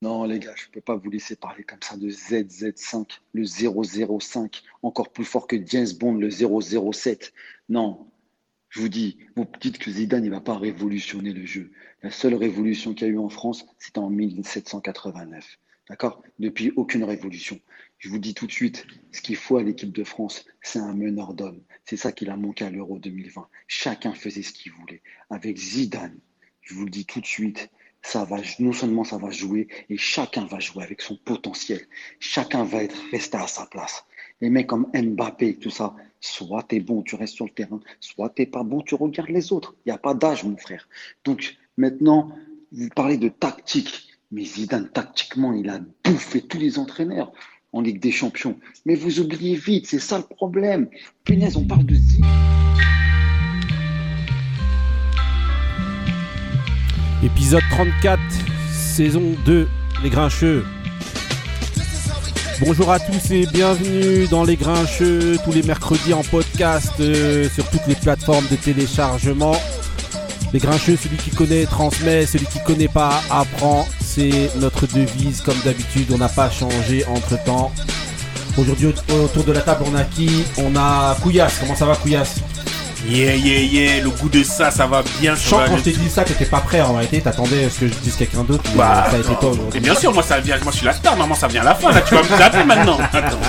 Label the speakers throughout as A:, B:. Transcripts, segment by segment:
A: Non, les gars, je ne peux pas vous laisser parler comme ça de ZZ5, le 005, encore plus fort que James Bond, le 007. Non, je vous dis, vous dites que Zidane ne va pas révolutionner le jeu. La seule révolution qu'il y a eu en France, c'était en 1789. D'accord? Depuis, aucune révolution. Je vous dis tout de suite, ce qu'il faut à l'équipe de France, c'est un meneur d'hommes. C'est ça qu'il a manqué à l'Euro 2020. Chacun faisait ce qu'il voulait. Avec Zidane, je vous le dis tout de suite, ça va, non seulement ça va jouer, et chacun va jouer avec son potentiel. Chacun va être resté à sa place. Les mecs comme Mbappé, tout ça, soit t'es bon, tu restes sur le terrain, soit t'es pas bon, tu regardes les autres. Il n'y a pas d'âge, mon frère. Donc maintenant, vous parlez de tactique, mais Zidane, tactiquement, il a bouffé tous les entraîneurs en Ligue des Champions. Mais vous oubliez vite, c'est ça le problème. Punaise, on parle de Zidane.
B: Épisode 34, saison 2, Les Grincheux. Bonjour à tous et bienvenue dans Les Grincheux, tous les mercredis en podcast euh, sur toutes les plateformes de téléchargement. Les Grincheux, celui qui connaît transmet, celui qui connaît pas apprend. C'est notre devise comme d'habitude, on n'a pas changé entre temps. Aujourd'hui autour de la table on a qui? On a Couillasse, comment ça va Couillasse?
C: Yeah, yeah, yeah, le goût de ça, ça va bien.
B: Je sens quand je t'ai dit ça, t'étais pas prêt en réalité, t'attendais à ce que je dise quelqu'un d'autre, mais
C: Bah,
B: ça a été toi aujourd'hui.
C: Et bien sûr, moi ça vient, moi je suis la star, maman, ça vient à la fin. Là, tu vas me taper maintenant. Attends.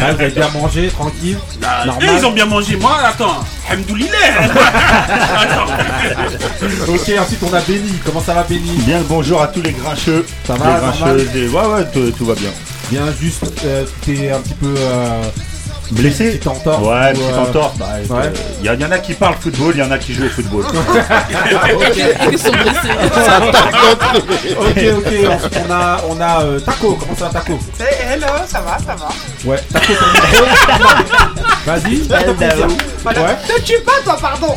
B: Ah, vous avez bien mangé, tranquille
C: Ah,
B: Normal.
C: eux, ils ont bien mangé. Moi, attends. Hamdoulillah. attends.
B: Ok, ensuite on a Benny, comment ça va Benny?
D: Bien le bonjour à tous les grincheux.
B: Ça
D: Les
B: va,
D: grincheux, des- Ouais, ouais, tout, tout va bien.
B: Bien juste, euh, t'es un petit peu euh,
D: Blessé
B: Petite entorse
D: Ouais,
B: ou,
D: petite
B: euh,
D: entorse. Bah, Il
B: ouais.
D: y, en a qui parlent football, il y en a qui jouent au football.
E: Ils sont blessés.
B: Ok, ok, ensuite on a, on a euh, Taco, comment ça va Taco?
F: Hello, ça va, ça va.
B: Ouais, Taco micro. Vas-y, fais-toi plaisir. Ouais,
F: Ne tue pas, toi, pardon.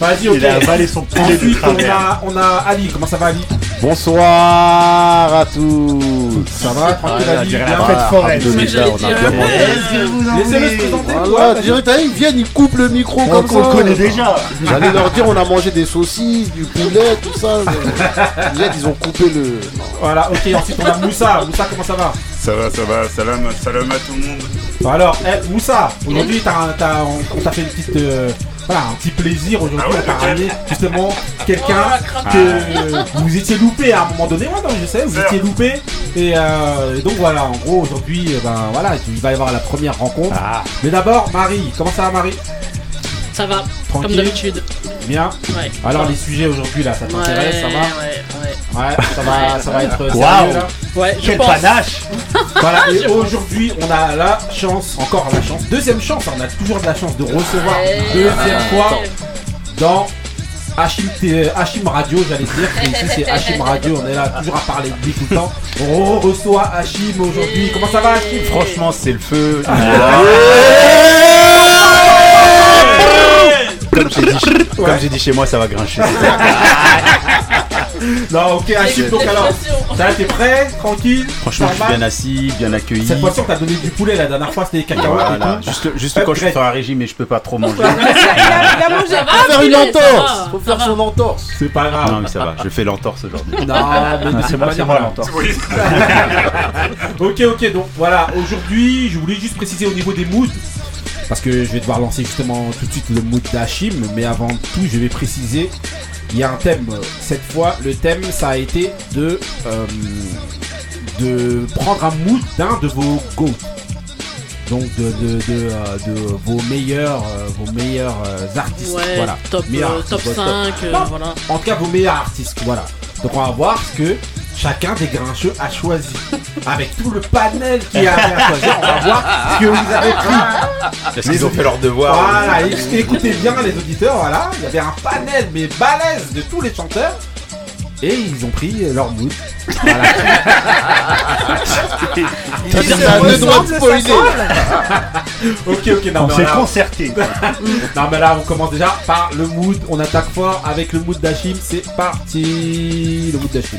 B: Vas-y, ok.
D: Il a avalé son poulet de
B: Ensuite on
D: travers.
B: a, on a Ali, comment ça va Ali?
G: Bonsoir à tous.
B: Ça va, tranquille
D: Ouais, on
B: Ali,
D: dirait
B: bien
D: la
B: fait
G: on a
E: euh,
D: en
B: Laissez-le se
D: voulez
B: présenter.
G: Voilà, ils viennent, ils coupent le micro
D: On
G: comme
D: qu'on
G: ça.
D: connaît déjà.
G: J'allais leur dire, on a mangé des saucisses, du poulet, tout ça. Ils ont coupé le.
B: Voilà, ok, ensuite on a Moussa. Moussa, comment ça va?
C: Ça va, ça va. Salam, salam à tout le monde.
B: Bon, Alors, eh, Moussa, aujourd'hui t'as un- t'as- on, on t'a fait une petite, euh, voilà, un petit plaisir. Aujourd'hui,
C: Ah ouais,
B: ramené justement quelqu'un
E: Oh,
B: que vous étiez loupé à un moment donné. Ouais, non, je sais, vous étiez loupé. Et, euh, et donc voilà, en gros, aujourd'hui, eh ben voilà, il va y avoir la première rencontre.
D: Ah,
B: Mais d'abord, Marie, comment ça va, Marie?
E: Ça va, comme
B: Tranquille
E: d'habitude.
B: Bien.
E: Ouais.
B: Alors, les sujets aujourd'hui là, ça
E: Ouais,
B: t'intéresse, ça va
E: ouais, ouais.
B: Ouais, ça va, ça va être sérieux
D: Waouh.
B: là.
E: Ouais, je
D: quel
E: pense.
D: panache
B: Voilà, et aujourd'hui, on a la chance, encore la chance, deuxième chance, on a toujours de la chance de recevoir
E: Ouais.
B: deuxième
E: Ouais.
B: fois dans Hachim, Radio, j'allais dire. Ici, c'est Hachim Radio, on est là toujours à parler de lui tout le temps. On reçoit Hachim aujourd'hui. Comment ça va, Hachim?
D: Franchement, c'est le feu. Comme j'ai dit, chez moi, ça va grincher.
B: Non, ok, Hachim, donc alors, ça t'es prêt? Tranquille?
D: Franchement, je suis bien assis, bien accueilli.
B: Cette fois-ci, on t'a donné du poulet, la dernière fois, c'était des cacahuètes
D: Voilà, juste, juste quand je suis sur un régime et je peux pas trop manger.
E: Il a, il a mangé.
G: Faut
E: Ah,
G: faire une entorse. Faut faire
E: va.
G: son entorse.
B: C'est pas grave.
D: Non, mais ça va, je fais l'entorse aujourd'hui.
B: Non, mais
D: C'est
B: cette
D: moi, l'entorse.
B: Ok, ok, donc voilà, aujourd'hui, je voulais juste préciser au niveau des moods, parce que je vais devoir lancer justement tout de suite le mood d'Hachim, mais avant tout, je vais préciser, il y a un thème. Cette fois, le thème, ça a été de, euh, de prendre un mood d'un de vos GOAT. Donc de, de, de, euh, de vos meilleurs, euh, vos meilleurs artistes.
E: Ouais,
B: voilà.
E: top,
B: Meilleurs artistes,
E: top
B: ouais,
E: 5, euh,
B: Non.
E: voilà.
B: En tout cas, vos meilleurs artistes, voilà. Donc on va voir ce que chacun des grincheux a choisi. Avec tout le panel qui a à choisir, on va voir ce que vous avez pris.
D: Est-ce qu'ils ont fait leur devoir
B: Voilà, écoutez bien les auditeurs, voilà. Il y avait un panel, mais balèze de tous les chanteurs. Et ils ont pris leur mood. Voilà.
G: C'est à deux doigts de spoiler.
B: ok, ok, non,
D: On
B: mais
D: s'est concerté.
B: non, mais là, on commence déjà par le mood. On attaque fort avec le mood d'Hachim. C'est parti. Le mood d'Hachim.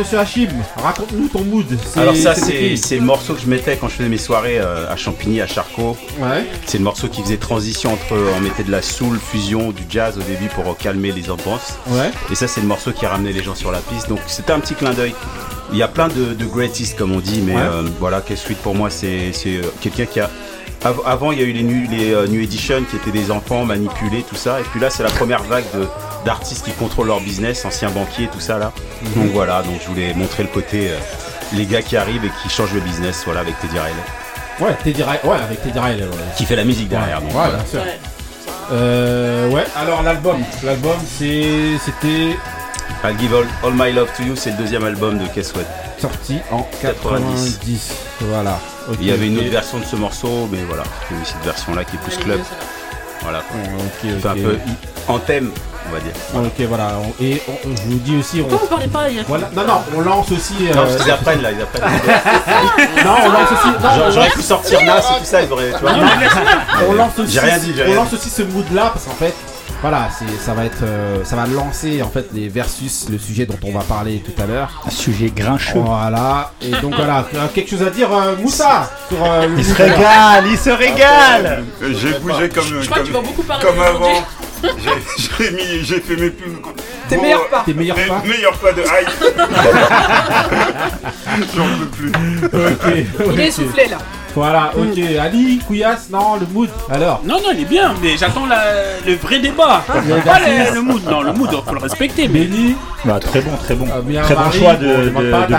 B: Monsieur Hachim, raconte-nous ton mood.
H: Alors ça c'est le morceau que je mettais quand je faisais mes soirées euh, à Champigny, à Charcot.
B: Ouais.
H: C'est le morceau qui faisait transition entre on mettait de la soul, fusion, du jazz au début pour calmer les ambiances.
B: Ouais.
H: Et ça c'est le morceau qui ramenait les gens sur la piste. Donc c'était un petit clin d'œil. Il y a plein de, de greatest comme on dit, mais
B: Ouais.
H: euh, voilà, Kev Sweet pour moi c'est c'est, euh, quelqu'un qui a Av- avant, il y a eu les New, les, euh, new Edition qui étaient des enfants manipulés, tout ça. Et puis là, c'est la première vague de- d'artistes qui contrôlent leur business, anciens banquiers, tout ça là. Donc voilà, donc je voulais montrer le côté euh, les gars qui arrivent et qui changent le business, voilà, avec Teddy Riley,
B: Ouais, Teddy Riley. Ouais, avec Teddy Riley. Ouais,
H: qui fait la musique derrière. donc
B: Ouais,
H: voilà.
B: bien sûr.
E: Ouais.
B: Euh, ouais, alors l'album. L'album, c'est, c'était
H: I'll Give all, All My Love to You, c'est le deuxième album de Kev Sweat.
B: sorti en 90.
H: 90.
B: Voilà. Ok,
H: Il y avait une
B: ok.
H: autre version de ce morceau, mais voilà, c'était cette version là qui est plus club. Voilà, quoi.
B: Ok, ok.
H: un peu en thème, on va dire.
B: Ok, voilà. Et on- je vous dis aussi, on.
E: Pourquoi vous parlez pas
B: Voilà. Non, non, on lance aussi. euh,
H: Non, parce qu'ils apprennent là, ils apprennent.
B: non, on lance aussi. non, on
H: Genre,
B: lance-
H: J'aurais pu sortir Nas et tout ça, ils auraient. Tu vois,
B: on lance aussi,
H: J'ai rien dit, j'ai
B: on
H: rien
B: lance aussi ce mood là parce qu'en fait, voilà, c'est, ça va être, euh, ça va lancer en fait les versus, le sujet dont on va parler tout à l'heure.
I: Un sujet grincheux.
B: Voilà. Et donc voilà, euh, quelque chose à dire, euh, Moussa, sur euh, le
I: Il se régale, il se régale
J: J'ai bougé comme,
E: Je crois que tu vas
J: comme,
E: beaucoup parler
J: comme
E: aujourd'hui.
J: avant. J'ai j'ai mis, j'ai fait mes plus
F: Tes
J: beaux-
F: meilleurs pas.
B: Tes meilleurs
J: mes
B: pas.
J: meilleurs pas de hype. J'en peux plus.
B: Ok.
F: Il est
B: ok.
F: essoufflé là.
B: Voilà, ok. Ali, Couillasse, non, le mood. Alors.
C: Non, non, il est bien, mais j'attends la- le vrai débat. Pas le, le mood, non, le mood, faut le respecter. Mais
B: Benny,
I: Bah, Très bon, très bon.
B: euh, bien
I: Très bon choix de.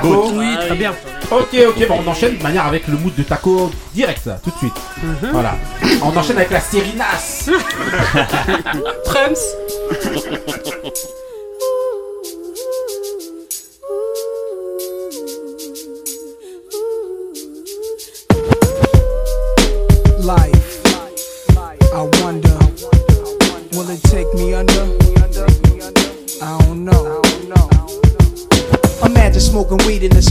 I: Goat.
F: Oui, très bien.
B: Ok, ok, bon, on enchaîne de manière avec le mood de Taco direct, là, tout de suite. Voilà. On enchaîne avec la série Nas.
F: Trumps.
K: in the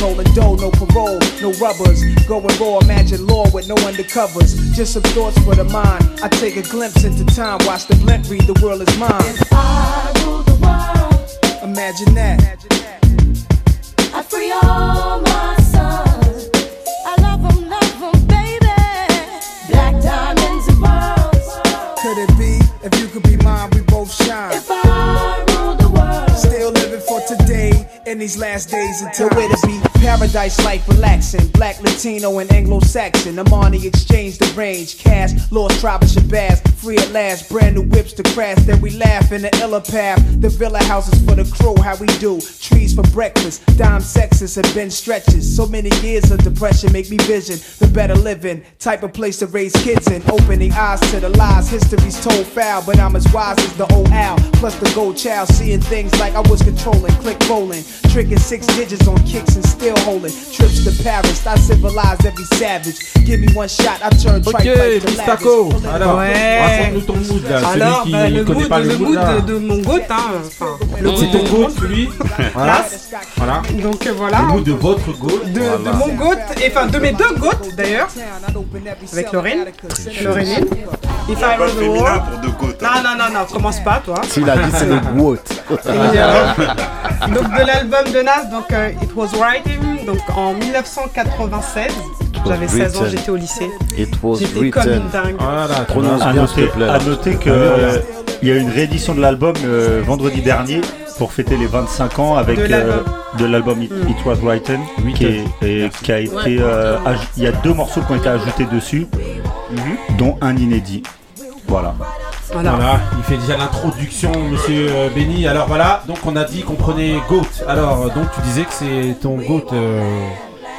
K: holding dough, no parole, no rubbers. Going raw, imagine law with no undercovers. Just some thoughts for the mind. I take a glimpse into time, watch the blimp read, the world is mine.
L: I rule the world.
K: Imagine that.
L: I free all my sons. I love them, love them, baby. Black diamonds and pearls.
K: Could it be? If you could be mine, we both shine. These last days until where to be. Paradise life relaxing. Black, Latino, and Anglo Saxon. Amani exchange the range. Cash, lost tribe of Shabazz. Free at last. Brand new whips to crash. Then we laugh in the illa path. The villa houses for the crew. How we do. Trees for breakfast. Dime sexes have been stretches. So many years of depression make me vision the better living. Type of place to raise kids in. Opening eyes to the lies. History's told foul. But I'm as wise as the old owl. Plus the gold child. Seeing things like I was controlling. Click rolling. Tricking six digits on kicks and still holding. Trips to Paris. I civilized every savage. Give me one shot. I turn
B: Ok,
K: trite like the
B: Miss Taco. Alors,
F: Ouais.
B: raconte-nous ton mood là.
F: Alors,
B: celui
F: bah,
B: qui
F: le
B: connaît
F: mood,
B: pas le,
F: le
B: mood,
F: mood
B: là.
F: de, mon goat, hein. Enfin, le
B: C'est ton goat. Voilà. Voilà.
F: Donc euh, voilà.
B: Le mood de votre goat.
F: De,
B: Voilà.
F: de mon goat, et enfin de mes deux goats d'ailleurs, avec Lorraine. Lorraine. If I
J: Pas
F: rule the
J: féminin
F: world.
J: pour deux côtes.
F: Non, non, non, non, commence pas toi.
G: S'il a dit c'est le Goat.
F: Et, euh, donc de l'album de Nas, donc euh, It Was Writing, donc en 1996. J'avais 16 ans, j'étais au lycée. J'étais comme une dingue.
B: Voilà.
G: Prononce
I: À
G: bien, s'il te
I: noter,
G: plaît.
I: à noter que euh, il y a une réédition de l'album euh, vendredi dernier pour fêter les 25 ans avec
F: De l'album.
I: l'album It, It Was Written qui, est- et qui a été
E: Ouais.
I: euh, il y a deux morceaux qui ont été ajoutés dessus dont un inédit voilà
F: Voilà.
B: Voilà, il fait déjà l'introduction, monsieur euh, Benny. Alors voilà, donc on a dit qu'on prenait Goat. Alors, donc tu disais que c'est ton Goat, euh,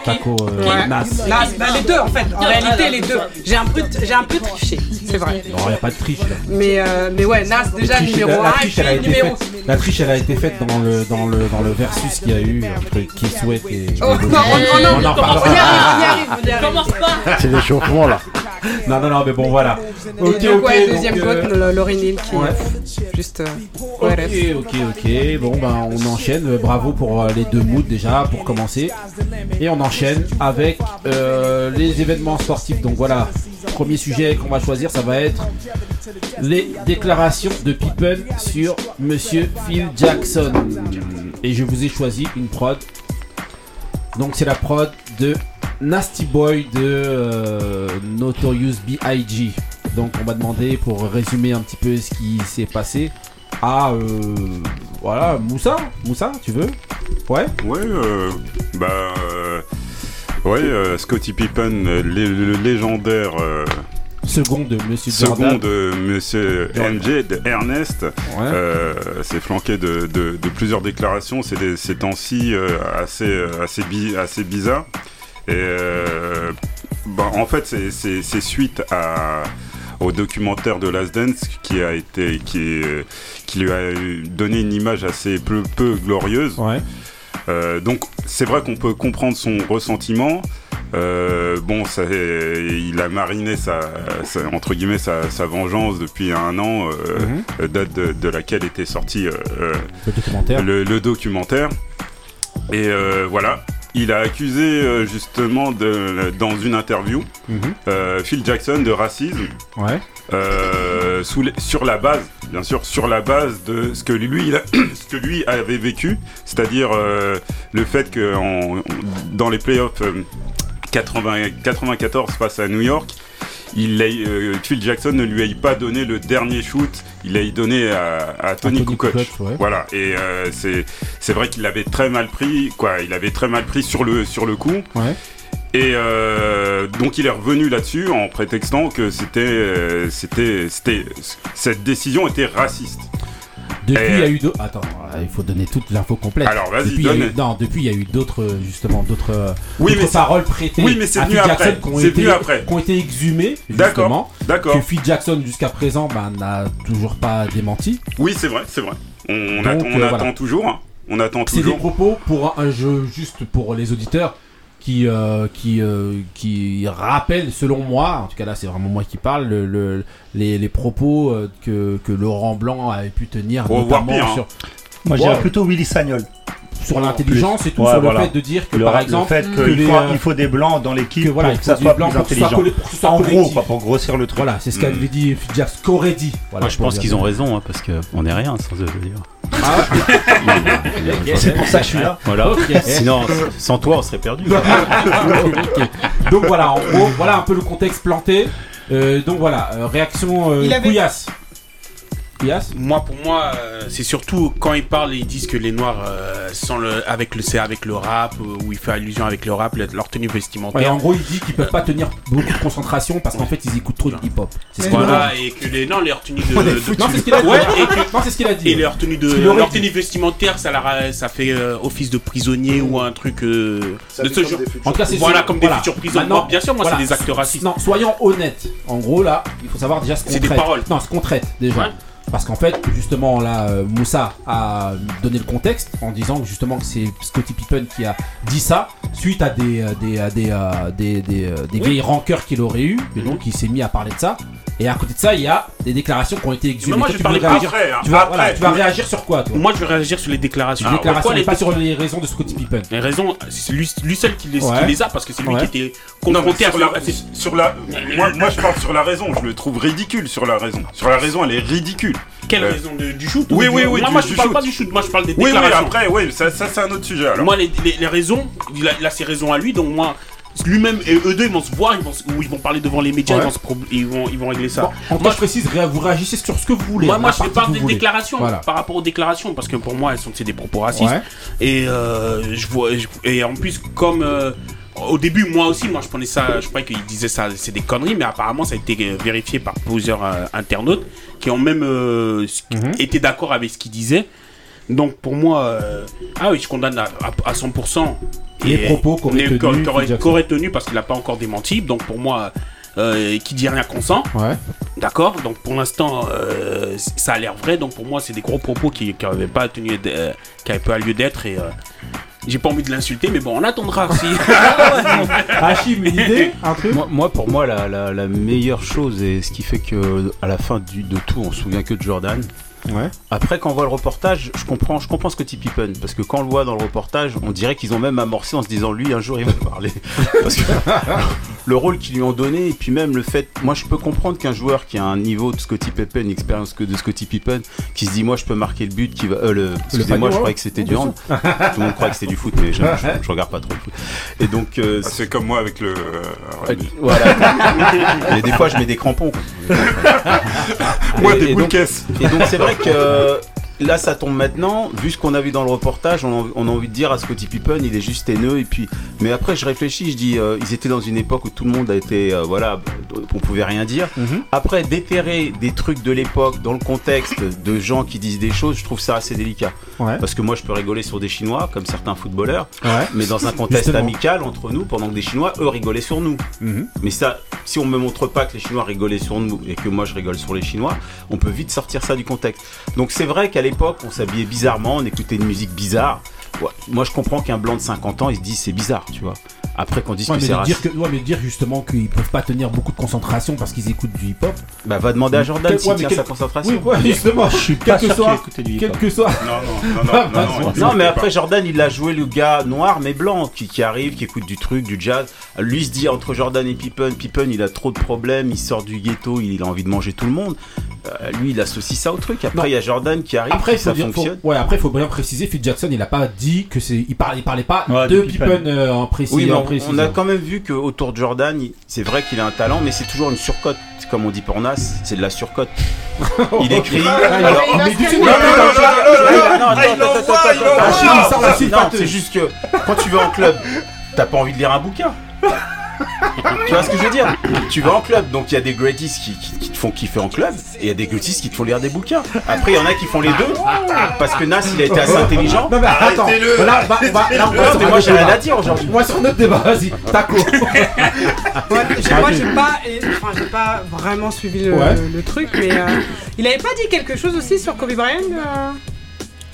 B: Taco euh,
F: Ouais.
B: Nas.
F: Nas, bah, les deux en fait, en réalité les deux. J'ai un peu, j'ai un peu triché. C'est vrai.
B: Non, il n'y a pas de triche là.
F: Mais, euh, mais ouais, Nas déjà
B: triche-
F: numéro
B: la- la
F: 1 et
B: triche, elle a
F: puis
B: été
F: numéro.
B: faite- La triche, elle a été faite dans le, dans le, dans le versus qu'il y a eu entre Qui Sweat et.
F: Oh, non, on- on-
B: On en
F: on- on y arrive, on y arrive, on y arrive.
E: Commence pas
G: C'est l'échauffement là.
B: Non, non, non, mais bon, voilà. Ok,
F: Et donc,
B: ok.
F: ouais, deuxième
B: donc, euh,
F: Lauryn Hill qui
B: ouais.
F: juste. euh,
B: Ok, ok, ok. Bon, ben, on enchaîne. Euh, Bravo pour euh, les deux moods déjà, pour commencer. Et on enchaîne avec euh, les événements sportifs. Donc voilà, premier sujet qu'on va choisir, ça va être les déclarations de Pippen sur Monsieur Phil Jackson. Et je vous ai choisi une prod. Donc c'est la prod de Nasty Boy de euh, Notorious B.I.G. Donc on m'a demandé pour résumer un petit peu ce qui s'est passé à euh, voilà Moussa, Moussa, tu veux? Ouais.
J: Ouais, euh, bah. euh, ouais, Scottie Pippen, le légendaire.
B: Second de Monsieur
J: Second de Monsieur MJ, de Ernest, euh, c'est flanqué de, de- de plusieurs déclarations ces, des- ces temps-ci euh, assez, assez, bi- assez bizarres. Et euh, bah, en fait, c'est- suite à, au documentaire de Last Dance qui a été qui, est- qui lui a donné une image assez peu, peu glorieuse. Euh, donc c'est vrai qu'on peut comprendre son ressentiment. Euh, bon, ça, il a mariné sa, sa- entre guillemets sa, sa vengeance depuis un an, euh, date de, de laquelle était sorti euh, euh,
B: Le documentaire.
J: le, le documentaire. Et euh, voilà, il a accusé euh, justement de, dans une interview
B: Mhm.
J: euh, Phil Jackson de racisme.
B: Ouais.
J: Euh, sous les- sur la base, bien sûr, sur la base de ce que lui, il a- ce que lui avait vécu, c'est-à-dire euh, le fait que en- dans les playoffs euh, 80 94 face à New York, il euh, Phil Jackson ne lui ait pas donné le dernier shoot, il l'a donné à, à Tony,
B: Tony
J: Kukoc.
B: Ouais.
J: Voilà, et euh, c'est c'est vrai qu'il avait très mal pris, quoi, il avait très mal pris sur le sur le coup.
B: Ouais.
J: Et euh, donc il est revenu là-dessus en prétextant que c'était, euh, c'était, c'était, cette décision était raciste.
B: Depuis, il y a
J: euh,
B: eu d'autres. Attends, euh, il faut donner toute l'info complète.
J: Alors, vas-y,
B: Depuis, il y a
J: donne.
B: eu- Non, depuis, il y a eu d'autres, justement, d'autres euh,
J: Oui,
B: d'autres
J: mais c'est-
B: paroles prêtées
J: Oui, mais c'est
B: à
J: venu
B: Phil
J: après.
B: Jackson qui ont
J: C'est
B: été,
J: venu après.
B: qui ont été exhumées,
J: D'accord,
B: justement.
J: d'accord.
B: Que Phil Jackson, jusqu'à présent, bah, n'a toujours pas démenti.
J: Oui, c'est vrai, c'est vrai. On, on
B: Donc,
J: attend, on
B: euh,
J: attend
B: voilà.
J: toujours. hein. On attend
B: C'est des
J: toujours.
B: propos pour un jeu, juste pour les auditeurs, qui, euh, qui, euh, qui rappellent, selon moi, en tout cas là c'est vraiment moi qui parle, le, le- les, les propos euh, que, que Laurent Blanc avait pu tenir,
I: Oh,
B: notamment
I: pire, hein.
B: sur,
I: Moi, je dirais plutôt Willy Sagnol.
B: sur l'intelligence et tout,
I: Ouais,
B: sur
I: voilà.
B: le fait de dire que
I: Le-
B: par
I: le
B: exemple,
I: fait
B: que
I: qu'il
B: les,
I: faut,
B: euh,
I: il faut des blancs dans l'équipe
B: que voilà,
I: pour que ça soit
B: soit
I: intelligent.
B: pour que soit
I: en gros, quoi, pour grossir le truc.
B: Voilà, c'est ce qu'avait dit Phil Jackson, qu'aurait dit. Voilà,
H: Moi, je pense qu'ils ont raison, hein, parce qu'on n'est rien sans eux, je veux dire.
B: Ah,
I: C'est pour ça que je suis là.
H: Voilà. Sinon, sans toi, on serait perdu.
B: Donc voilà, en gros, voilà un peu le contexte planté. Euh, donc voilà, euh, réaction euh,
C: Il avait-
B: couillasse.
C: Moi, pour moi, euh, c'est surtout quand ils parlent, ils disent que les Noirs, euh, sont le, avec le, c'est avec le rap, euh, où il fait allusion avec le rap, le- leur tenue vestimentaire.
B: Ouais, en gros, il dit qu'ils peuvent pas tenir beaucoup de concentration parce qu'en fait, ils écoutent trop de hip-hop. C'est ce qu'il
C: Voilà,
B: a dit.
C: et que les. Non, leur tenue de.
B: Non, c'est ce qu'il a dit.
C: Ouais, et que-
B: Non, c'est ce qu'il a dit.
C: Et leur tenue de. Leur tenue vestimentaire, ça, leur a- ça fait euh, office de prisonnier ou un truc. euh, de ce genre.
B: En tout cas, c'est
C: Voilà, comme des futurs prisonniers. Bien sûr, moi,
B: voilà.
C: c'est des actes racistes.
B: Non, soyons honnêtes. En gros, là, il faut savoir déjà ce qu'on
C: C'est des
B: traite.
C: paroles.
B: Non, ce qu'on traite déjà. Parce qu'en fait, justement, là, euh, Moussa a donné le contexte en disant que justement que c'est Scottie Pippen qui a dit ça suite à des, euh, des, euh, des, des, des, des
C: Oui.
B: vieilles rancœurs qu'il aurait eu. Et donc, il s'est mis à parler de ça. Et à côté de ça, il y a des déclarations qui ont été exhumées.
C: Mais moi,
B: Toi,
C: je
B: tu
C: parlais
B: veux
C: pas
B: réagir-
C: après, hein.
B: Tu vas,
C: Après.
B: voilà, tu vas réagir sur quoi, toi
C: Moi, je vais réagir sur les déclarations.
B: Les déclarations,
C: Pourquoi
B: mais
C: les
B: pas sur les raisons de Scottie Pippen.
C: Les raisons, c'est lui, lui seul qui les,
J: Ouais.
C: qui les a parce que c'est lui
J: Ouais.
C: qui était
J: Non,
C: confronté à
J: sur la,
C: c'est-
J: sur la, moi, moi, je parle sur la raison. Je le trouve ridicule sur la raison. Sur la raison, elle est ridicule.
C: Quelle
J: Euh,
C: raison de- du shoot
J: Oui,
C: ou
J: oui,
C: du-
J: oui.
C: Moi,
J: du-
C: moi, je
J: du
C: parle
J: shoot.
C: pas du shoot. Moi, je parle des
J: Oui, oui.
C: déclarations.
J: Après, oui, ça, ça c'est un autre sujet. Alors.
C: Moi, les, les- les raisons, il a, il a ses raisons à lui, donc moi, lui-même et eux deux, ils vont se voir, ils vont, se- ou ils vont parler devant les médias,
B: Ouais.
C: ils, vont se pro- ils, vont, ils vont régler ça.
B: Bon, en tout cas, je précise, ré- vous réagissez sur ce que vous voulez.
C: Moi, moi je parle des déclarations
B: Voilà.
C: par rapport aux déclarations parce que pour moi elles sont c'est des propos racistes
B: Ouais.
C: et euh, je vois je- et en plus comme euh, au début moi aussi moi je prenais ça je croyais qu'il disait ça c'est des conneries mais apparemment ça a été vérifié par plusieurs euh, internautes qui ont même euh,
B: Mhm.
C: été d'accord avec ce qu'il disait donc pour moi euh, ah oui je condamne à, à- à 100%
B: Les propos qu'aurait
C: tenu parce qu'il n'a pas encore démenti donc pour moi qui dit rien consent.
B: Ouais.
C: D'accord Donc pour l'instant, ça a l'air vrai. Donc pour moi, c'est des gros propos qui n'avaient pas tenu, qui pas lieu d'être et j'ai pas envie de l'insulter, mais bon, on attendra si.
B: Hachim, une idée Un truc
H: moi, moi, pour moi, la, la- la meilleure chose et ce qui fait que à la fin du- de tout, on se souvient que de Jordan.
B: Ouais.
H: Après, quand on voit le reportage, je comprends, je comprends ce que dit Pippen. Parce que quand on le voit dans le reportage, on dirait qu'ils ont même amorcé en se disant lui, un jour, il va parler. Parce que le rôle qu'ils lui ont donné, et puis même le fait. Moi, je peux comprendre qu'un joueur qui a un niveau de Scottie Pippen, une expérience que de Scottie Pippen, qui se dit, moi, je peux marquer le but, qui va. euh, le, excusez-moi, je
B: ouais.
H: croyais que c'était du hand. Tout le monde croit que c'était du foot, mais je, je- je regarde pas trop le foot. Et donc. euh,
J: Ah, C'est comme moi avec le. euh,
H: voilà. Et des fois, je mets des crampons.
J: Moi,
H: Et-
J: des boules
H: donc-
J: caisses.
H: Et donc, c'est vrai que là, ça tombe maintenant. Vu ce qu'on a vu dans le reportage, on a, on a envie de dire à Scottie Pippen, il est juste haineux. Et puis, mais après, je réfléchis, je dis, euh, ils étaient dans une époque où tout le monde a été, euh, voilà, on pouvait rien dire.
B: Mhm.
H: Après, déterrer des trucs de l'époque dans le contexte de gens qui disent des choses, je trouve ça assez délicat.
B: Ouais.
H: Parce que moi, je peux rigoler sur des Chinois, comme certains footballeurs,
B: Ouais.
H: mais dans un contexte
B: Justement.
H: amical entre nous, pendant que des Chinois, eux, rigolaient sur nous.
B: Mhm.
H: Mais ça, si on me montre pas que les Chinois rigolaient sur nous et que moi je rigole sur les Chinois, on peut vite sortir ça du contexte. Donc c'est vrai qu'à on s'habillait bizarrement, on écoutait une musique bizarre. Ouais, Moi je comprends qu'un blanc de 50 ans, il se dit c'est bizarre, tu vois. Après qu'on dise
B: Ouais,
H: que
B: mais
H: c'est
B: dire,
H: raciste.
B: que, ouais, mais dire justement qu'ils peuvent pas tenir beaucoup de concentration parce qu'ils écoutent du hip-hop.
H: Bah va demander à Jordan s'il
B: ouais,
H: tient
B: quel-
H: sa concentration.
B: Oui, ouais, justement,
I: Je suis
B: quel
I: pas
B: que
I: sûr
B: soit,
I: écoutait du
B: quel que soit.
J: Non, non, non, non, non, non,
H: Non, mais
J: pas.
H: après Jordan, il a joué le gars noir mais blanc qui, qui arrive, qui écoute du truc, du jazz. Lui se dit entre Jordan et Pippen, Pippen il a trop de problèmes, il sort du ghetto, il a envie de manger tout le monde. Euh, lui, il associe ça au truc. Après, il y a Jordan qui arrive,
B: Après,
H: ça
B: dire, faut-
H: fonctionne.
B: ouais, après, il faut bien préciser, Phil Jackson, il a pas dit que c'est, il parlait, il parlait pas
I: Ouais,
B: de
I: de
B: Pippen,
I: Pippen.
B: euh, en précis.
H: Oui, mais
B: en
H: on,
B: précis.
H: on a quand même vu qu'autour de Jordan, c'est vrai qu'il a un talent, mais c'est toujours une surcote. Comme on dit pour Nas, c'est de la surcote. Il écrit. alors-
B: il met du-
H: Non, non, non, non, non, non, non,
J: Ah,
B: Ah,
H: non, Non,
B: pâteuse.
H: c'est juste que quand tu vas en club, t'as pas envie de lire un bouquin. Tu vois ce que je veux dire Tu vas en club, donc il y a des greaties qui, qui- qui te font kiffer en club, et il y a des greaties qui te font lire des bouquins. Après, il y en a qui font les deux, parce que Nas, il a été assez intelligent.
B: Non, mais attends, là, on va- là, on va
H: Non,
B: sur
H: mais
B: un
H: moi,
B: autre
H: j'ai rien
B: débat.
H: à dire aujourd'hui.
B: Moi, sur notre débat, vas-y, taco.
F: Ouais, j'ai- moi, j'ai pas, et- enfin, j'ai pas vraiment suivi le,
B: Ouais.
F: le truc, mais euh, il avait pas dit quelque chose aussi sur Kobe Bryant euh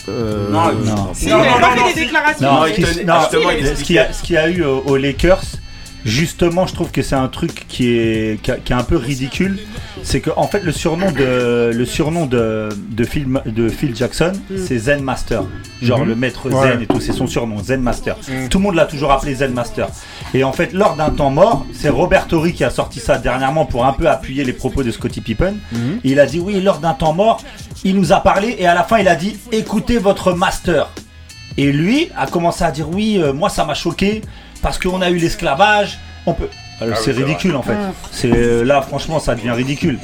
B: Euh,
H: Non,
I: Non.
F: Si,
J: Non,
F: il avait
J: non,
F: pas
J: non,
F: fait des déclarations.
H: Justement,
I: ce qu'il y a, a eu aux Lakers, justement, je trouve que c'est un truc qui est, qui, a- qui est un peu ridicule. C'est que en fait, le surnom de, le surnom de, de, Phil, de Phil Jackson, c'est Zen Master. Genre
B: Mhm.
I: le maître
B: Ouais.
I: Zen et tout, c'est son surnom, Zen Master. Tout le monde l'a toujours appelé Zen Master. Et en fait, lors d'un temps mort, c'est Robert Torrey qui a sorti ça dernièrement pour un peu appuyer les propos de Scottie Pippen.
B: Mhm.
I: Et il a dit oui, lors d'un temps mort, il nous a parlé et à la fin, il a dit écoutez votre master. Et lui a commencé à dire oui, euh, moi ça m'a choqué parce qu'on a eu l'esclavage. On peut. Alors,
J: Ah
I: c'est
J: oui, c'est
I: ridicule en fait. C'est euh, là franchement ça devient ridicule.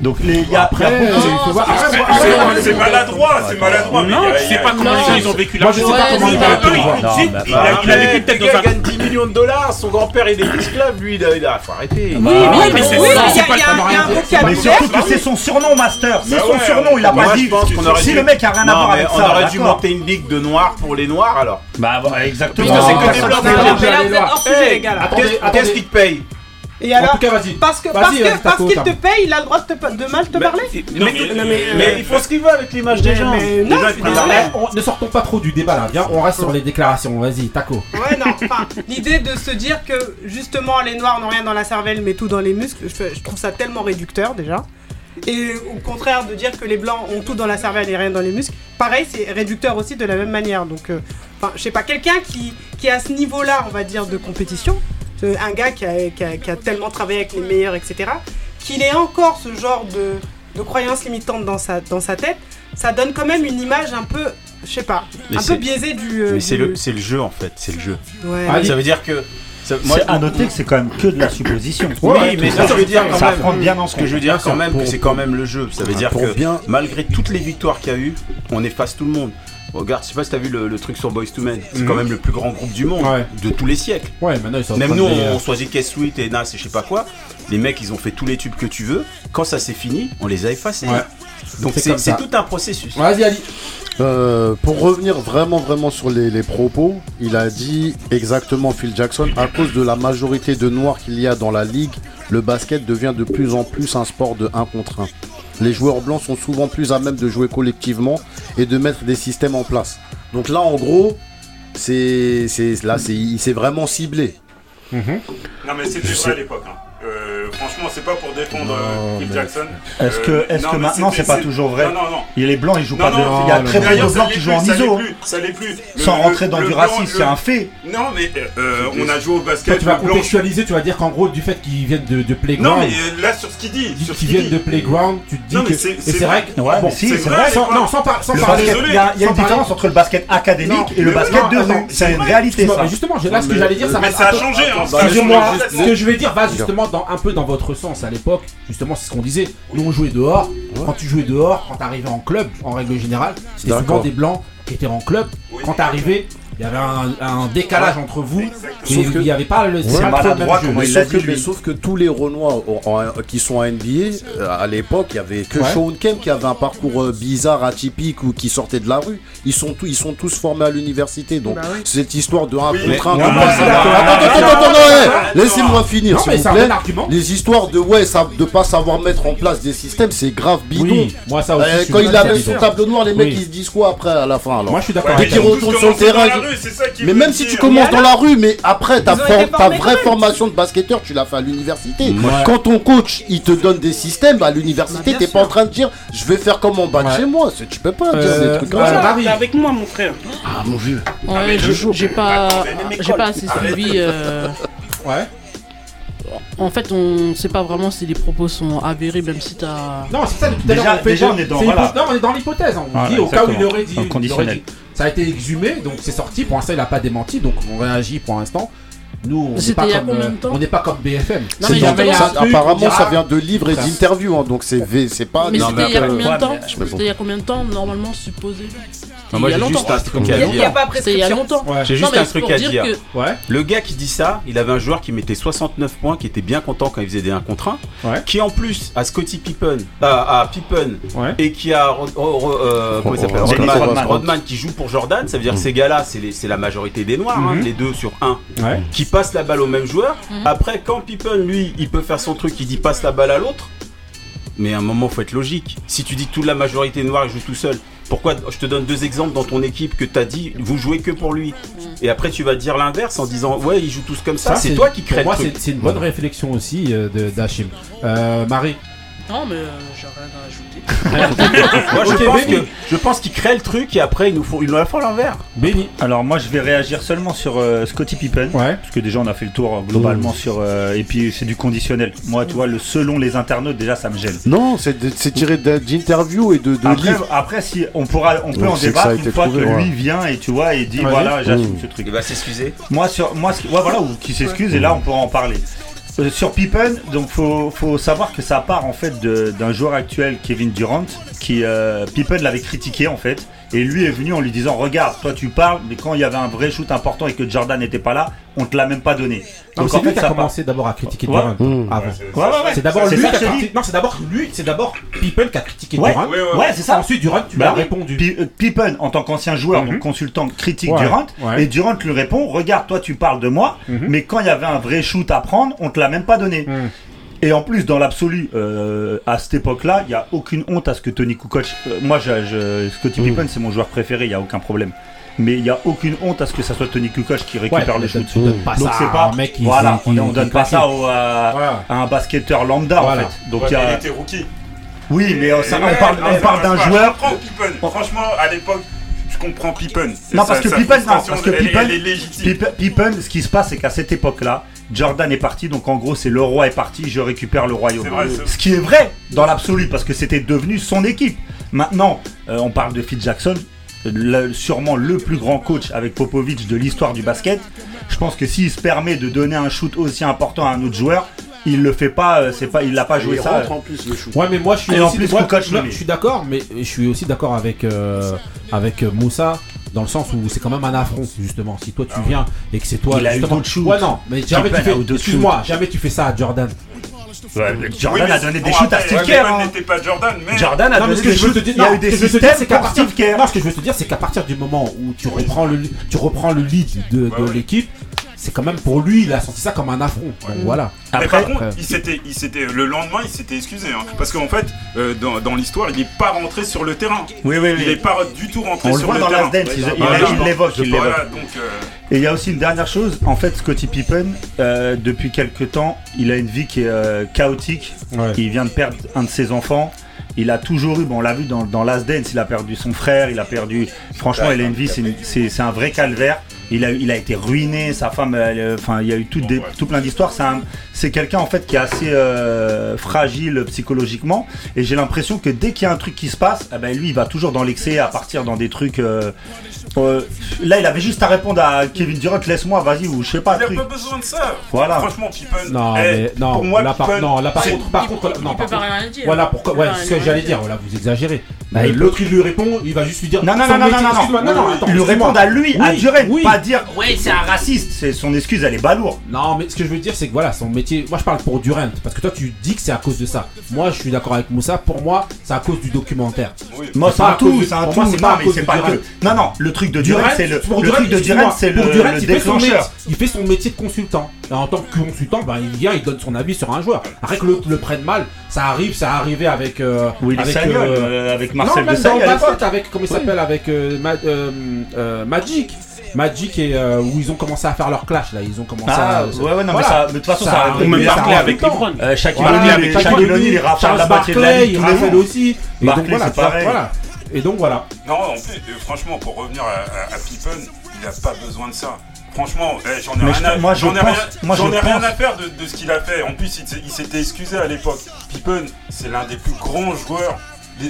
I: Donc les il y a,
B: Après,
I: il y a beaucoup de-
B: il faut voir. Après,
J: C'est- c'est- C'est maladroit, c'est maladroit. mais
C: Non,
J: y
C: sais pas comment les gens ils ont vécu la
B: Moi, je sais pas comment il
E: c'est
B: va
E: pas-
B: le voir.
I: Non,
C: Il a-
I: mais
C: vécu peut-être dans un.
H: gagne 10 millions de dollars, son grand-père il est esclave, lui il a, il a- faut arrêter.
E: Oui,
F: Oui,
E: oui,
F: mais c'est
E: oui,
F: il y a-
E: c'est
F: il y a
E: pas
I: Mais surtout que c'est son surnom master. C'est
J: Bah
I: son surnom, il a
H: Moi
I: pas dit. Si le mec a rien à voir
H: mais
I: avec
H: on
I: ça,
H: aurait dû monter une ligue de noirs pour les noirs alors.
I: Bah voilà, exactement.
H: C'est que blancs.
F: mais hors sujet, les
H: Qu'est-ce
B: attendez.
H: qu'est-ce qui te paye
F: Et
B: En
F: alors
B: tout cas, vas-y.
F: Parce que
B: Vas-y,
F: parce
B: vas-y,
F: que parce
B: Taco,
F: qu'il te paye, il a le droit de, te- de mal te parler.
H: mais,
F: Non, mais-
H: mais il faut ce qu'il veut avec l'image des
F: Mais-
H: gens.
F: mais non,
H: gens,
B: on- ne sortons pas trop du débat là, viens, on reste sur les déclarations, vas-y, taco.
F: Ouais, non, enfin, l'idée de se dire que justement les noirs n'ont rien dans la cervelle mais tout dans les muscles, je, trouve ça tellement réducteur déjà. Et au contraire de dire que les blancs ont tout dans la cervelle et rien dans les muscles, pareil, c'est réducteur aussi de la même manière. Donc, euh, enfin, je sais pas, quelqu'un qui, qui est à ce niveau-là, on va dire, de compétition, un gars qui a, qui a- qui a tellement travaillé avec les meilleurs, etc., qu'il ait encore ce genre de, de croyances limitantes dans sa, dans sa tête, ça donne quand même une image un peu, je sais pas,
H: Mais
F: un peu
H: c'est-
F: biaisée du. euh,
H: Mais c'est
F: du-
H: le, c'est le jeu en fait, c'est le jeu.
F: Ouais.
B: Ah,
H: Ça veut dire que. ça- moi,
I: C'est à noter que c'est quand même que de la supposition.
H: Oui, mais ça, ça veut dire quand
I: ça
H: même.
I: prend bien en
H: Ce que je veux dire quand même, que c'est quand même le jeu. Ça veut
G: Ah,
H: dire que
G: bien-
H: malgré toutes les victoires qu'il y a eu, on efface tout le monde. Regarde, je sais pas si t'as vu le, le truc sur Boys to Men. C'est quand même le plus grand groupe du monde,
B: Ouais.
H: de tous les siècles.
B: Ouais, maintenant ils sont en
H: Même
B: train
H: nous,
B: de les,
H: on,
B: euh,
H: on choisit Kess Sweet et Nas et je sais pas quoi. Les mecs, ils ont fait tous les tubes que tu veux. Quand ça s'est fini, on les a effacés.
B: Ouais.
H: Donc
B: C'est
H: c'est
B: comme
H: c'est
B: ça.
H: tout un processus.
B: Vas-y, Ali.
G: Euh, pour revenir vraiment vraiment sur les, les propos, il a dit exactement Phil Jackson à cause de la majorité de noirs qu'il y a dans la ligue, le basket devient de plus en plus un sport de 1 contre 1. Les joueurs blancs sont souvent plus à même de jouer collectivement et de mettre des systèmes en place. Donc là, en gros, c'est c'est- là, c'est il s'est vraiment ciblé.
J: Non, mais c'était vrai à l'époque. hein. Euh, franchement, c'est pas pour défendre euh, Phil Jackson.
I: Est-ce que,
J: Euh,
I: est-ce
J: non,
I: que
J: mais
I: maintenant c'est pas toujours vrai
J: Non, non, non.
I: Il y a les blancs, ils jouent
J: Non,
I: pas de.
J: non,
I: Il y a très peu de blancs qui jouent en ISO.
J: Ça l'est plus.
I: Sans rentrer dans du
J: blanc-
I: racisme, c'est un fait.
J: Non, mais euh, on a joué au
B: Toi,
J: basket.
B: tu vas
J: blanc-
B: contextualiser, tu vas dire qu'en gros, du fait qu'ils viennent de, de
J: Non,
B: Playground.
J: mais là, sur ce qu'il dit. Sur ce
B: qui
J: qu'il
B: viennent de Playground, tu te dis
J: Non, mais
B: que.
J: c'est-
B: et
J: c'est
B: c'est vrai que.
I: Ouais,
B: bon,
I: mais si,
J: c'est vrai,
B: non, sans, par- sans
I: Le
B: parler.
I: il y a, il une différence entre le basket académique
B: Non,
I: et le
B: mais
I: basket
B: non,
I: de rue. C'est une réalité, ça.
B: mais justement, là, ce que
G: Mais-
B: j'allais dire, ça
J: Mais
B: va
J: ça a changé, hein.
B: Excusez-moi, ce que je vais dire va justement dans, un peu dans votre sens. À l'époque, justement, c'est ce qu'on disait. Nous, on jouait dehors. Quand tu jouais dehors, quand t'arrivais en club, en règle générale, c'était souvent des blancs qui étaient en club. Quand t'arrivais, il y avait un, un décalage entre vous.
G: Sauf que-
B: il n'y avait pas le.
G: Ouais,
B: c'est pas trop le même
I: maladroit,
G: Mais
I: il l'a
G: sauf, que,
I: dit,
G: mais sauf que tous les Renois en- en- qui sont à NBA, euh, à l'époque, il y avait que
B: Ouais.
G: Sean Kemp qui avait un parcours euh, bizarre, atypique ou qui sortait de la rue. Ils sont, tous, ils sont tous formés à l'université. Donc,
F: Bah oui.
G: cette histoire de 1
J: Oui,
G: contre 1.
I: mais-
G: Attends,
I: non,
G: attends,
I: non,
G: attends,
I: non,
G: attends,
J: non,
G: attends,
J: non,
G: ouais.
J: non,
G: Laissez-moi finir, s'il vous
B: c'est un
G: plaît. Les histoires de ouais, ça, de pas savoir mettre en place des systèmes, c'est grave bidon.
B: Moi ça aussi. Je suis
G: quand il
B: d'accord,
G: avait son tableau noir, les mecs ils se disent quoi après à la fin alors
B: Moi je suis d'accord
G: Dès qu'ils retournent sur le terrain,
J: rue, c'est ça qui
G: Mais même si tu commences dans la rue, mais après ta, for- vraie formation de basketteur, tu l'as fait à l'université.
B: Ouais.
G: Quand ton coach il te donne des systèmes à l'université,
F: Bah,
G: t'es pas en train de dire je vais faire comme en bas de
B: Ouais.
G: chez moi. C'est- Tu peux pas dire
B: Euh,
G: des trucs comme
B: ouais.
G: ça.
C: T'es avec moi, mon frère.
G: Ah mon vieux.
E: Ouais, j'ai- j'ai pas,
C: Attends, mêmes
E: j'ai pas assez suivi. euh,
B: Ouais.
E: En fait, on sait pas vraiment si les propos sont avérés, même si t'as.
B: Non, c'est ça, depuis tout à
I: Déjà-
B: l'heure, on fait
I: déjà,
B: pas-
I: on est dans-
B: c'est
I: voilà.
B: hypo- Non, on est dans l'hypothèse. On
I: Voilà,
B: dit au cas où il
I: exactement.
B: aurait dit.
I: Dans le
B: il
I: conditionnel.
B: aurait dit. Ça a été exhumé, donc c'est sorti. Pour l'instant, il n'a pas démenti, donc on réagit pour l'instant. Nous, on n'est pas, comme, euh, pas BFM.
E: Non, mais
G: ça- apparemment, ça vient de livres et d'interviews, hein, donc c'est pas.
E: Mais c'était il y a combien de temps. C'était il y a combien de temps normalement supposé
H: Non, moi j'ai juste un truc à
F: Il n'y a,
H: dire.
E: il y a longtemps.
B: Ouais.
H: J'ai juste un truc à
E: dire
H: dire.
E: que-
B: Ouais.
H: Le gars qui dit ça, il avait un joueur qui mettait 69 points, qui était bien content quand il faisait des 1 contre 1,
B: Ouais.
H: qui en plus a Scotty Pippen, à, à Pippen,
B: Ouais.
H: et qui a euh, Rodman, qui joue pour Jordan, ça veut dire que ces gars-là, c'est la majorité des noirs, hein,
B: Mhm.
H: les deux sur un,
B: Ouais.
H: qui passent la balle au même joueur. Après, quand Pippen, lui, il peut faire son truc, il dit passe la balle à l'autre. Mais à un moment, faut être logique. Si tu dis que toute la majorité noire joue tout seul, pourquoi je te donne deux exemples dans ton équipe que t'as dit vous jouez que pour lui et après tu vas dire l'inverse en disant ouais ils jouent tous comme ça, c'est toi qui crée
B: Pour moi, c'est c'est une bonne réflexion aussi euh, de- d'Hachim. Euh, Marie.
E: Non, mais euh, j'ai rien à ajouter.
H: Moi, je, pense que, je pense qu'ils créent le truc et après ils nous font, ils nous la font à l'envers.
B: Benny.
I: Alors moi je vais réagir seulement sur euh, Scottie Pippen.
B: Ouais.
I: Parce que déjà on a fait le tour euh, globalement sur euh, et puis c'est du conditionnel. Moi tu vois le selon les internautes déjà ça me gêne.
G: Non, c'est de- c'est tiré d'interviews et de, de
I: Après,
G: livres.
I: après si on pourra on peut en débattre une fois
G: trouvé,
I: que
G: ouais.
I: lui vient et tu vois et dit voilà j'assume
G: Mmh.
I: ce truc.
H: Il va s'excuser.
I: Moi sur moi ouais, voilà ou qui s'excuse et là on pourra en parler. Euh, sur Pippen, donc faut, faut savoir que ça part en fait d'un joueur actuel, Kevin Durant, qui euh, Pippen l'avait critiqué en fait, et lui est venu en lui disant regarde, toi tu parles, mais quand il y avait un vrai shoot important et que Jordan n'était pas là, on te l'a même pas donné. Donc
B: c'est
I: en
B: lui
I: fait
B: qui a commencé d'abord à critiquer
I: Ouais.
B: Durant
G: Mmh.
B: avant.
I: Ouais, ouais, ouais.
B: C'est d'abord lui. Non, c'est d'abord lui, c'est d'abord Pippen qui a critiqué
I: Ouais,
B: Durant.
J: Ouais, ouais,
I: ouais, c'est ça.
B: Ensuite, Durant, tu lui
I: Bah
B: as répondu.
I: Euh, Pippen, en tant qu'ancien joueur,
B: Mhm.
I: donc consultant, critique
B: Ouais,
I: Durant,
B: ouais.
I: et Durant lui répond Regarde, toi tu parles de moi,
B: Mhm.
I: mais quand il y avait un vrai shoot à prendre, on te l'a même pas donné. Et en plus, dans l'absolu, euh, à cette époque-là, il n'y a aucune honte à ce que Tony Kukoc. euh, moi, je, je- Scottie
B: Mhm.
I: Pippen, c'est mon joueur préféré, il n'y a aucun problème. Mais il n'y a aucune honte à ce que ça soit Tony Kukoc qui récupère
B: Ouais,
I: le shoot. Donc c'est pas
B: un mec qui
I: voilà,
B: qui-
I: on,
B: qui
I: donne pas ça au, à,
B: Voilà.
I: à un basketteur lambda
B: Voilà.
I: en fait. Donc
J: Ouais,
I: il y
J: mais il
I: a-
J: était rookie.
I: oui, mais euh, ça, on parle, d'un joueur.
J: Franchement, à l'époque, je comprends Pippen.
I: Non, parce
J: Sa-
I: que
J: sa
I: Pippen, non,
J: frustration,
I: parce que
J: elle-
I: Pippen,
J: elle est légitime.
I: Pippen, Pippen, ce qui se passe, c'est qu'à cette époque-là, Jordan est parti, donc en gros, c'est le roi est parti, je récupère le royaume.
J: Vrai,
I: Ce qui est vrai dans l'absolu, parce que c'était devenu son équipe. Maintenant, euh, on parle de Phil Jackson, le- sûrement le plus grand coach avec Popovich de l'histoire du basket. Je pense que s'il se permet de donner un shoot aussi important à un autre joueur, il le fait pas, euh, c'est pas, il l'a pas joué
G: il
I: ça.
G: rentre en plus le shoot.
B: Ouais, mais moi je suis
I: Et en
B: aussi,
I: plus,
B: moi,
I: met.
B: je suis d'accord, mais je suis aussi d'accord avec euh, avec euh, Moussa dans le sens où c'est quand même un affront justement. Si toi tu viens et que c'est toi,
I: Ah Il a eu d'autres shoots.
B: Ouais non, mais jamais tu fais.
I: d'autres
B: Excuse-moi, jamais tu fais ça à Jordan.
I: Ouais, Jordan
J: Oui,
I: a donné des shoots à Steve Kerr. Hein.
J: n'était pas Jordan, mais.
I: Jordan a
B: Non, mais
I: donné
B: ce que
I: des
B: je veux
I: shoots.
B: te dire,
I: Il y a eu des
B: ce que je veux te dire,
I: systèmes
B: c'est qu'à partir, non, ce que je veux te dire, c'est qu'à partir du moment où tu reprends le, tu reprends le lead de, de l'équipe, c'est quand même pour lui, il a senti ça comme un affront. Donc voilà.
J: Mais
I: Après-
J: par contre,
B: après-
J: il s'était, il s'était, le lendemain, il s'était excusé. hein. parce qu'en fait, euh, dans, dans l'histoire, il n'est pas rentré sur le terrain.
I: Oui, oui,
J: Il
I: oui.
J: n'est pas du tout rentré
I: On le
J: sur
I: voit
J: le
I: dans
J: terrain.
I: Last Dance, il- il-
J: Voilà.
I: il l'évoque, il
J: Voilà,
I: l'évoque.
J: donc, euh,
I: Et il y a aussi une dernière chose, en fait, Scottie Pippen, euh, depuis quelques temps, il a une vie qui est euh, chaotique. Il vient de perdre un de ses enfants. Il a toujours eu, bon, on l'a vu dans, dans Last Dance, il a perdu son frère, il a perdu. Franchement, il a une c'est c'est un vrai calvaire. Il a, il a été ruiné, sa femme, elle, euh, enfin, il y a eu tout, des- tout plein d'histoires. C'est quelqu'un en fait qui est assez euh, fragile psychologiquement. Et j'ai l'impression que dès qu'il y a un truc qui se passe, eh ben, lui, il va toujours dans l'excès, à partir dans des trucs. euh, euh, là, il avait juste à répondre à Kevin Durant, laisse-moi, vas-y, ou je sais pas,
J: il
I: truc.
J: n'a pas besoin de ça.
I: Voilà.
J: Franchement, Pippen.
B: Non,
J: eh,
B: mais non,
J: pour moi,
B: là, par, non, là par contre, par
E: il-
B: contre,
E: il
B: non,
E: peut
B: par
E: pas
B: contre,
E: rien dire.
B: Voilà pourquoi, ouais, ce que j'allais
E: dire.
B: dire. Voilà, vous exagérez.
I: Bah,
B: l'autre il lui répond, il va juste lui dire.
I: Non, non, non, non, non, non, non,
B: non,
I: non,
B: attends,
I: Il lui répond à lui, à Durant,
B: oui.
I: pas dire, ouais, c'est un raciste. C'est son excuse, elle est balourde.
B: Non, mais ce que je veux dire, c'est que voilà, son métier. Moi, je parle pour Durant, parce que toi, tu dis que c'est à cause de ça. Moi, je suis d'accord avec Moussa. Pour moi, c'est à cause du documentaire.
I: Moi,
B: C'est pas
I: tout, c'est un
B: pour
I: tout.
B: moi, c'est
I: Non,
B: pas
I: mais c'est que. Non, non, le truc de Durant, c'est le,
B: pour
I: le
B: Durant,
I: truc de Durant, c'est le,
B: pour Durant,
I: le
B: il fait son métier-. Il fait son métier de consultant. Et en tant que consultant, ben, il vient, il donne son avis sur un joueur. Après que l'autre le prenne mal, ça arrive, ça arrivé avec. Euh, avec,
I: Sagnol, euh, avec Marcel
B: non, même dans avec comment il
I: Oui.
B: s'appelle avec euh, Ma- euh, euh, Magic. Magic et euh, où ils ont commencé à faire leur clash là, ils ont commencé
I: Ah,
B: à.
I: ouais, ouais, non, mais
B: Voilà.
I: ça- mais de toute façon, ça même Barclay avec. Euh, Shaquille O'Neal, O'Neal,
B: Charles
I: ligue
B: il
I: jours.
B: aussi. Et donc
I: c'est pareil.
B: voilà. Et donc voilà.
J: Non, en plus, euh, franchement, pour revenir à, à- à Pippen, il n'a pas besoin de ça. Franchement, eh, j'en ai rien,
I: je-
J: à,
I: moi, je
J: j'en ai
I: pense-
J: rien,
I: moi,
J: j'en
I: je
J: ai rien
I: pense-
J: à faire de, de ce qu'il a fait. En plus, il, il s'était excusé à l'époque. Pippen, c'est l'un des plus grands joueurs.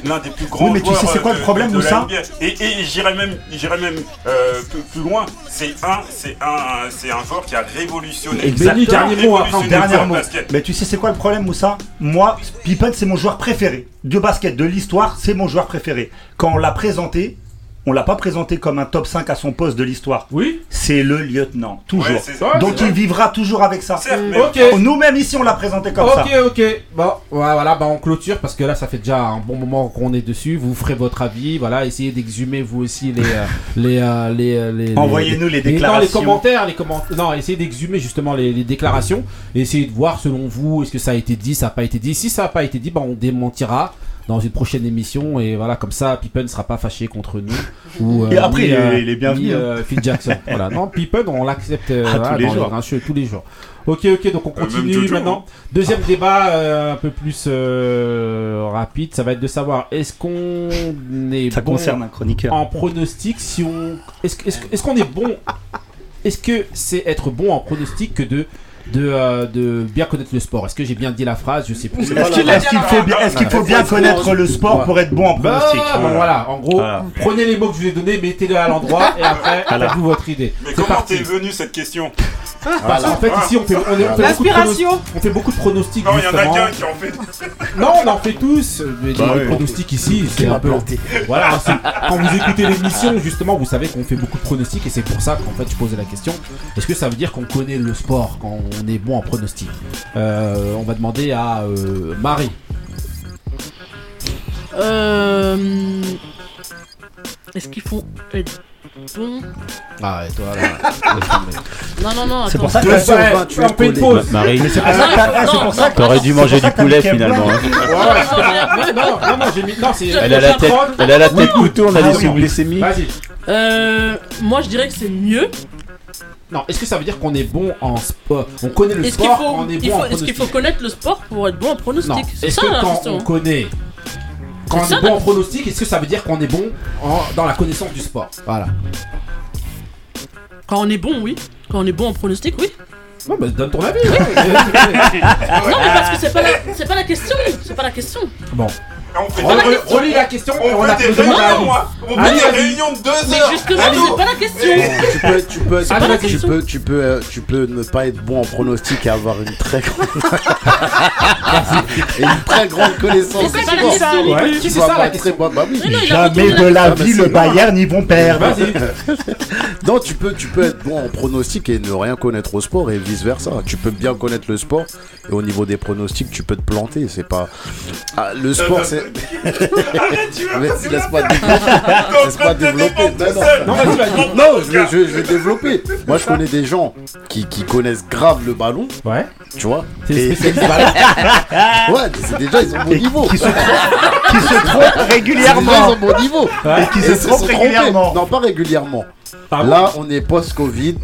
J: L'un des plus grands
I: Oui, mais tu
J: joueurs
I: sais, c'est quoi
J: euh,
I: le
J: de-
I: problème,
J: de, NBA. Et, et j'irais même, j'irais même euh, plus, plus loin. C'est un, c'est un, c'est un joueur qui a révolutionné.
I: Exactement.
J: Dernier mot, après,
I: Dernier
J: le
I: mot. Mais tu sais, c'est quoi le problème, Moussa Moi, Pippen, c'est mon joueur préféré. De basket, de l'histoire, c'est mon joueur préféré. Quand on l'a présenté, on l'a pas présenté comme un top 5 à son poste de l'histoire.
B: Oui.
I: C'est le lieutenant, toujours.
B: Ouais, c'est ça,
I: Donc il
B: vrai.
I: vivra toujours avec ça.
B: Certes, mais- Ok.
I: Nous-mêmes ici, on l'a présenté comme ça.
B: ok, ok. Bon, ouais, voilà, bah on clôture parce que là, ça fait déjà un bon moment qu'on est dessus. Vous ferez votre avis, voilà. Essayez d'exhumer vous aussi les, euh, les, euh, les, euh, les-
I: Envoyez-nous les
B: Non, les
I: déclarations.
B: commentaires, les commentaires. Non, essayez d'exhumer justement les, les déclarations. Et essayez de voir selon vous, est-ce que ça a été dit, ça n'a pas été dit. Si ça n'a pas été dit, bah on démentira dans une prochaine émission. Et voilà comme ça Pippen ne sera pas fâché contre nous. Ou
I: Et après,
B: ni,
I: il est- bienvenu,
B: ni,
I: hein.
B: euh, Phil Jackson. Voilà. Non Pippen on l'accepte euh,
I: Ah,
B: voilà,
I: tous les jours.
B: grincheux, tous les jours. Ok ok donc on
J: Euh,
B: continue maintenant. Deuxième débat euh, un peu plus euh, rapide. Ça va être de savoir est-ce qu'on est
I: Ça
B: bon
I: concerne un chroniqueur.
B: en pronostic si on est-ce qu'on est bon? Est-ce que c'est être bon en pronostic que de de, euh, de bien connaître le sport Est-ce que j'ai bien dit la phrase? Je sais plus.
I: Est-ce qu'il faut bien, est-ce qu'il faut bien connaître le sport pour être bon en
B: Bah,
I: pronostic?
B: bon, voilà, en gros,
I: Voilà.
B: prenez les mots que je vous ai donnés, mettez-les à l'endroit et après,
I: Voilà.
B: faites-vous votre idée.
J: Mais comment t'es venu cette question?
B: Parce qu'en fait, ici, on fait, on est- on fait beaucoup de on fait beaucoup de pronostics.
J: Non, il y en a
B: justement.
J: qu'un qui en fait.
B: Non, on en fait tous. Mais
I: Bah
B: les
I: oui.
B: pronostics ici, c'est un peu. Voilà, c'est- quand vous écoutez l'émission, justement, vous savez qu'on fait beaucoup de pronostics et c'est pour ça qu'en fait, je posais la question. Est-ce que ça veut dire qu'on connaît le sport quand on est bon en pronostic? Euh, On va demander à euh, Marie.
E: Euh, Est-ce qu'il faut être bon
B: Ah, et toi là.
E: Non, non, non,
I: C'est pour ça que
B: Ouais,
I: t'as sur
B: ouais,
I: 20, tu es
B: une pause.
H: Marie,
I: Mais c'est pour ça que
H: t'aurais dû manger du poulet finalement. hein.
B: Ouais, non, non, non, j'ai mis. Non, c'est.
H: Elle a la tête, elle a la tête couteau, on a des
B: oui.
H: sous-glycémies.
B: Vas-y.
E: Euh, moi, je dirais que c'est mieux.
B: Non, est-ce que ça veut dire qu'on est bon en sport? On connaît le
E: Est-ce qu'il
B: sport
E: faut,
B: on est bon
E: faut-
B: en
E: est-ce qu'il faut connaître le sport pour être bon en pronostic? C'est
B: Est-ce
E: ça
B: que
E: la
B: quand
E: question.
B: on connaît. Quand on est bon en pronostic, est-ce que ça veut dire qu'on est bon en- dans la connaissance du sport Voilà.
E: Quand on est bon, oui. Quand on est bon en pronostic, oui.
B: Non, bah donne ton avis.
E: Non, mais parce que c'est pas, la... c'est pas la question. C'est pas la question.
B: bon.
J: On fait
B: Re-
J: des-
B: re- Relis la question et
J: On
B: on
J: fait
B: la
J: des réunions,
B: Ali.
J: moi. On
B: Allez,
J: fait des
B: vas-y.
J: réunions de deux
E: Mais
J: heures.
E: justement,
J: Allez.
E: c'est pas la question.
G: Tu peux, tu peux, tu
E: pas
G: peux,
E: la
G: tu
E: question.
G: peux, tu peux, euh, tu peux ne pas être bon en pronostic et avoir une très grande et une très grande connaissance
E: Mais
G: du
E: c'est pas la
G: sport.
E: question.
B: Ouais.
G: Tu
B: Si, c'est ça
G: avoir
B: la
G: une très bonne. Bah oui.
E: Mais non, il a
I: Jamais de la
G: Ah, mais
I: vie
G: c'est
I: le. Bayern ils vont perdre.
G: Non, tu peux, tu peux être bon en pronostic et ne rien connaître au sport et vice versa. Tu peux bien connaître le sport et au niveau des pronostics, tu peux te planter. C'est pas Ah, le sport, c'est.
J: Arrête, tu vas.
G: Laisse pas développer. Non,
B: Non,
G: je vais, je vais- je vais développer. Moi, je connais des gens qui, qui connaissent grave le ballon,
B: Ouais.
G: tu vois.
B: C'est
G: Et-
B: ballon.
G: Ouais, c'est déjà, ils ont bon niveau.
I: qui se trompent, qui se trompent
G: C'est déjà,
I: régulièrement.
G: ils ont bon niveau.
I: Et qui se trompent
G: trompés.
I: régulièrement.
G: Non, pas régulièrement.
B: Pardon
G: Là, on est post-Covid.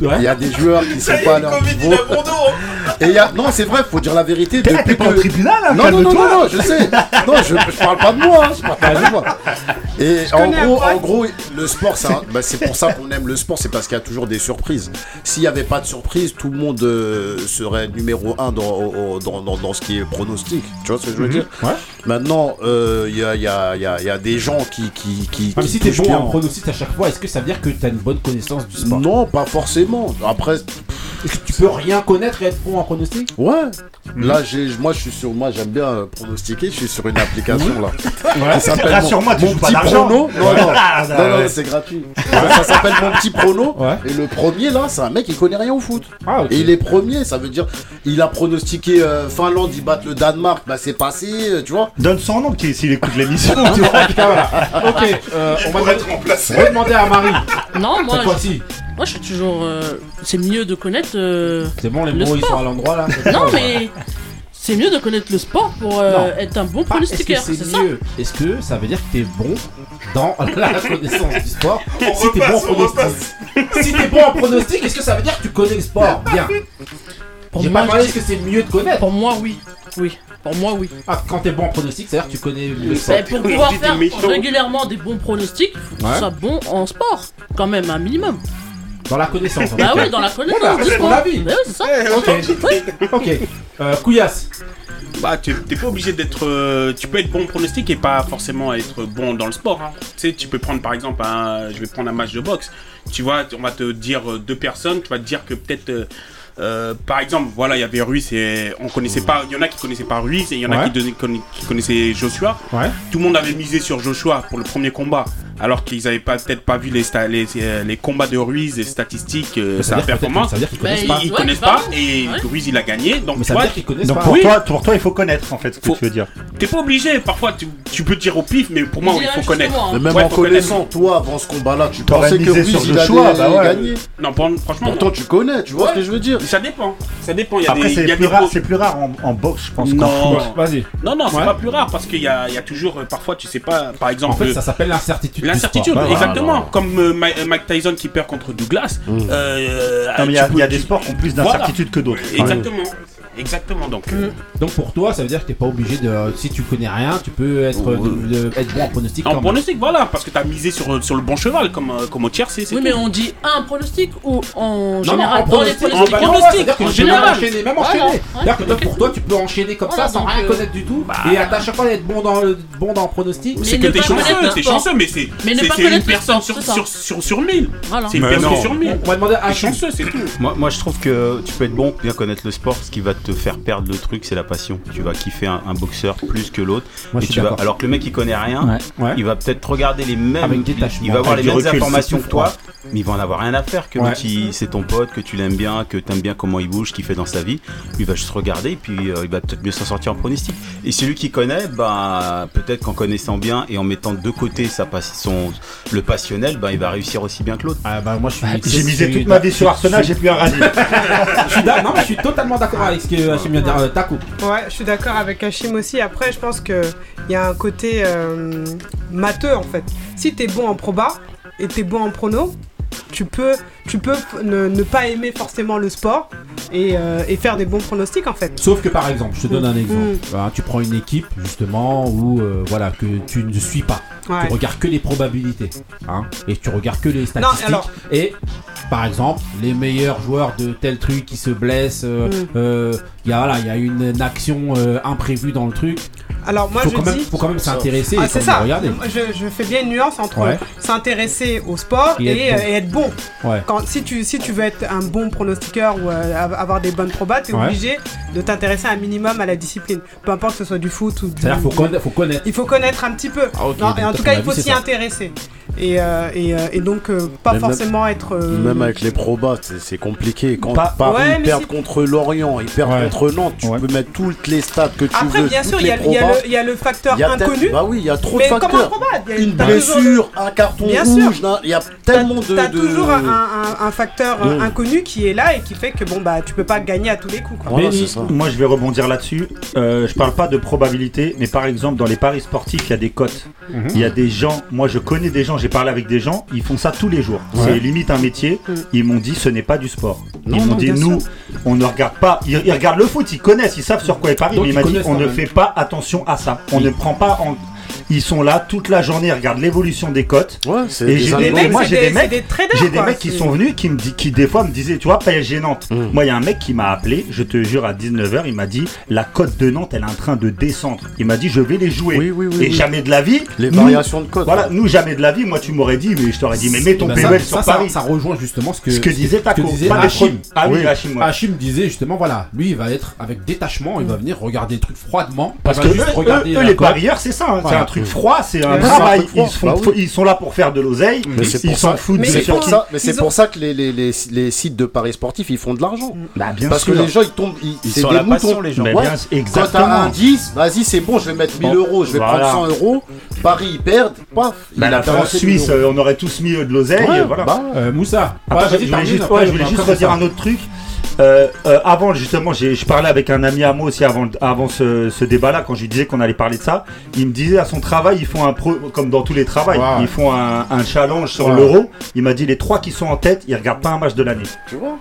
B: Ouais.
G: Il y a des joueurs qui sont pas à leur niveau. Et il y a... Non, c'est vrai, faut dire la vérité.
I: T'es
G: Depuis
I: t'es pas au
G: que...
I: tribunal, hein,
G: Non, non, non, non, non, je sais. Non, je, je parle pas de moi. Hein, je parle pas de moi. Et en gros, en gros, le sport, c'est un- bah, c'est pour ça qu'on aime le sport, c'est parce qu'il y a toujours des surprises. S'il n'y avait pas de surprise, tout le monde euh, serait numéro un dans, dans, dans, dans ce qui est pronostic. Tu vois ce que je veux dire?
B: Ouais.
G: Maintenant, euh, il y, a, il y, a, il y, a, il y a des gens qui, qui, qui,
B: Ah,
G: qui
B: si t'es bon
G: bien.
B: en pronostic à chaque fois, est-ce que ça veut dire que t'as une bonne connaissance du sport?
G: Non, pas forcément. Après,
B: Est-ce que tu peux rien connaître et être bon en pronostic
G: ouais. Là, j'ai, moi, je suis sur, moi, j'aime bien euh, pronostiquer. Je suis sur une application là.
B: Ouais.
G: Ça s'appelle
I: tu
G: mon, petit prono. Non, non,
I: Ah,
G: non, c'est gratuit. ça s'appelle mon petit prono.
B: Ouais.
G: Et le premier là, c'est un mec qui connaît rien au foot.
B: Ah.
G: Et il est premier, ça veut dire, il a pronostiqué euh, Finlande, ils battent le Danemark, bah c'est passé, euh, tu vois.
I: Donne son nom qui- s'il écoute l'émission. tu vois.
B: Voilà. Ok, euh, on va
J: remplacé.
B: on va demander à Marie.
E: Non, moi,
B: Cette
E: je,
B: fois-ci,
E: moi je suis toujours. euh, c'est mieux de connaître. Euh,
B: c'est bon, les
E: Le
B: mots ils
E: sport.
B: sont à l'endroit là.
E: Non, mais c'est mieux de connaître le sport pour euh,
B: Non.
E: être un bon
B: Pas, Est-ce que
E: pronostiqueur,
B: c'est
E: c'est ça
B: mieux? Est-ce que ça veut dire que t'es bon dans la connaissance du sport? Si t'es bon en
J: repasse, on
B: pronostic. Si t'es bon en pronostic, est-ce que ça veut dire que tu connais le sport? Bien.
E: Pour
B: J'ai
E: moi,
B: pas est-ce que c'est mieux de connaître.
E: Pour moi, oui. Oui. Pour moi, oui.
B: Ah, quand t'es bon en pronostic, c'est-à-dire que tu connais le sport.
E: Mais pour pouvoir
C: t'es
E: faire
C: méchant.
E: régulièrement des bons pronostics, il faut que
B: Ouais.
E: tu sois bon en sport. Quand même, un minimum.
B: Dans la connaissance.
E: Bah oui, dans la connaissance
B: bah,
E: sport.
B: ton avis.
E: Bah oui, c'est ça.
B: Ok. Ok. Euh, Couillasse.
C: Bah, tu t'es pas obligé d'être. euh, tu peux être bon pronostic et pas forcément être bon dans le sport. hein. Tu sais, tu peux prendre par exemple un. Je vais prendre un match de boxe. Tu vois, on va te dire euh, deux personnes. Tu vas te dire que peut-être. euh, euh, par exemple, voilà, il y avait Ruiz et on connaissait pas. Il y en a qui connaissaient pas Ruiz et il y en a
B: Ouais.
C: qui, connaissaient Joshua.
B: Ouais.
C: Tout le monde avait misé sur Joshua pour le premier combat, alors qu'ils avaient pas peut-être pas vu les, sta- les, euh, les combats de Ruiz, les statistiques, euh,
B: Ça
C: sa performance.
B: Ça veut dire qu'ils
E: Bah,
B: connaissent
C: Ils,
B: pas.
C: ils
E: Ouais,
C: connaissent pas et
E: Ouais.
C: Ruiz il a gagné. Donc
B: ça veut dire qu'ils connaissent
I: Donc
B: pas.
I: pour,
C: Oui.
I: toi, pour toi, il faut connaître en fait ce que
C: Faut-
I: tu veux dire.
C: T'es pas obligé, parfois tu, tu peux dire au pif, mais pour moi il faut connaître.
E: justement,
G: Mais
E: hein.
G: même
C: Ouais,
G: en connaissant, toi, avant ce combat-là, tu pensais que Ruiz,
I: sur
G: il
I: Joshua,
G: allait
I: bah ouais.
G: gagner.
C: Non, franchement,
G: Pourtant, tu connais, tu vois ce que je veux dire
C: ça dépend. Ça dépend. Il y a
I: Après, c'est plus, rare,
C: pro-
I: c'est plus rare en, en boxe, je pense. qu'en
C: Non.
I: foot.
B: Vas-y.
C: Non, non, c'est
B: Ouais.
C: pas plus rare parce qu'il y a, il y a toujours, euh, parfois, tu sais pas, par exemple,
B: En fait,
C: le-
B: ça s'appelle l'incertitude.
C: l'incertitude, exactement. Comme euh, euh, Mike Tyson qui perd contre Douglas. euh,
I: Non, mais il y a, y des sports qui ont plus
C: Voilà.
I: d'incertitude que d'autres.
C: Exactement. Exactement. Donc, euh,
B: Donc pour toi, ça veut dire que t'es pas obligé de. Si tu connais rien, tu peux être, de- de- être bon en pronostic.
C: en pronostic, voilà, parce que t'as misé sur, sur le bon cheval, comme, euh, comme au tiercé. c'est
E: Oui,
C: tout.
E: mais on dit un pronostic ou en
B: Non,
E: général
B: non, en
E: dans les
B: pronostic,
E: pronostics
C: en
B: bah non,
C: pronostic, en
B: tu peux
C: général.
B: enchaîner, même
E: Voilà,
B: enchaîner.
E: ouais.
B: C'est-à-dire que toi, pour toi, tu peux enchaîner comme
E: Voilà,
B: ça sans rien
E: euh,
B: connaître du tout. Et à chaque fois être bon dans le bon dans le pronostic.
C: C'est que t'es chanceux, t'es chanceux, mais c'est une personne sur,
E: c'est ça.
C: sur, sur, sur 1000.
E: Voilà.
C: C'est une personne
J: non.
C: sur 1000.
B: On va demander à
C: chanceux, c'est tout.
H: Moi, moi, je trouve que tu peux être bon, bien connaître le sport. Ce qui va te faire perdre le truc, c'est la passion. Tu vas kiffer un, un boxeur plus que l'autre.
B: Moi,
H: Et tu vas-. Alors que le mec qui connaît rien,
B: Ouais.
H: il va peut-être regarder les mêmes.
B: Avec
H: il va avoir les mêmes
I: recul,
H: informations que toi, mais il va en avoir rien à faire. Que
B: Ouais.
H: il- c'est ton pote, que tu l'aimes bien, que tu aimes bien comment il bouge, ce qu'il fait dans sa vie. Lui, il va juste regarder et puis euh, il va peut-être mieux s'en sortir en pronostic. Et celui qui connaît, bah, peut-être qu'en connaissant bien et en mettant de côté sa pas- son, le passionnel, bah, il va réussir aussi bien que l'autre.
B: Ah bah moi.
I: J'ai misé toute ma vie sur Arsenal, j'ai plus un radis.
B: Je suis non, mais je suis totalement d'accord avec ce que Hachim vient de dire. Euh, Taco.
F: Ouais, je suis d'accord avec Hachim aussi. Après, je pense qu'il y a un côté euh, matheux en fait. Si t'es bon en proba et t'es bon en prono, tu peux, tu peux ne, ne pas aimer forcément le sport et, euh, et faire des bons pronostics en fait.
B: Sauf que par exemple, je te donne un exemple.
F: Mm.
B: Hein, tu prends une équipe justement où euh, voilà que tu ne suis pas.
F: Ouais.
B: Tu regardes que les probabilités, hein, et tu regardes que les statistiques.
F: alors-
B: Et par exemple, les meilleurs joueurs de tel truc qui se blessent, euh,
F: Mm.
B: euh, il y a voilà, il y a une, action imprévue dans le truc.
F: Alors moi
B: faut,
F: je
B: quand même,
F: dis.
B: faut quand même s'intéresser
F: Ah,
B: et
F: c'est ça.
B: regarder.
F: Je, je fais bien une nuance entre
B: Ouais.
F: s'intéresser au sport
B: Et
F: et,
B: être
F: euh, et être bon.
B: Ouais.
F: Quand, si, tu, si tu veux être un bon pronostiqueur ou euh, av- avoir des bonnes probas, tu es
B: Ouais.
F: obligé de t'intéresser un minimum à la discipline. Peu importe que ce soit du foot ou du.
B: C'est-à-dire faut faut connaître.
F: Il faut connaître un petit peu.
B: Ah,
F: Non, et en tout cas, il faut s'y intéresser. Et, euh, et, euh, et donc, euh, pas
G: même-
F: forcément être. euh,
G: Même avec les probas, c'est- compliqué. Quand
F: Pas-
G: Paris
F: Ouais,
G: perd contre Lorient, ils perdent
B: Ouais.
G: contre Nantes, tu peux mettre toutes les stats que tu
F: Après,
G: veux.
F: bien
G: toutes
F: sûr, il y, a- y le- il y a le facteur
G: Il y a peut-être-
F: inconnu.
G: Bah oui, il y a trop
F: mais
G: de facteurs.
F: y a-
G: Une
F: le-
G: blessure, un carton
F: Bien
G: rouge, il y a tellement de.
F: T'as
G: de-
F: toujours un, un- un facteur inconnu qui est là et qui fait que bon bah tu peux pas gagner à tous les coups. Quoi.
G: Voilà, ça.
I: moi je vais rebondir là-dessus. Euh, je parle pas de probabilité, mais par exemple dans les paris sportifs, il y a des cotes.
B: Mhm.
I: Il y a des gens, moi je connais des gens, j'ai parlé avec des gens, ils font ça tous les jours.
B: Ouais.
I: C'est limite un métier. Ils m'ont dit ce n'est pas du sport.
G: Non,
I: ils m'ont dit nous,
G: sûr.
I: on ne regarde pas. Ils, ils regardent le foot, ils connaissent, ils savent sur quoi ils parient,
B: Donc,
I: mais il m'a dit on ne fait pas attention à ça. On ne prend pas en. Ils sont là toute la journée, ils regardent l'évolution des cotes.
G: Ouais, c'est
I: Et j'ai
G: algos.
I: des mecs, moi j'ai
F: des-
I: mecs,
F: des
I: j'ai mecs qui sont venus qui me dit, qui des fois me disaient, tu vois, PSG Nantes.
G: Mm.
I: Moi il y a un mec qui m'a appelé, je te jure à 19h, il m'a dit la cote de Nantes elle est en train de descendre. Il m'a dit je vais les jouer.
G: Oui, oui, oui,
I: Et
G: oui.
I: jamais de la vie.
G: Les
I: nous-
G: variations de code.
I: Voilà, nous jamais de la vie. Moi tu m'aurais dit, mais je t'aurais dit, mais mets ton
B: Bah,
I: PEL sur
B: ça,
I: Paris.
B: ça rejoint justement ce que,
I: Ce que disait Taco.
B: disait
I: Pas des
B: Hachim.
I: Ah oui, Hachim, ouais.
B: Hachim disait justement, voilà, lui il va être avec détachement, il va venir regarder le truc froidement.
I: Parce que eux, les
B: cote.
I: parieurs, c'est ça. hein.
B: Voilà.
I: Un truc froid, c'est un travail.
G: truc froid.
I: Ils, font-
G: Bah oui.
I: ils sont là pour faire de l'oseille.
G: Mais c'est
I: Ils
G: pour
I: s'en
G: ça-
I: foutent
F: Mais
G: C'est pour ça, mais c'est pour ça que les, les, les, les sites de paris sportifs ils font de l'argent.
I: Bah, bien
G: Parce
I: sûr.
G: que les gens ils tombent, ils,
H: sont
G: des
H: la passion,
G: moutons.
H: les gens.
I: Mais
G: Ouais.
I: bien,
G: Quand t'as
I: exactement.
G: un 10, vas-y c'est bon, je vais mettre 1000
I: Bon,
G: euros, je vais
I: voilà.
G: prendre 100 euros. Paris ils perdent, paf.
I: Bah, la France Suisse,
G: 1000 euros.
I: euh, on aurait tous mis de l'oseille.
G: Ouais,
I: voilà.
G: bah,
B: Euh, Moussa,
I: Après, je voulais juste,
B: après,
I: ouais, je voulais
B: après,
I: juste
B: après,
I: redire un autre truc. Euh, euh, avant, justement, j'ai- je parlais avec un ami à moi aussi avant, avant ce, ce débat-là, quand je lui disais qu'on allait parler de ça. Il me disait à son travail, ils font un pro, comme dans tous les travails, ils font un, un challenge sur l'euro. Il m'a dit les trois qui sont en tête, ils regardent pas un match de l'année.
G: Tu vois?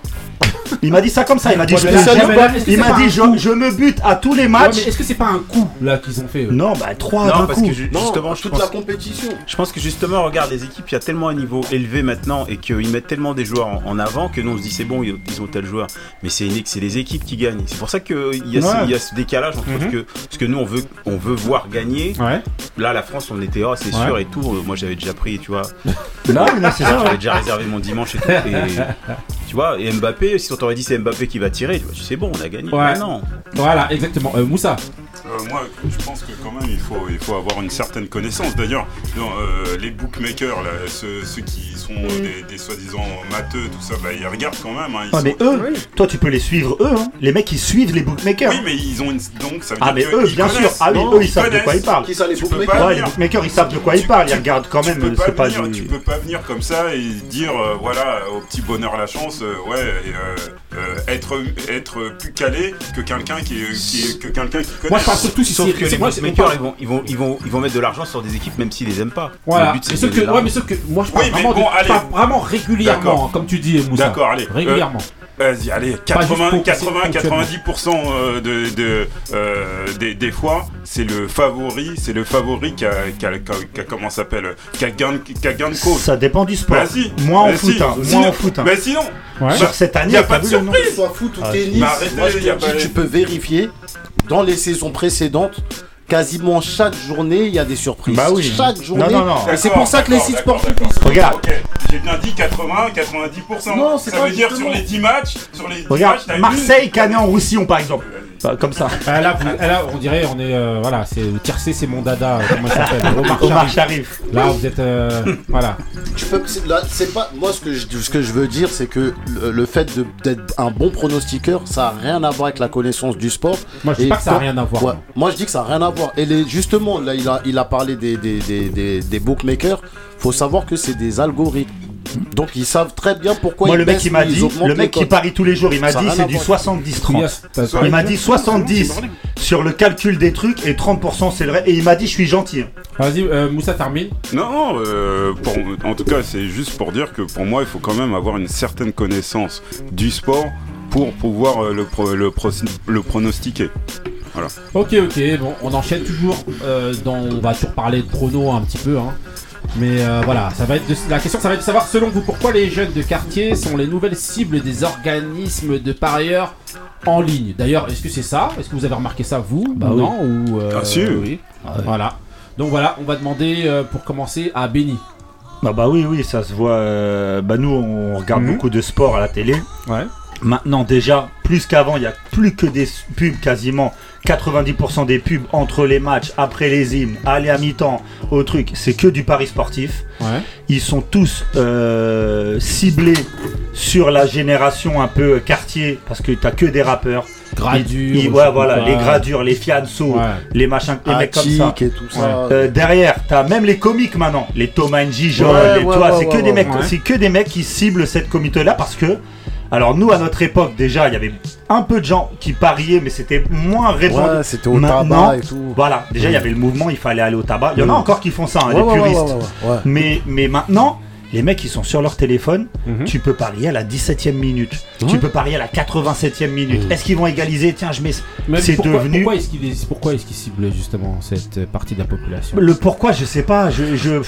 I: Il m'a dit ça comme ça. Il m'a dit,
B: Ouais,
I: je
B: là, là,
I: il m'a dit, je, me bute à tous les matchs.
B: mais est-ce que c'est pas un coup là qu'ils ont fait eux
I: Non, bah trois
H: Non,
I: d'un
H: parce
I: coup.
H: que ju-
G: Non,
H: justement, je
G: toute
H: pense,
G: la compétition.
H: je pense que justement, regarde, les équipes, il y a tellement un niveau élevé maintenant et qu'ils mettent tellement des joueurs en, en avant que nous on se dit c'est bon, ils ont tel joueur. Mais c'est c'est les équipes qui gagnent. C'est pour ça qu'il y, a ce-
I: Ouais.
H: il y a ce décalage entre ce que, ce que nous on veut, on veut voir gagner.
B: Ouais.
H: Là, la France, on était, oh, c'est
B: Ouais.
H: sûr et tout. Euh, Moi, j'avais déjà pris, tu vois.
I: Non, mais non, c'est ça.
H: J'avais déjà réservé mon dimanche et tout. Tu vois, et Mbappé, si on t'aurait dit c'est Mbappé qui va tirer, tu vois, c'est bon, on a gagné.
B: Ouais.
H: Mais non.
B: Voilà, exactement. Euh, Moussa,
J: Euh, moi, je pense que quand même, il faut, il faut avoir une certaine connaissance. D'ailleurs, dans, euh, les bookmakers, là, ceux, ceux qui sont
I: Mm.
J: euh, des, des soi-disant matheux, tout ça, bah, ils regardent quand même. hein, ils
I: Ah,
J: sont-
I: mais eux, toi tu peux les suivre eux. hein. Les mecs ils suivent les bookmakers.
J: Oui, mais ils ont une. Donc, ça veut
I: Ah,
J: dire
I: mais eux, bien sûr. Ah oui,
J: Non,
I: eux ils savent de quoi ils parlent.
G: Qui ça les
J: Tu peux
G: bookmakers
J: pas
I: Ouais, les
J: venir.
I: bookmakers ils savent de quoi ils
J: Tu-
I: parlent. Ils
J: tu-
I: regardent quand
J: tu
I: même.
J: peux
I: euh,
J: pas
I: C'est pas
J: venir,
I: du.
J: Tu peux pas venir comme ça et dire, euh, voilà, au petit bonheur la chance, euh, ouais, et, euh, euh, être, être plus calé que quelqu'un qui, que quelqu'un qui connaît.
B: moi surtout si
H: Sauf
B: c'est-
H: que les bookmakers, ils vont, ils, vont, ils, vont, ils vont mettre de l'argent sur des équipes même s'ils les aiment pas.
B: Voilà,
H: Le but, c'est
B: mais sauf que, ouais, mais sauf que moi je parle
J: Oui,
B: vraiment,
J: bon,
B: de- pas vraiment régulièrement,
J: D'accord.
B: comme tu dis Moussa.
J: D'accord, allez.
B: Régulièrement.
J: Vas-y, allez,
B: Pas
J: 80,
B: juste
J: 80
B: ponctuellement.
J: 90% euh, de, de, euh, des, des fois, c'est le favori, c'est le favori qui a, qui a, qui a- qui a- comment ça s'appelle, qui a gain, qui a gain de cause.
I: Ça dépend du sport.
J: Bah si.
I: Moi en
J: Bah
I: foot,
J: si.
I: hein.
J: Sinon-
I: moi en foot. hein.
J: Bah sinon,
B: Ouais.
I: Sur cette année,
J: y a
I: t'as
J: pas de surprise.
G: Soit foot ou
I: Ah,
G: tennis,
J: arrêtez,
G: moi je
J: a
G: te
J: pas-
G: dis, tu peux vérifier dans les saisons précédentes. Quasiment chaque journée, il y a des surprises.
I: Bah oui.
G: Chaque journée.
I: Non, non, non.
G: Et c'est pour ça que les sites sportifs.
I: Regarde.
J: J'ai bien dit 80, 90%.
G: Non, c'est
J: ça
G: pas
J: veut dire sur les 10 matchs, sur les 10
I: Regarde,
J: matchs,
I: Marseille,
J: une-
I: Canet, Roussillon par exemple. Bah, Comme ça.
B: Ah, là, vous- ah, là, on dirait, on est, euh, voilà, c'est le tiercé, c'est mon dada, euh, comment il s'appelle, Omar
I: Omar
B: Sharif.
I: Sharif.
B: Là, vous êtes, euh, voilà.
G: Tu peux, c'est, là, c'est pas moi ce que je, ce que je veux dire, c'est que le, le fait de- d'être un bon pronostiqueur, ça a rien à voir avec la connaissance du sport.
B: Moi, je dis
G: Et
B: pas que ça a
G: quand-
B: rien à voir.
G: Ouais, moi, je dis que ça a rien à voir. Et les, justement, là, il a, il a parlé des, des, des, des, des bookmakers. Faut savoir que c'est des algorithmes. Donc, ils savent très bien pourquoi
I: Moi,
G: ils
I: le mec qui m'a dit, le mec qui parie tous les jours, il m'a dit c'est du
G: voir.
I: 70-30.
B: Yes, t'as-
I: Il m'a dit 70 sur le calcul des trucs et 30% c'est le vrai. Et il m'a dit je suis gentil. hein.
B: Vas-y, euh, Moussa termine.
J: Non, euh, pour- en tout cas, c'est juste pour dire que pour moi, il faut quand même avoir une certaine connaissance du sport pour pouvoir euh, le, pro- le, pro- le pronostiquer. Voilà.
B: Ok, ok, bon, on enchaîne toujours. euh, dans, on va toujours parler de pronos un petit peu, hein. Mais euh, voilà, ça va être de- la question, ça va être de savoir selon vous pourquoi les jeunes de quartier sont les nouvelles cibles des organismes de parieurs en ligne. D'ailleurs, est-ce que c'est ça? Est-ce que vous avez remarqué ça vous?
I: Bah
B: ou
I: oui.
B: non ou, euh,
J: Ah, si.
B: oui. Voilà. Donc voilà, on va demander euh, pour commencer à Benny.
I: Bah, bah oui, oui, ça se voit. euh, bah nous, on regarde
B: Mhm.
I: beaucoup de sport à la télé.
B: Ouais.
I: Maintenant, déjà, plus qu'avant, il y a plus que des pubs quasiment 90% des pubs entre les matchs, après les hymnes, aller à mi-temps, au truc, c'est que du pari sportif.
B: Ouais.
I: Ils sont tous euh, ciblés sur la génération un peu quartier parce que t'as que des rappeurs.
B: Gradure,
I: Ils- ils-
B: je
I: ouais, voilà, les gradures, les fianso,
B: Ouais.
I: les machins, les mecs comme ça.
G: Et tout ça.
I: Euh, derrière, t'as même les comiques maintenant, les Thomas
G: Ouais,
I: les-
G: ouais,
I: c'est que
G: ouais,
I: des
G: ouais,
I: mecs,
B: ouais.
I: c'est que des mecs qui ciblent cette communauté là parce que, alors nous à notre époque déjà, il y avait un peu de gens qui pariaient, mais c'était moins répandu.
G: Ouais, c'était au
I: Maintenant,
G: tabac et tout.
I: Voilà, déjà il y avait le mouvement, il fallait aller au tabac. Il y en a
G: Mm.
I: encore qui font ça, hein,
G: Ouais,
I: les puristes.
G: ouais.
I: Mais maintenant, les mecs ils sont sur leur téléphone,
B: Mhm.
I: tu peux parier à la 17ème minute,
G: Ouais.
I: tu peux parier à la 87ème minute.
G: Mm.
I: Est-ce qu'ils vont égaliser Tiens, je mets. C'est
B: pourquoi,
I: devenu.
B: Pourquoi est-ce qu'il est- pourquoi est-ce qu'il cible justement cette euh, partie de la population?
I: Le pourquoi, je sais pas. Je, je...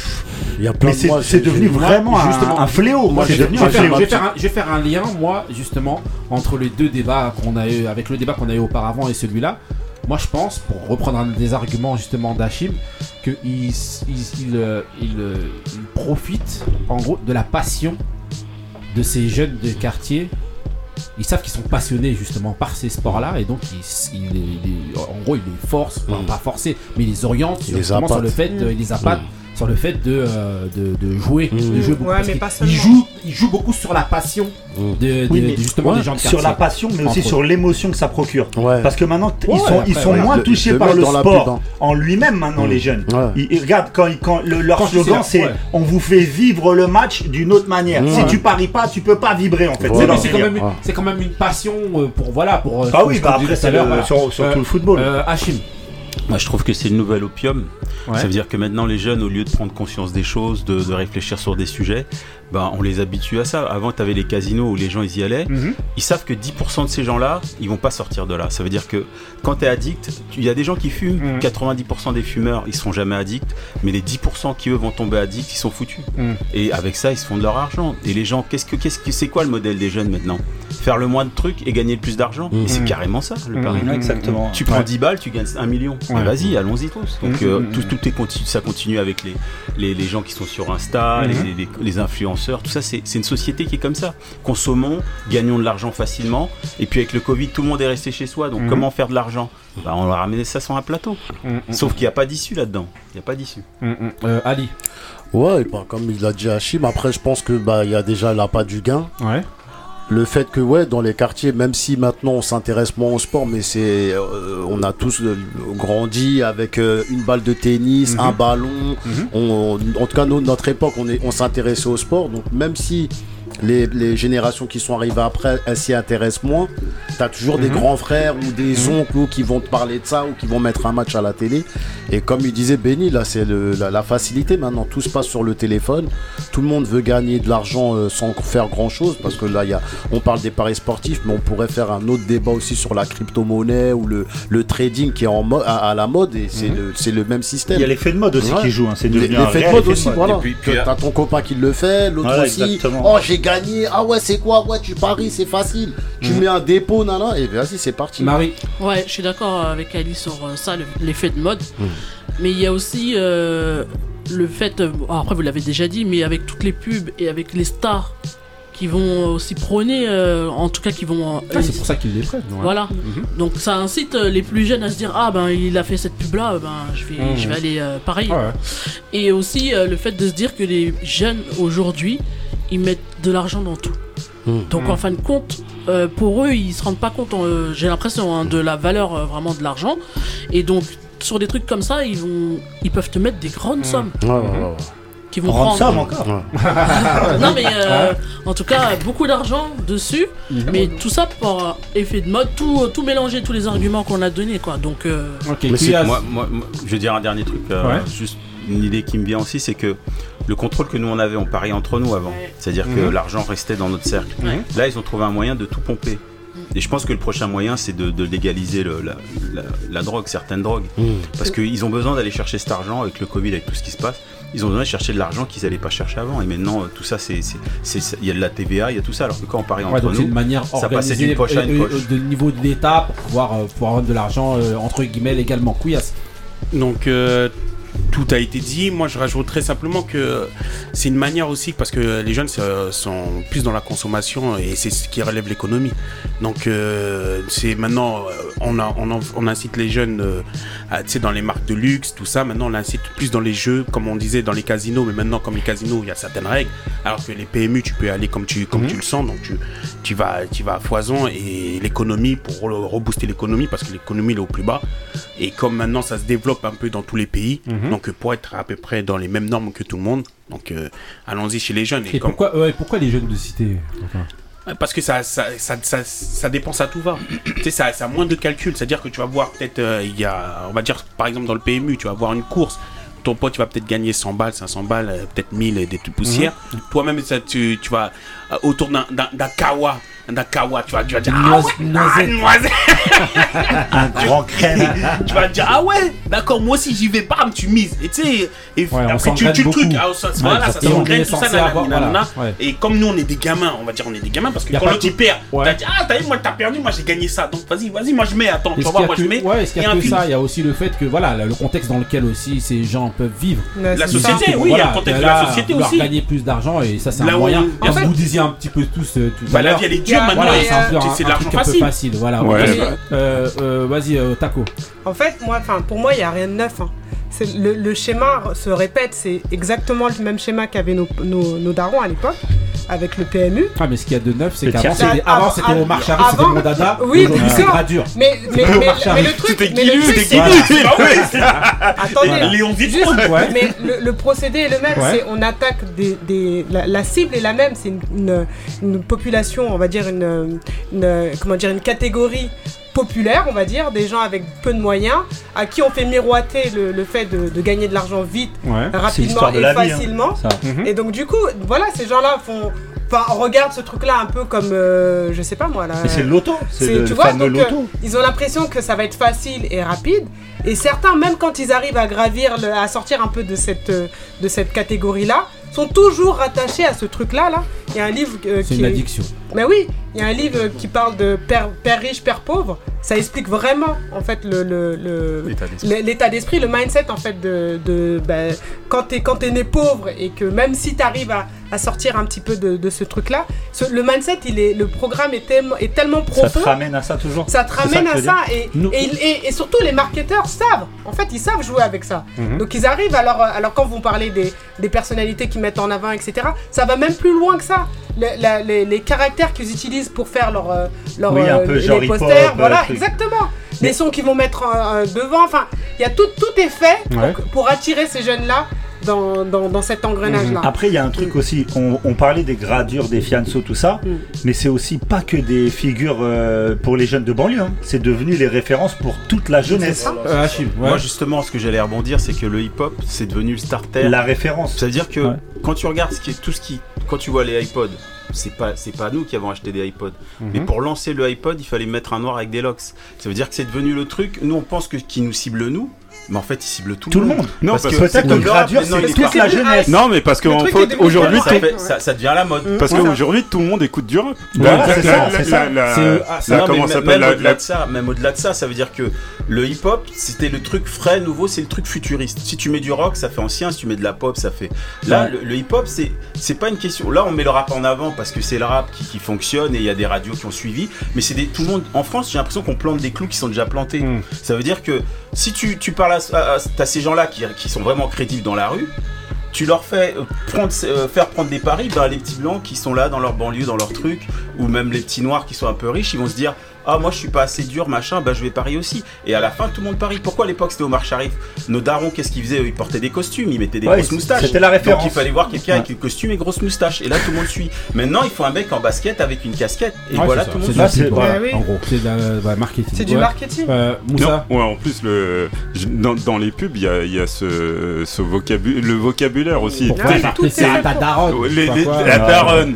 G: Il y a plein
I: Mais
G: de
I: c'est
G: moi,
I: c'est
G: j'ai-
I: devenu vraiment un,
B: justement,
I: un fléau.
B: Moi,
I: c'est
B: je,
I: devenu
B: je
I: un
B: vais faire,
I: fléau.
B: je vais faire un, je vais faire un lien, moi, justement, entre les deux débats qu'on a eu, avec le débat qu'on a eu auparavant et celui-là. Moi, je pense, pour reprendre un des arguments justement d'Achim, qu'il il, il, il, euh, il, euh, il profite, en gros, de la passion de ces jeunes de quartier. Ils savent qu'ils sont passionnés justement par ces sports-là et donc il en gros ils les forcent, enfin,
G: Mm.
B: pas forcer, mais ils les
G: les
B: justement sur le fait, ils les appâtent sur le fait de, euh, de, de jouer,
G: Mm.
B: de jouer beaucoup.
F: Ouais,
B: parce
F: mais
B: qu'ils-
F: pas
B: ils
F: seulement.
B: jouent, ils jouent beaucoup sur la passion
G: Mm.
B: de, de-
I: Oui,
B: de-
I: mais-
B: justement
G: ouais,
B: des gens de
I: Sur la passion, mais aussi sur l'émotion que ça procure.
G: Ouais.
I: Parce que maintenant, ils sont,
B: après,
I: ils sont moins
G: Le-
I: touchés par le sport
G: pub, hein.
I: en lui-même maintenant,
G: Mm.
I: les jeunes.
G: Ouais.
I: Ils, ils regardent quand, ils- quand le- leur
B: Quand
I: slogan c'est
B: ouais.
I: on vous fait vivre le match d'une autre manière. Si tu paries pas, tu peux pas vibrer en fait. C'est
B: quand, quand même une passion euh, pour voilà pour.
I: Ah oui, bah après
B: tout
I: c'est sur, tout le football.
B: Hachim.
H: Moi, je trouve que c'est le nouvel opium.
B: Ouais.
H: Ça veut dire que maintenant, les jeunes, au lieu de prendre conscience des choses, de, de réfléchir sur des sujets, ben, on les habitue à ça. Avant, tu avais les casinos où les gens ils y allaient.
B: Mhm.
H: Ils savent que 10% de ces gens-là, ils vont pas sortir de là. Ça veut dire que quand tu es addict, il y a des gens qui fument.
B: Mhm.
H: 90% des fumeurs, ils seront jamais addicts. Mais les 10% qui, eux, vont tomber addicts, ils sont foutus.
B: Mhm.
H: Et avec ça, ils se font de leur argent. Et les gens, qu'est-ce que, qu'est-ce que, c'est quoi le modèle des jeunes maintenant? Faire le moins de trucs et gagner le plus d'argent
G: Mhm.
H: Et c'est carrément ça, le pari.
I: Exactement.
H: Tu prends
B: Ouais.
H: 10 balles, tu gagnes 1 million.
B: Ouais.
H: Vas-y, allons-y tous. Donc euh, tout, tout est continu, ça continue avec les, les, les gens qui sont sur Insta, les, les- les influenceurs, tout ça, c'est c'est une société qui est comme ça. Consommons, gagnons de l'argent facilement. Et puis avec le Covid, tout le monde est resté chez soi. Donc
B: Mhm.
H: comment faire de l'argent? Bah, On va ramener ça sur un plateau. Sauf qu'il n'y a pas d'issue là-dedans. Il n'y a pas d'issue.
B: Mm. Euh, Ali.
G: Ouais, bah, comme il l'a dit Hachim, après je pense que bah il y a déjà l'appât du gain.
B: Ouais.
G: Le fait que ouais dans les quartiers, même si maintenant on s'intéresse moins au sport, mais c'est euh, on a tous euh, grandi avec euh, une balle de tennis,
B: Mhm.
G: un ballon.
B: Mhm.
G: On- en tout cas nous, notre époque on est on s'intéressait au sport, donc même si les, les générations qui sont arrivées après elles s'y intéressent moins, t'as toujours des
B: Mhm.
G: grands frères ou des oncles qui vont te parler de ça ou qui vont mettre un match à la télé. Et comme il disait Benny, là c'est la, la facilité maintenant, tout se passe sur le téléphone. Tout le monde veut gagner de l'argent euh, sans faire grand chose parce que là y a, on parle des paris sportifs, mais on pourrait faire un autre débat aussi sur la crypto-monnaie ou le, le trading qui est en à, à la mode et c'est le, c'est le même système.
I: Il y a l'effet de mode aussi
G: Ouais.
I: qui joue. hein. C'est un
G: L'effet de mode aussi, voilà.
H: Puis- puis,
G: T'as ton copain qui le fait, l'autre
I: Voilà,
G: aussi.
I: exactement.
G: Oh, j'ai gagné. Ah ouais, c'est quoi? Ouais, tu paries, c'est facile. Tu mets un dépôt, nana, et vas-y, c'est parti.
B: Marie.
E: Ouais, je suis d'accord avec Ali sur euh, ça, le- l'effet de mode.
G: Mm.
E: Mais il y a aussi euh, le fait, euh, après vous l'avez déjà dit, mais avec toutes les pubs et avec les stars qui vont aussi prôner, euh, en tout cas qui vont... euh,
B: Ah, c'est pour ça qu'ils les prennent. ouais.
E: Voilà.
B: Mhm.
E: Donc ça incite euh, les plus jeunes à se dire ah ben il a fait cette pub là, ben je vais,
B: Mhm.
E: je vais aller euh, pareil.
B: Ah ouais.
E: Et aussi euh, le fait de se dire que les jeunes aujourd'hui ils mettent de l'argent dans tout.
G: Mhm.
E: Donc
B: Mhm.
E: en fin de compte, euh, pour eux ils se rendent pas compte, euh, j'ai l'impression hein, de la valeur euh, vraiment de l'argent. Et donc sur des trucs comme ça ils vont, ils peuvent te mettre des grandes sommes
G: Ouais, ouais, ouais, ouais.
E: qui vont
I: Rendre
E: prendre.
I: somme encore.
E: non mais euh, en tout cas beaucoup d'argent dessus.
B: Mhm.
E: Mais tout ça pour euh, effet de mode, tout, tout mélanger, tous les arguments qu'on a donnés quoi. Donc euh,
B: Ok,
G: Mais
B: qui
G: c'est-
B: a-
H: Moi, moi, moi, je vais dire un dernier truc. euh,
B: Ouais.
H: Juste une idée qui me vient aussi, c'est que le contrôle que nous on avait, on pariait entre nous avant.
E: Ouais.
H: C'est-à-dire que
B: Mhm.
H: l'argent restait dans notre cercle.
E: Ouais.
H: Là, ils ont trouvé un moyen de tout pomper. Et je pense que le prochain moyen, c'est de, de légaliser le- la, la- la drogue, certaines drogues.
G: Mhm.
H: Parce qu'ils ont besoin d'aller chercher cet argent avec le Covid, avec tout ce qui se passe. Ils ont besoin de chercher de l'argent qu'ils n'allaient pas chercher avant. Et maintenant, euh, tout ça, c'est, il y a de la TVA, il y a tout ça. Alors que quand on parie
B: Ouais,
H: entre
B: donc c'est
H: nous,
B: une manière
H: ça
B: organisée
H: passait d'une poche à une
B: euh,
H: poche.
B: euh, de niveau de l'État pour pouvoir, euh, pouvoir rendre de l'argent euh, entre guillemets légalement couillasse.
C: Donc, euh, tout a été dit. Moi, je rajouterais simplement que c'est une manière aussi, parce que les jeunes sont plus dans la consommation et c'est ce qui relève l'économie. Donc, euh, c'est maintenant, euh, on, a, on, en- on incite les jeunes, euh, à, tu sais, dans les marques de luxe, tout ça. Maintenant, on incite plus dans les jeux, comme on disait, dans les casinos. Mais maintenant, comme les casinos, il y a certaines règles. Alors que les PMU, tu peux aller comme tu, comme tu le sens. Donc, tu, tu, vas, tu vas à foison et l'économie, pour re- rebooster l'économie, parce que l'économie elle est au plus bas. Et comme maintenant, ça se développe un peu dans tous les pays.
B: Mhm.
C: Donc, euh, pour être à peu près dans les mêmes normes que tout le monde. Donc, euh, allons-y chez les jeunes.
B: Et
C: comme-
B: pourquoi, ouais, pourquoi les jeunes de cité enfin,
C: Parce que ça, ça, ça, ça, ça dépense à tout va. tu sais, ça, ça a moins de calcul. C'est-à-dire que tu vas voir peut-être, euh, il y a, on va dire par exemple dans le PMU, tu vas voir une course. Ton pote, tu vas peut-être gagner 100 balles, 500 balles, euh, peut-être 1000 et des petites poussières. Toi-même, ça, tu, tu vas euh, autour d'un, kawa, d'un kawa, tu vas, tu vas dire ah ouais, ah, noisette.
I: Un grand crème.
C: tu vas dire ah ouais, d'accord, moi aussi j'y vais, bam, tu mises. Et tu sais, et après tu, tu le truc, ah, ça,
B: Ouais,
C: voilà, ça s'engraine, tout ça, nanana,
B: avoir-
C: nanana.
B: voilà, ouais.
C: Et comme nous on est des gamins, on va dire on est des gamins parce que quand l'autre il perd, t'as dit ah t'as vu moi t'as perdu, moi j'ai gagné ça, donc vas-y, vas-y, moi je mets, attends, tu
B: a
C: moi je mets.
B: ouais, est-ce qu'il y
C: et
B: a
C: un
B: que
C: film.
B: ça Il y a aussi le fait que voilà, le contexte dans lequel aussi ces gens peuvent vivre.
C: La société, oui, il y a le contexte de la société aussi.
B: gagner plus d'argent et ça c'est un moyen.
C: en fait-
B: vous disiez un petit peu tous euh, tout
C: Bah, la vie elle est dure maintenant,
B: Voilà, c'est
C: euh, de
B: un
C: l'argent
B: truc un peu
C: facile.
B: facile. Voilà.
J: Ouais.
B: Vas-y, euh, euh, euh, Taco.
F: En fait, moi, enfin, pour moi, il n'y a rien de neuf. hein. C'est- Le, le schéma se répète, c'est exactement le même schéma qu'avaient nos, nos, nos darons à l'époque, avec le PMU.
B: Ah, mais ce qu'il y a de neuf, c'est
I: Le
B: qu'avant c'était
F: Avant-
B: avant c'était
F: avant-
B: Omar Sharif, c'était
F: avant-
B: mon dada.
F: Oui,
B: c'est. Gradure.
F: Mais, mais,
B: Omar
F: mais, mais
B: Sharif.
F: le truc,
C: C'était
F: mais le truc,
C: ouais.
F: Attendez,
C: Léon Zitrone.
F: Juste,
B: Ouais.
F: mais le, le procédé est le même.
B: Ouais.
F: C'est on attaque des, des- la, la cible est la même. C'est une, une, une population, on va dire une, une- comment dire une catégorie populaire, on va dire, des gens avec peu de moyens, à qui on fait miroiter le, le fait de, de gagner de l'argent vite,
B: Ouais.
F: Rapidement et
I: vie. hein,
F: facilement.
I: ça.
F: Et donc du coup, voilà, ces gens-là font. Enfin, on regarde ce truc-là un peu comme, euh, je sais pas moi là.
I: Mais c'est le loto. C'est le
F: tu vois,
I: fameux
F: donc, euh,
I: loto.
F: ils ont l'impression que ça va être facile et rapide. Et certains, même quand ils arrivent à gravir, le- à sortir un peu de cette, euh, de cette catégorie-là, sont toujours rattachés à ce truc-là. Là. Il y a un livre euh,
B: C'est
F: qui
B: une
F: est-
B: addiction.
F: Mais oui, il y a un livre qui parle de père, père riche, père pauvre. Ça explique vraiment, en fait, le,
H: L'état d'esprit.
F: le- mindset, en fait, de, de ben, quand t'es quand t'es né pauvre et que même si t'arrives à, à sortir un petit peu de, de ce truc-là, le mindset, il est, le programme est tellement, est tellement
I: Ça
F: profond.
I: te ramène à ça toujours.
F: Ça te ramène à ça et,
B: Nous-
F: et, et- et surtout les marketeurs savent, en fait ils savent jouer avec ça.
B: Mhm.
F: Donc ils arrivent alors, alors quand vous parlez des, des personnalités qu'ils mettent en avant, etc., ça va même plus loin que ça. Le- la- les, les caractères qu'ils utilisent pour faire leur, euh, leur,
I: Oui, un
F: euh,
I: peu
F: les
I: genre hip-hop,
F: posters, voilà,
I: truc.
F: exactement. Les sons qu'ils vont mettre euh, devant, enfin, il y a tout, tout est fait pour,
B: Ouais.
F: pour attirer ces jeunes-là dans, dans, dans cet engrenage-là.
I: Après, il y a un truc aussi. On, on parlait des gradures, des fianso, tout ça.
F: Mm.
I: Mais c'est aussi pas que des figures euh, pour les jeunes de banlieue. hein. C'est devenu les références pour toute la jeunesse.
B: Euh, ouais.
H: Moi, justement, ce que j'allais rebondir, c'est que le hip-hop, c'est devenu le starter.
I: La référence.
H: C'est-à-dire que
I: Ouais.
H: quand tu regardes ce qui est, tout ce qui. Quand tu vois les iPods, c'est pas, c'est pas nous qui avons acheté des iPods.
B: Mhm.
H: Mais pour lancer le iPod, il fallait mettre un noir avec des locks. Ça veut dire que c'est devenu le truc. Nous, on pense que qui nous cible nous, mais en fait, il cible tout,
I: Tout le monde.
J: Non,
H: Parce
J: parce
H: que
J: que-
I: Peut-être que gradure, c'est toute la jeunesse.
J: Non, mais parce qu'en fait, aujourd'hui,
H: ça, devient la mode.
J: parce
F: Voilà.
J: qu'aujourd'hui, tout le monde écoute du rap.
I: Voilà,
J: La-
I: c'est ça,
J: la-
I: c'est ça.
J: la- la-
B: C'est-
J: la-
B: ah,
J: comment s'appelle la-
H: de ça, même au-delà de ça, ça veut dire que le hip-hop, c'était le truc frais, nouveau, c'est le truc futuriste. Si tu mets du rock, ça fait ancien. Si tu mets de la pop, ça fait. Là, le, hip-hop, c'est c'est pas une question. Là, on met le rap en avant parce que c'est le rap qui, fonctionne et il y a des radios qui ont suivi. Mais c'est des tout le monde en France. J'ai l'impression qu'on plante des clous qui sont déjà plantés.
B: Mm.
H: Ça veut dire que si tu, tu parles à, à- à- ces gens-là qui, qui sont vraiment crédibles dans la rue. Tu leur fais euh, prendre, euh, faire prendre des paris, ben, les petits blancs qui sont là dans leur banlieue, dans leur truc, ou même les petits noirs qui sont un peu riches, ils vont se dire ah moi je suis pas assez dur machin bah je vais parier aussi et à la fin tout le monde parie pourquoi à l'époque c'était Omar Sharif? Nos darons qu'est-ce qu'ils faisaient? Ils portaient des costumes ils mettaient des
I: Ouais,
H: grosses moustaches
I: c'était la référence.
H: donc il fallait voir quelqu'un avec le costume et grosse moustache et là tout le monde suit maintenant il faut un mec en basket avec une casquette et
B: Ouais,
H: voilà tout le monde
B: C'est
I: suit.
B: voilà,
F: oui.
B: en gros. Bah, marketing.
F: C'est du marketing.
B: Euh, Moussa
J: Non, ouais, en plus, le, dans, dans les pubs, il y a, il y a ce, ce vocabulaire, le vocabulaire aussi.
B: C'est daronne.
J: Les- les- la daronne,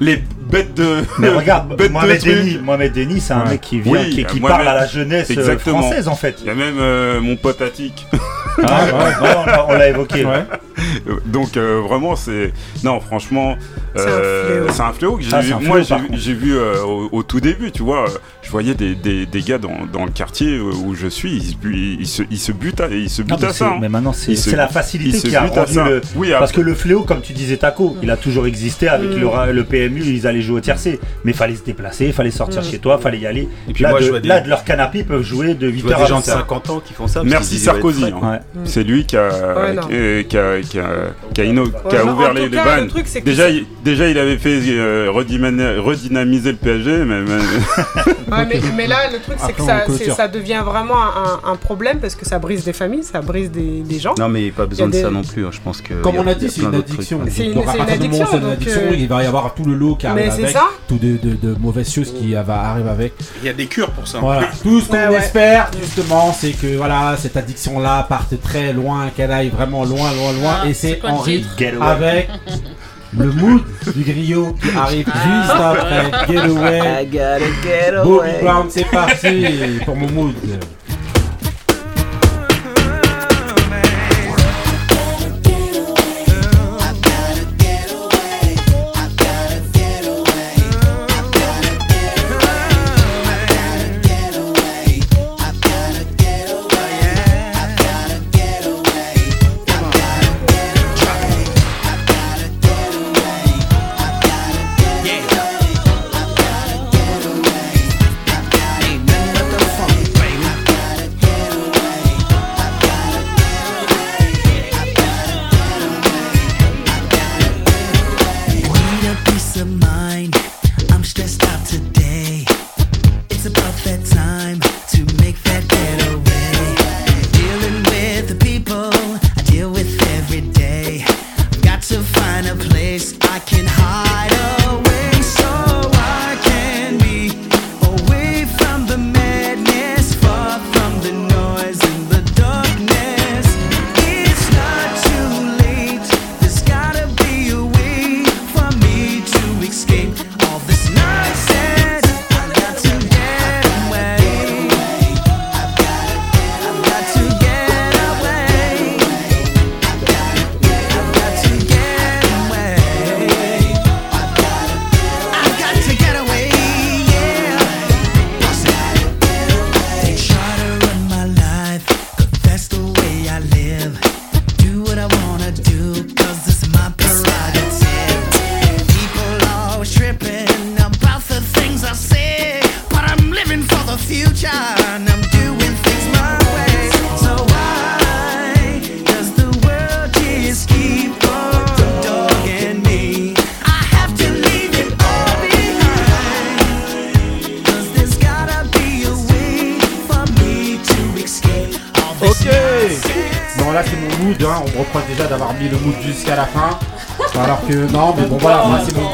J: les bêtes de.
I: Mais regarde, Mohamed. Denis, Mohamed Denis, c'est un
B: Ouais.
I: mec qui vient,
J: Oui,
I: qui, qui
J: Mohamed-
I: parle à la jeunesse euh,
J: Exactement.
I: française en fait.
J: Il y a même euh, mon pote Attic.
I: Ah, ouais, ouais, on l'a- on l'a évoqué.
B: Ouais.
J: Donc euh, vraiment, c'est non, franchement,
F: C'est un
J: euh,
F: fléau.
J: c'est un fléau que j'ai
I: Ah,
J: vu. Moi, j'ai- vu euh, au, au tout début, tu vois, je voyais des, des, des gars dans, dans le quartier où je suis, ils, se ils se ils se butent à, ils se
I: Non,
J: butent
I: mais,
J: à ça. hein.
I: mais maintenant, c'est la
J: ils
I: facilité
J: se
I: qui a
J: butent à
I: rendu
J: ça.
I: le.
J: Oui,
I: Parce que le fléau, comme tu disais, Taco, il a toujours existé avec
F: Mm.
I: le, PMU, ils allaient jouer au tiercé. Mais il fallait se déplacer, il fallait sortir
F: Mm.
I: chez toi, il fallait y aller.
H: Et puis
I: là,
H: moi,
I: de,
H: je vois des-
I: là, de leur canapé, ils peuvent jouer de
H: Je
I: 8h
H: vois
I: à
H: des gens de
I: 20h.
H: 50 ans qui font ça.
J: Merci Sarkozy. hein. C'est lui qui a,
F: non.
J: Qui a, qui a, inno- qui ouvert les,
F: cas,
J: vannes.
F: le truc, c'est que
J: Déjà, il, déjà, il avait fait euh, redynamiser le PSG, mais, mais-
F: Ouais, mais, mais là, le truc, c'est que ça, devient vraiment un, un problème parce que ça brise des familles, ça brise des, des gens.
H: Non, mais pas besoin
F: Il y a
H: de ça non plus. hein, Je pense que.
B: Comme
H: a-
B: on a dit,
H: a
B: c'est une addiction.
H: trucs.
F: C'est une-
B: Donc, à
F: c'est
B: partir
F: une
B: du moment où c'est une
F: addiction, euh,
B: il va y avoir tout le lot qui arrive avec,
F: ça.
B: tout de, de, de mauvaises choses qui va, arrivent avec.
C: Il y a des cures pour ça.
B: Voilà, tout ce qu'on espère justement, c'est que voilà, cette addiction-là parte très loin, qu'elle aille vraiment loin, loin, loin,
E: Ah,
B: et
E: c'est
I: Get away.
B: avec le mood du griot qui arrive juste après Get Away. Bobby Brown, c'est parti pour mon mood.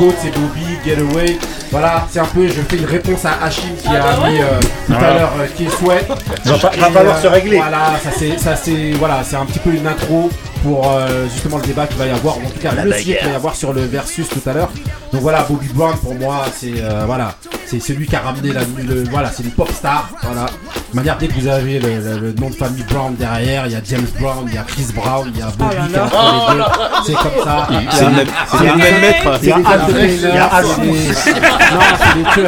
B: Goat, c'est Bobby, Getaway. Voilà, c'est un peu, je fais une réponse à Hachim qui
E: Ah
B: a
E: bah
B: mis euh, tout à l'heure euh, qui est souhait.
I: Va pas- va
B: Et,
I: falloir
B: euh,
I: se régler.
B: Voilà, ça c'est, ça c'est, voilà, c'est un petit peu une intro pour euh, justement le débat qu'il va y avoir, ou en tout cas
I: La
B: le
I: bagarre.
B: qu'il va y avoir sur le versus tout à l'heure. Donc voilà, Bobby Brown pour moi c'est euh, voilà, c'est celui qui a ramené la, le, voilà, c'est une pop star. Voilà, manière dès que vous avez le, le- le nom de famille Brown derrière, il y a James Brown, il y a Chris Brown, il y a Bobby
F: là
B: qui est
F: là.
B: entre les deux. C'est comme ça.
H: C'est le même- maître.
I: Il y a
B: Non, c'est.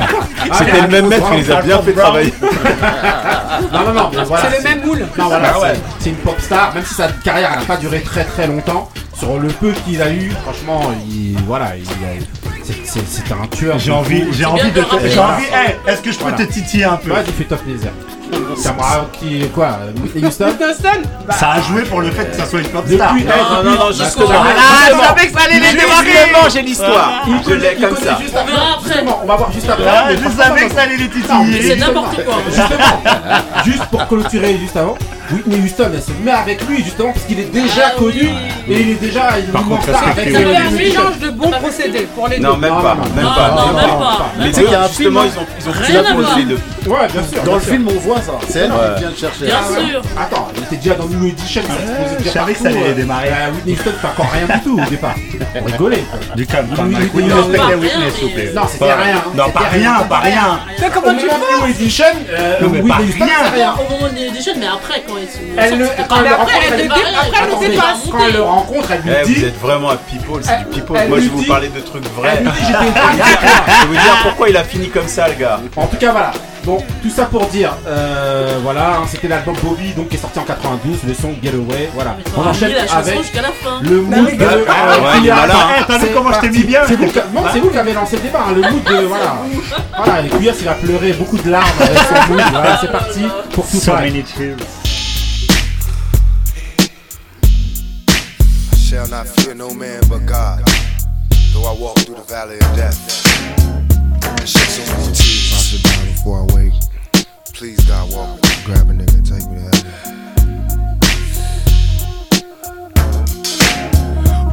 B: Ah,
H: C'était le même maître,
B: Brown,
H: il les a bien fait travailler.
B: Non, non, non,
F: c'est le même moule.
B: Non, voilà,
I: Ah
B: c'est- une pop star, même si sa carrière n'a pas duré très très longtemps. Sur le peu qu'il a eu, franchement, il, voilà, il a- c'est- un tueur.
I: J'ai envie, j'ai
E: C'est
I: envie de. J'ai envie. Eh, est-ce que je peux
B: Voilà.
I: te titiller un peu?
B: Vas-y, fais-toi plaisir. C'est moi qui. Quoi Whitney Houston
F: Houston Bah,
I: Ça a joué pour le fait que ça soit une pop
B: Depuis,
I: star.
B: eh,
H: Non, non, non.
B: Voilà,
F: Ah, je savais que ça allait les démarrer
H: Justement, j'ai l'histoire.
B: Il
H: Je
B: connaît-
H: l'ai comme ça.
B: juste
E: On
B: après. va voir juste après.
I: Ah,
B: mais
I: je savais
B: non,
I: que ça allait les
B: Non,
I: titiller.
E: C'est n'importe quoi.
B: Justement, juste pour clôturer juste avant, Whitney Houston, elle se met avec lui justement parce qu'il est déjà
E: Ah
B: connu
E: oui.
B: et il est déjà une
I: Par
B: immense
I: contre,
B: star
I: ça,
B: avec
I: c'est
B: sa
F: C'était
I: que-
F: un mélange de bons procédés pour les deux.
H: Non, même
B: Non,
H: pas,
B: non,
H: même
E: non,
H: pas.
E: non,
H: même
E: même
H: pas.
E: pas.
H: Les
G: C'est
H: deux,
G: qu'il y a un
H: justement,
G: film,
H: ils ont, ils ont
E: Rien
H: pris
E: à voir.
H: les deux.
B: Ouais, bien sûr.
G: Dans
B: bien
G: le
B: sûr.
G: film, on voit ça. C'est elle
H: Ouais.
G: qui vient le chercher.
E: Bien
G: Ah
E: sûr.
B: Attends, il était déjà dans New Edition, ça
I: je
B: déjà
I: savais que ça
B: partout,
I: allait
B: euh.
I: démarrer.
B: Euh, Whitney Houston fait encore rien du tout au départ. On rigolait.
I: Du calme,
B: oui, oui,
I: respectez
E: oui.
I: Whitney, s'il vous plaît.
B: Non, c'était rien. hein.
I: Non, pas rien, pas rien.
F: Mais
B: Au
F: comment tu
B: moment de New Edition, euh,
I: Non, mais
B: Whitney
I: pas
B: Houston,
I: rien.
B: c'est rien.
E: Au moment des jeunes, mais après, quand
B: Elle le, quand elle le rencontre,
F: elle dépasse.
B: Quand elle le rencontre, elle lui
H: Eh, vous
B: dit.
H: êtes vraiment un people, c'est du people. Moi, je
B: lui
H: vais vous
B: dit-
H: parler de trucs vrais.
B: Elle lui dit, j'étais une
H: Je vais vous dire pourquoi il a fini comme ça, le gars.
B: En tout cas, voilà. Bon, tout ça pour dire, euh, voilà, hein, c'était l'album Bobby, donc qui est sorti en 92, le son Get Away, voilà. On enchaîne avec
E: jusqu'à la fin.
B: le
E: Bah
B: mood de.
E: Ah,
B: euh,
H: malin.
I: Eh, t'as vu
B: C'est
I: comment je t'ai mis bien
B: C'est vous, qui- non, c'est vous qui avez lancé le débat, hein, le mood de. Voilà. Voilà, et il a pleuré beaucoup de larmes avec son mood. Voilà, c'est parti pour tout ça.
M: Shall not fear no man but God. Though I walk through the valley of death. And shed so many tears. I sit down before I wake. Please God walk with me. Grab a nigga and take me to heaven.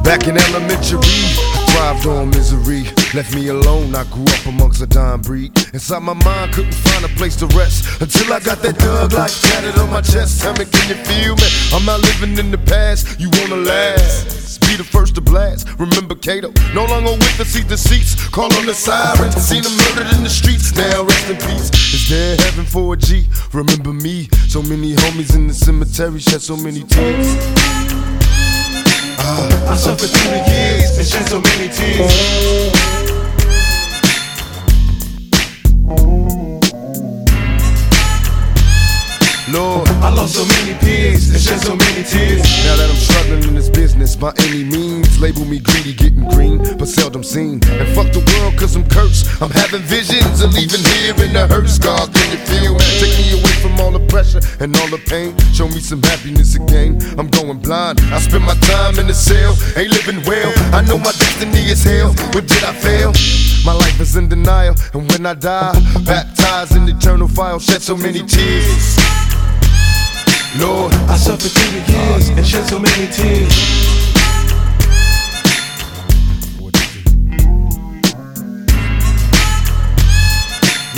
M: Back in elementary, I thrived on misery. Left me alone, I grew up amongst a dying breed. Inside my mind, couldn't find a place to rest until I got that thug life tatted on my chest. Tell me, can you feel me? I'm not living in the past, you wanna last. Be the first to blast. Remember Cato, no longer with the seat deceits. Call on the sirens, seen them murdered in the streets. Now rest in peace. Is there heaven for a G? Remember me, so many homies in the cemetery shed so many tears. Ah, I suffered through the years and shed so many tears. I'm having visions of leaving here in the hearse. God, can you feel me? Take me away from all the pressure and all the pain. Show me some happiness again. I'm going blind. I spend my time in the cell, ain't living well. I know my destiny is hell, but did I fail? My life is in denial, and when I die, baptized in eternal fire, shed so many tears. Lord, I suffered through the years and shed so many tears.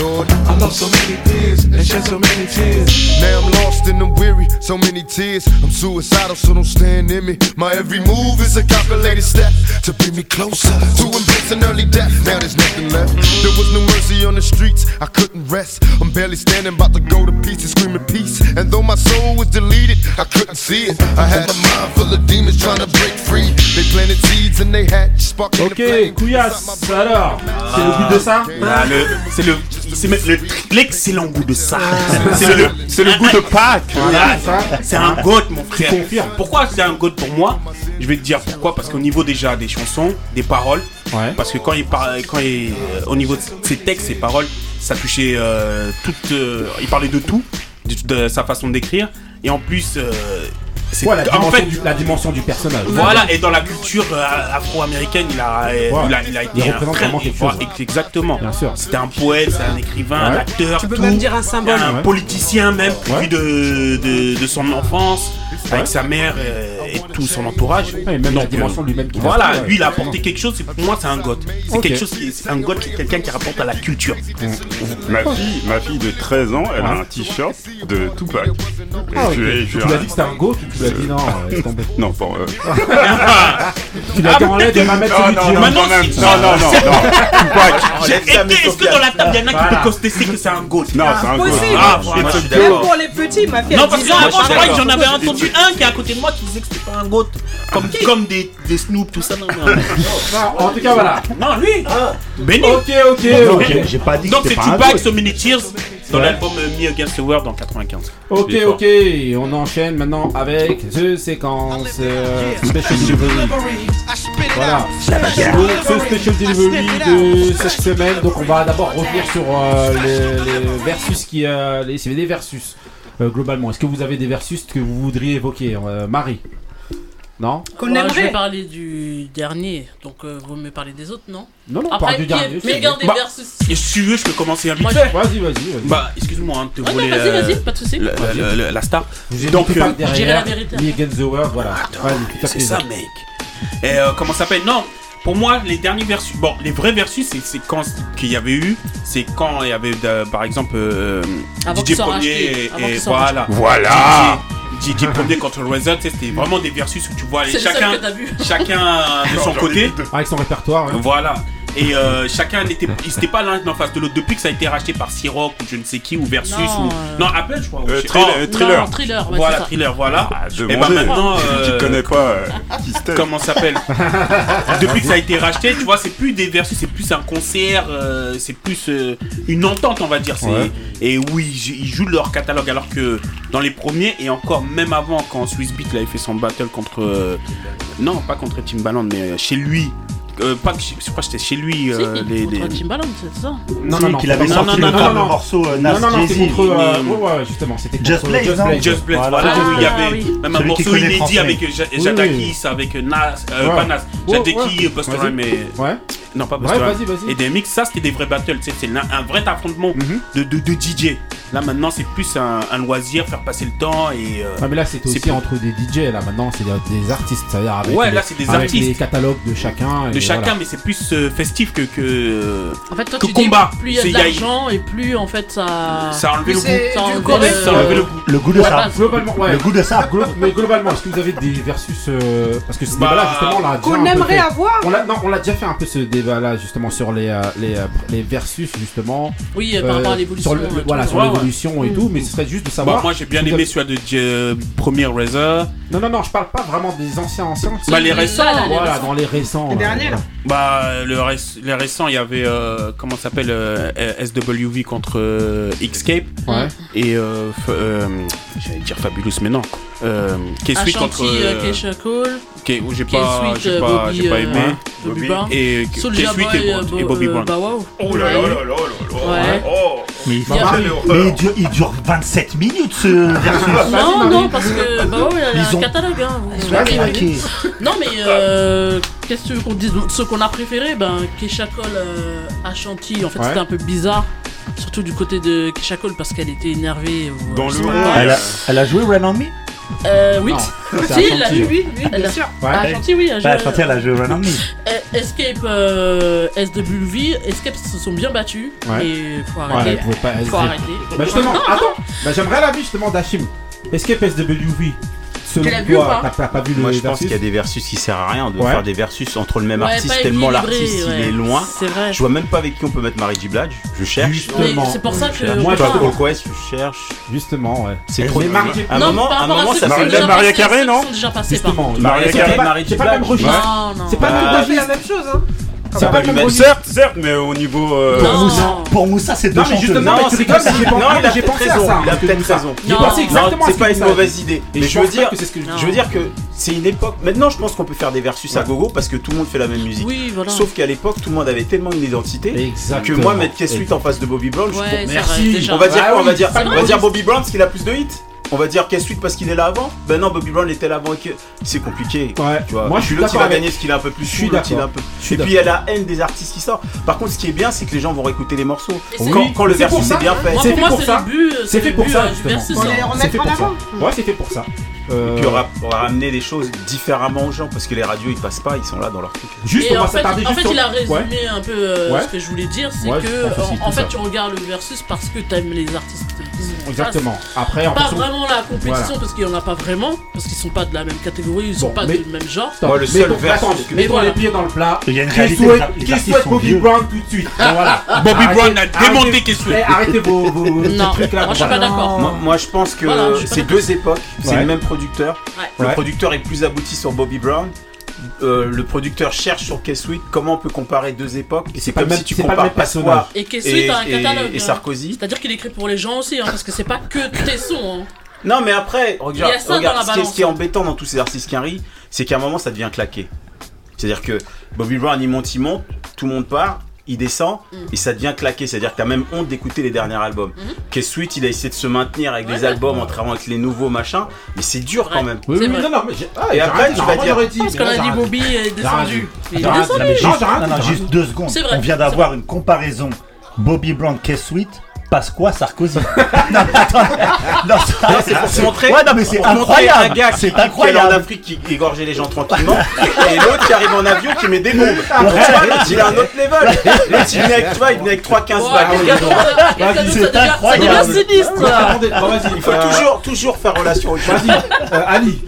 M: Lord, I lost so many peers and shed so many tears. Now I'm lost and I'm weary, so many tears. I'm suicidal, so don't stand in me. My every move is a calculated step to bring me closer to embracing early death. Now there's nothing left. There was no mercy on the streets, I couldn't rest. I'm barely standing, about to go to pieces, screaming peace. And though my soul was deleted, I couldn't see it. I had a mind full of demons trying to break free. They planted seeds and they hatched, sparking the
B: Ok,
M: flame.
B: Couillasse, alors, c'est le but de ça
C: Ah, le- c'est le, c'est même le- l'excellent goût de ça. C'est le, c'est le goût de Pâques.
B: Voilà.
C: C'est un goat, mon frère. Pourquoi c'est un goat pour moi? Je vais te dire pourquoi. Parce qu'au niveau déjà des chansons, des paroles,
B: Ouais.
C: parce que quand il parle, quand il, euh, au niveau de ses textes, ses paroles, ça touchait euh, toute. euh, il parlait de tout, de, de sa façon d'écrire, et en plus. euh, c'est
B: Ouais, la
C: en
B: dimension,
C: fait,
B: du, la dimension du personnage.
C: voilà, et dans la culture euh, afro-américaine, il a, euh,
B: Ouais.
C: il a, il a été
B: Il
C: un
B: représente
C: très-
B: vraiment quelque
C: voilà,
B: chose.
C: Exactement.
B: Bien sûr.
C: C'était un poète, c'est un écrivain, un
B: Ouais.
C: acteur.
F: Tu peux
C: tout.
F: même dire un symbole.
C: Un
B: Ouais.
C: politicien même,
B: Ouais.
C: vu de, de, de son enfance,
B: Ouais.
C: avec sa mère euh, et tout son entourage.
B: Ouais, et même la
C: Donc,
B: dimension
C: euh,
B: lui-même
C: Voilà, lui il a apporté quelque chose, pour moi c'est un goth. C'est
B: Ok.
C: quelque chose qui est, un goth, c'est quelqu'un qui rapporte à la culture.
J: Ma fille, ma fille de 13 ans, elle a un t-shirt de Tupac. Et
B: Ah,
J: je je
B: Tu
J: lui ai-
B: lui as dit que c'était un go, ou tu lui as dit non, euh, laisse tomber.
J: Non, pas. euh,
B: Tu l'as dit en l'aide et m'a mettre
J: Non,
B: celui
J: non,
B: qui
J: non, Non, non, non,
C: Est-ce que dans la table, il y en a qui peut contester que c'est un goth
J: Non, c'est un
F: Impossible.
J: gosse.
C: Ah,
F: Même pour les petits, ma fille
C: Non, parce
F: 10
C: que avant, je crois que j'en avais entendu un qui est à côté de moi qui disait que c'était pas un goat. Comme, des, Snoop, tout ça. Non, non.
B: Non, en tout cas, voilà.
C: non lui Benny
B: Ok, ok,
I: Non,
B: ok.
I: j'ai- pas dit
C: Donc c'est Tupac. So Many Tears, dans
B: Ouais.
C: l'album Me Against the World en 95.
B: Ok, ok, on enchaîne maintenant avec The Séquence euh, Special Delivery. Voilà. Donc, ce Special Delivery de cette semaine. Donc, on va d'abord revenir sur euh, les, les versus qui. Euh, les CVD versus. euh, globalement, est-ce que vous avez des versus que vous voudriez évoquer Marie? Non
F: Qu'on
E: Moi, je vais
F: aimerait.
E: parler du dernier, donc euh, vous me parlez des autres, non
B: Non, non, on
E: Après,
B: parle du dernier.
E: mais regardez
C: Bah,
E: versus.
C: Et si tu veux, je peux commencer un fait.
B: Vas-y, vas-y, vas-y.
C: Bah, excuse-moi hein, de te
E: Ouais, non,
C: voler
E: vas-y,
C: euh,
E: vas-y, pas de soucis.
C: le- le- le- la star.
B: Vous
C: Donc,
B: Donc,
C: euh,
B: pas
E: je dirais
B: derrière.
E: la vérité.
B: Me Against the World, voilà. Vas-y,
C: C'est
B: fait.
C: ça, mec. Et euh, comment ça s'appelle? Non, pour moi, les derniers versus. Bon, les vrais versus, c'est- c'est quand qu'il y avait eu. C'est quand il y avait, euh, par exemple, euh,
E: Avant
C: DJ
E: qu'ils soient
C: Premier
E: rachetés,
C: et,
E: avant
C: et
E: qu'ils soient
C: voilà.
J: Voilà.
C: DJ, Premier contre Razor, c'était vraiment des versus où tu vois les, et euh, chacun n'était, pas l'un en face de l'autre. Depuis que ça a été racheté par Siroc ou je ne sais qui ou Versus
E: non,
C: ou non Apple, je crois.
J: Euh.
E: Non, ouais,
C: voilà, thriller, voilà. Et
J: bah
C: maintenant, euh, tu
J: connais pas
C: comment s'appelle Depuis que ça a été racheté, tu vois, c'est plus des Versus, c'est plus un concert, euh, c'est plus euh, une entente, on va dire. Et oui, ils, jouent leur catalogue alors que dans les premiers et encore même avant quand Swiss Beat avait fait son battle contre non pas contre Timbaland mais chez lui euh, pas, je crois que c'était chez lui. Euh, les, les...
E: c'est ça
B: Non, non, non.
I: Qu'il avait
B: non,
I: sorti
B: non,
I: le fameux morceau euh, Nas
B: Non, non, non, c'était
I: euh,
B: contre. Euh, ouais, ouais, justement, c'était
I: Just euh, Blaze.
B: Just Blaze,
C: Just Blaze.
I: Voilà,
C: voilà
E: ah,
C: il y avait
E: oui.
C: même
I: Celui un
C: morceau inédit
I: français.
C: avec Jadakis,
B: oui,
C: oui. avec Nas, euh,
B: ouais.
C: pas Nas, Jadakis,
B: Buster
C: Rhymes.
B: Ouais.
C: Non, pas Buster
B: ouais,
C: vas
B: -y,
C: vas
B: -y.
C: Et des mix, ça c'était des vrais battles. C'est un vrai affrontement
B: mhm.
C: de, de, de, DJ. Là maintenant, c'est plus un, loisir, faire passer le temps et. Euh,
B: ah, mais là,
C: c'est
B: aussi entre des DJ. Là maintenant, c'est des artistes. Ça veut dire avec
C: ouais, là, c'est des
B: avec
C: artistes.
B: les catalogues de chacun.
C: De chacun, mais c'est plus euh, festif que, que. Que combat.
E: Dis, plus il y a de l'argent et plus en fait ça.
C: Ça a enlevé le goût.
E: Ça
C: a euh, le goût.
I: De ça.
E: Bah,
B: globalement.
I: Le goût de ça.
B: Mais globalement, est-ce que vous avez des versus. Euh, parce que c'est
C: bah,
B: là justement, là.
F: Qu'on aimerait avoir
B: Non, on l'a déjà fait un peu ce euh, justement sur les, euh, les, euh, les versus justement.
E: Oui, par rapport à l'évolution.
B: Voilà, sur l'évolution et
E: mm.
B: tout, mais ce serait juste de
C: bah,
B: savoir.
C: moi j'ai bien aimé celui de Premier Razor.
B: Non, non, non, je parle pas vraiment des anciens anciens.
C: Bah les récents,
B: voilà, dans les récents.
F: Les derniers là.
C: Bah le les récents, il y avait comment s'appelle SWV contre Xscape.
B: Ouais.
C: Et j'allais dire Fabulous, mais non. Euh, contre. Euh,
E: euh Cole.
C: Qui euh, j'ai pas, pas, pas aimé.
E: Bobby Brown.
C: Et qui
E: est
C: et, Bobby Brown. Oh là là là là là là. Oh.
I: Mais il, dure, il dure 27 minutes ce ah, versus.
E: Non, non, parce que bah ouais, il a un catalogue. Hein, Non, mais euh, qu'est-ce qu'on dise? Ce qu'on a préféré, ben, Keisha Cole à Chantilly, en fait, c'était un peu bizarre. Surtout du côté de Keisha Cole parce qu'elle était énervée.
J: Dans le
I: Elle a, elle a joué Run on Me?
E: Euh, oui. Si,
B: il
E: l'a
F: oui, oui, bien sûr.
B: Ouais.
E: Ah, Chanty, oui.
I: Bah, Chanty, elle a joué
E: au Escape, euh, SWV, Escape se sont bien battus.
B: Ouais.
E: Et faut arrêter.
B: Ouais,
E: faut arrêter.
B: Bah, justement, attends, bah, j'aimerais l'avis justement d'Achim. Escape SWV, selon toi, t'as pas vu
H: Moi, je
B: versus pense
H: qu'il y a des versus qui servent à rien de
B: ouais.
H: faire des versus entre le même
E: ouais,
H: artiste tellement l'artiste
E: ouais.
H: il est loin.
E: C'est vrai.
H: Je vois même pas avec qui on peut mettre Marie J. Blige. Je cherche.
B: Justement.
E: C'est pour ça que je
B: moi,
H: toi, Quest, je cherche.
B: Justement, ouais.
H: C'est trop.
B: Marqué.
H: À un moment, à un ça fait
J: Maria Carré, non
B: Justement.
J: Maria
B: Carré,
J: Marie
B: J.
H: Blige.
B: C'est pas la même
E: chose.
B: C'est pas
H: bah,
F: la même chose. hein
B: ah,
J: certes, certes, mais au niveau. Euh,
I: pour Moussa, c'est deux chanteuses.
H: Non, mais justement,
B: j'ai pensé à ça.
H: Il a peut-être raison.
B: J'ai pensé exactement
H: C'est pas une mauvaise idée. Mais
B: je
H: veux dire
B: que c'est
H: une époque. Maintenant, je pense qu'on peut faire des versus à gogo parce que tout le monde fait la même musique. Sauf qu'à l'époque, tout le monde avait tellement une identité que moi, mettre K-Suite en face de Bobby Brown, je
E: trouve.
B: Merci.
H: On va dire quoi On va dire Bobby Brown parce qu'il a plus de hits on va dire Case Suite parce qu'il est là avant? Ben non, Bobby Brown était là avant. Que... C'est compliqué.
B: Ouais.
H: Tu vois.
B: Moi, je suis
H: l'autre, il va gagner ce qu'il a un peu plus.
B: Je suis
H: cool, un peu... Et puis, il y a la haine des artistes qui sortent. Par contre, ce qui est bien, c'est que les gens vont réécouter les morceaux. Quand, le versus est bien fait.
B: C'est fait pour ça. C'est fait pour ça. C'est fait pour ça. Ouais, c'est fait pour ça. Euh...
H: Et puis on les choses différemment aux gens parce que les radios ils passent pas, ils sont là dans leur truc.
B: Juste,
E: en fait, il a résumé un peu euh, ce que je voulais dire c'est que
B: euh,
E: en, fait, tu regardes le versus parce que tu aimes les artistes.
B: Exactement. Après, en
E: pas vraiment la compétition parce qu'il y en a pas vraiment parce qu'ils sont pas de la même catégorie, ils sont pas du même genre.
H: Moi, le seul versus.
B: Mais
E: voilà.
B: les pieds dans le plat. Qui souhaite Bobby Brown tout de suite ah,
C: Bobby Brown a démonté
B: qui
C: souhaite.
B: Eh, arrêtez vos trucs là.
E: Je suis pas d'accord.
H: Moi, je pense que c'est deux époques, c'est le même
E: produit
H: le producteur est plus abouti sur Bobby Brown. Euh, le producteur cherche sur Keswick comment on peut comparer deux époques. Et c'est comme
B: même,
H: si tu compares
B: pas
H: Passoir
E: et, et, a un catalogue,
H: et,
E: et
H: Sarkozy.
E: C'est-à-dire qu'il écrit pour les gens aussi, hein, parce que c'est pas que tes sons. Hein.
H: Non, mais après, regarde, regarde ce, qui est, ce, qui embêtant dans tous ces artistes qui arrivent, c'est qu'à un moment ça devient claqué. C'est-à-dire que Bobby Brown il monte, il monte, tout le monde part, il descend
E: mm.
H: et ça devient claqué. C'est-à-dire que t'as même honte d'écouter les derniers albums.
E: Mm
H: -hmm. Sweet, il a essayé de se maintenir avec
E: ouais, les
H: albums, en travaillant avec les nouveaux machins, mais c'est dur quand même.
B: Oui, non, non, mais
H: et après, tu vas dire.
E: Parce qu'on a dit Bobby euh, est descendu.
I: Juste deux secondes. On vient d'avoir une comparaison Bobby Brown, K-Sweet Pasqua Sarkozy. non, mais attends, non, ça-
H: Non, c'est pour se montrer.
I: Ouais, non, mais c'est
H: pour montrer
I: incroyable.
H: Un gars qui,
I: c'est
H: qui allait en
I: incroyable.
H: Afrique qui égorgeait les gens tranquillement, et l'autre qui arrive en avion qui met des bombes. Donc, tu vois, l'autre il a un autre level. L'autre il venait avec, tu vois, il venait avec 3-15 balles.
E: les gars, ça devient-
I: c'est
E: ça
I: incroyable.
E: sinistre. là.
B: Attendez, bon, vas-y,
H: Il faut
B: euh,
H: toujours, toujours faire relation au
B: Vas-y, euh, Ali.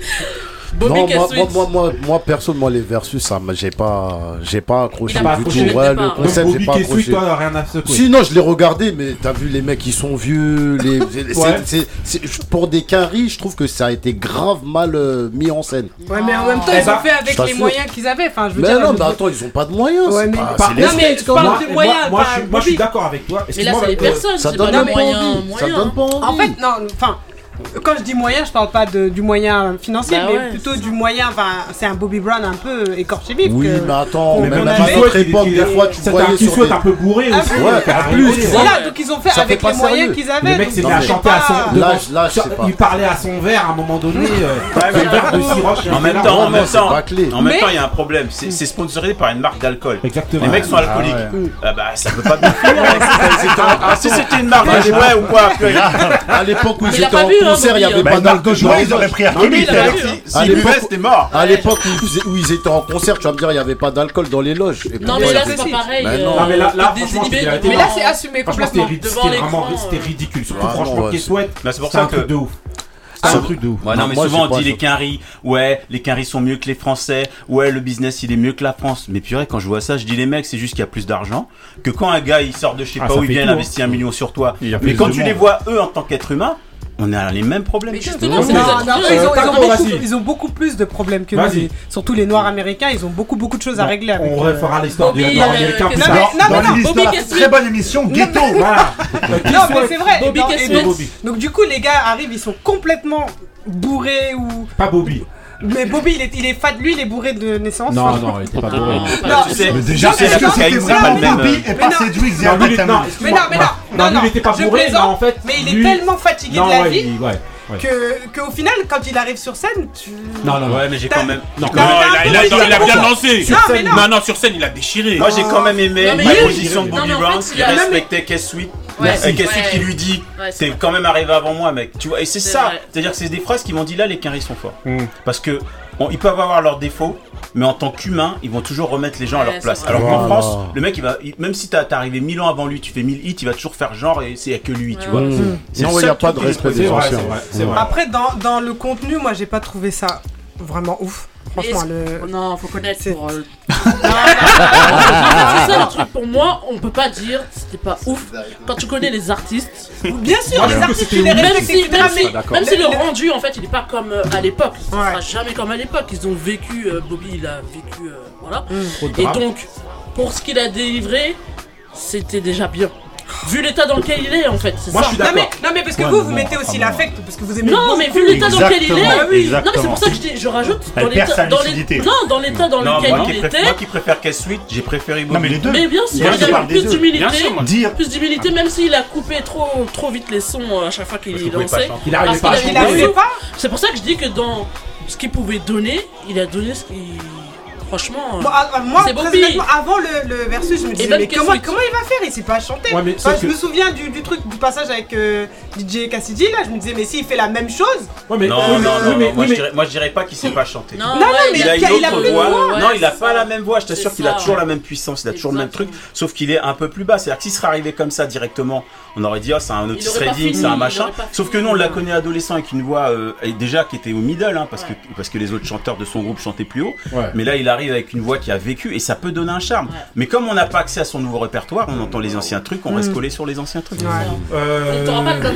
G: Non, moi, moi, moi, moi, moi, perso, moi, les versus, ça, j'ai pas, j'ai pas accroché du tout. Ouais, le concept, j'ai pas accroché.
B: Toi, rien à.
G: Si, non, je l'ai regardé, mais t'as vu les mecs, qui sont vieux. Les, pour des caries, je trouve que ça a été grave mal euh, mis en scène.
F: Ouais, mais en même temps,
G: eh
F: ils ont bah,
G: fait
F: avec les moyens qu'ils avaient. Enfin, je veux
G: mais
F: dire,
G: non,
F: euh,
G: mais attends, ils ont pas de moyens.
F: Non, mais
G: tu
F: parles
B: des
F: moyens.
B: Moi, je suis d'accord avec toi.
E: Mais là, c'est les personnes,
G: ça donne
E: pas moyens.
F: En fait, non, enfin quand je dis moyen, je parle pas de, du moyen financier,
E: bah
F: mais plutôt du moyen. C'est un Bobby Brown un peu écorché vif.
G: Oui, mais attends,
F: mais
G: même à notre époque, des fois, tu voyais.
B: Un peu bourré
F: ah,
B: aussi.
G: Ouais, en plus.
F: Voilà, donc ils ont fait avec les moyens qu'ils avaient.
B: Le mec s'était à chanter à son. Il parlait à son verre à un moment donné. Euh,
H: en même temps, en même temps, en même temps, il y a un problème. C'est sponsorisé par une marque d'alcool.
B: Exactement.
H: Les mecs sont
I: ah,
H: alcooliques. Ah, bah, ça peut pas bien. Hein, si c'était une marque, ouais ou quoi.
G: À l'époque où ils étaient en concert, il n'y avait
I: bah,
G: pas d'alcool.
I: Ils auraient pris
E: hein.
G: à l'époque,
H: c'était mort.
G: À l'époque où ils étaient en concert, tu vas me dire, il n'y avait pas d'alcool dans les loges. Ben
E: euh,
G: non,
E: mais là, c'est pas pareil.
G: Non,
B: mais là,
F: Mais là, c'est assumé complètement.
B: C'était
E: euh.
B: ridicule. Surtout, franchement, qui souhaite.
H: C'est pour ça que.
B: de ouf. C'est un ah, truc de ouf.
H: Ouais, non, non, mais
G: moi,
H: souvent on dit les Canaries, ouais, les Canaries sont mieux que les Français, ouais, le business il est mieux que la France. Mais purée, quand je vois ça, je dis les mecs, c'est juste qu'il y a plus d'argent. Que quand un gars il sort de je sais
B: ah,
H: pas où il vient
B: hein.
H: investir un million sur toi, mais quand tu les vois eux en tant qu'être humain, on a les mêmes problèmes.
F: Ils, ont, beaucoup, plus de problèmes que nous. Surtout les Noirs américains, ils ont beaucoup beaucoup de choses à régler. Avec
B: on refera l'histoire du
E: Noir
B: américain.
I: Très bonne émission, ghetto.
F: Non mais c'est vrai.
E: Bobby
F: donc, donc du coup, les gars arrivent, ils sont complètement bourrés ou.
B: Pas Bobby.
F: Mais Bobby, il est, fat, lui, il est bourré de naissance.
B: Non, non, il était pas bourré.
H: Tu sais,
I: déjà, c'est
H: la cocaïne, c'est pas le même.
I: Bobby et
F: euh,
I: pas
F: Cédric,
I: c'est
B: Non,
F: mais non, mais non,
B: non, il était pas bourré, mais en fait.
F: Mais il est tellement fatigué de la vie.
B: Ouais.
F: que qu'au final quand il arrive sur scène tu
B: non non
H: ouais mais j'ai quand même
B: non,
C: non, non il, a, bien dansé
F: sur scène, non.
C: non. sur scène il a déchiré
H: moi j'ai quand même aimé la position de Bobby Brown qui respectait Kess Sweet Merci.
E: Ouais,
H: qui lui dit T'es quand même arrivé avant moi, mec. Tu vois, et c'est ça. C'est-à-dire que c'est des phrases qui m'ont dit là, les quinries sont forts.
B: Mm.
H: Parce que ils peuvent avoir leurs défauts, mais en tant qu'humain, ils vont toujours remettre les gens à leur place. Alors qu'en France, le mec, il va, même si t'es arrivé mille ans avant lui, tu fais mille hits, il va toujours faire genre et c'est que lui, tu vois. Mm.
G: Il n'y a pas de respect des anciens.
F: Après, dans, le contenu, moi, j'ai pas trouvé ça vraiment ouf. Franchement, le.
E: Non, faut connaître
F: c'est
E: pour moi, on peut pas dire c'était pas ouf quand tu connais les artistes.
F: Bien sûr, les artistes, tu les respectes,
E: si, même, si, le rendu en fait il est pas comme euh, à l'époque, ça sera jamais comme à l'époque. Ils ont vécu, euh, Bobby il a vécu, euh, voilà.
B: Mm.
E: Et donc, pour ce qu'il a délivré, c'était déjà bien vu l'état dans lequel il est en fait.
B: Moi
E: ça.
B: je suis
F: non mais, non mais parce que vous, vous mettez aussi l'affect, parce que vous aimez.
E: Non, mais vu l'état dans lequel il est.
I: Ah, oui.
E: Non, mais c'est pour ça que je, je rajoute. Dans l'état dans, les... non, dans, l'état dans lequel il était.
H: Moi qui préfère qu'elle suite, j'ai préféré
I: Non, mais les deux.
E: Mais bien sûr, il
I: a
E: plus d'humilité. Plus d'humilité, même s'il a coupé trop, trop vite les sons à chaque fois qu'il
H: lançait.
B: Il
E: n'arrivait
B: pas à
E: C'est pour ça que je dis que dans ce qu'il pouvait donner, il a donné ce qu'il franchement.
F: Ah, ah, avant le, le, versus, je me disais, mais comment, comment, il va faire? Il sait pas chanter. Je me souviens du, du, truc, du passage avec euh, DJ Cassidy, là, je me disais, mais s'il fait la même chose.
H: Non,
B: euh,
H: non, non,
B: mais,
H: moi, je dirais, dirais pas qu'il sait pas chanter.
E: Non,
F: non, mais
H: il a une autre voix. non, il a pas la même voix. Je t'assure qu'il a toujours la même puissance, il a toujours le même truc, sauf qu'il est un peu plus bas. C'est-à-dire que s'il serait arrivé comme ça directement, on aurait dit, oh, c'est un Otis Redding, c'est un machin. Sauf que non, on l'a connu adolescent avec une voix euh, déjà qui était au middle, hein, parce, que, parce que les autres chanteurs de son groupe chantaient plus haut. Mais là, il arrive avec une voix qui a vécu et ça peut donner un charme. Mais comme on n'a pas accès à son nouveau répertoire, on entend les anciens trucs, on reste mm. collé sur les anciens trucs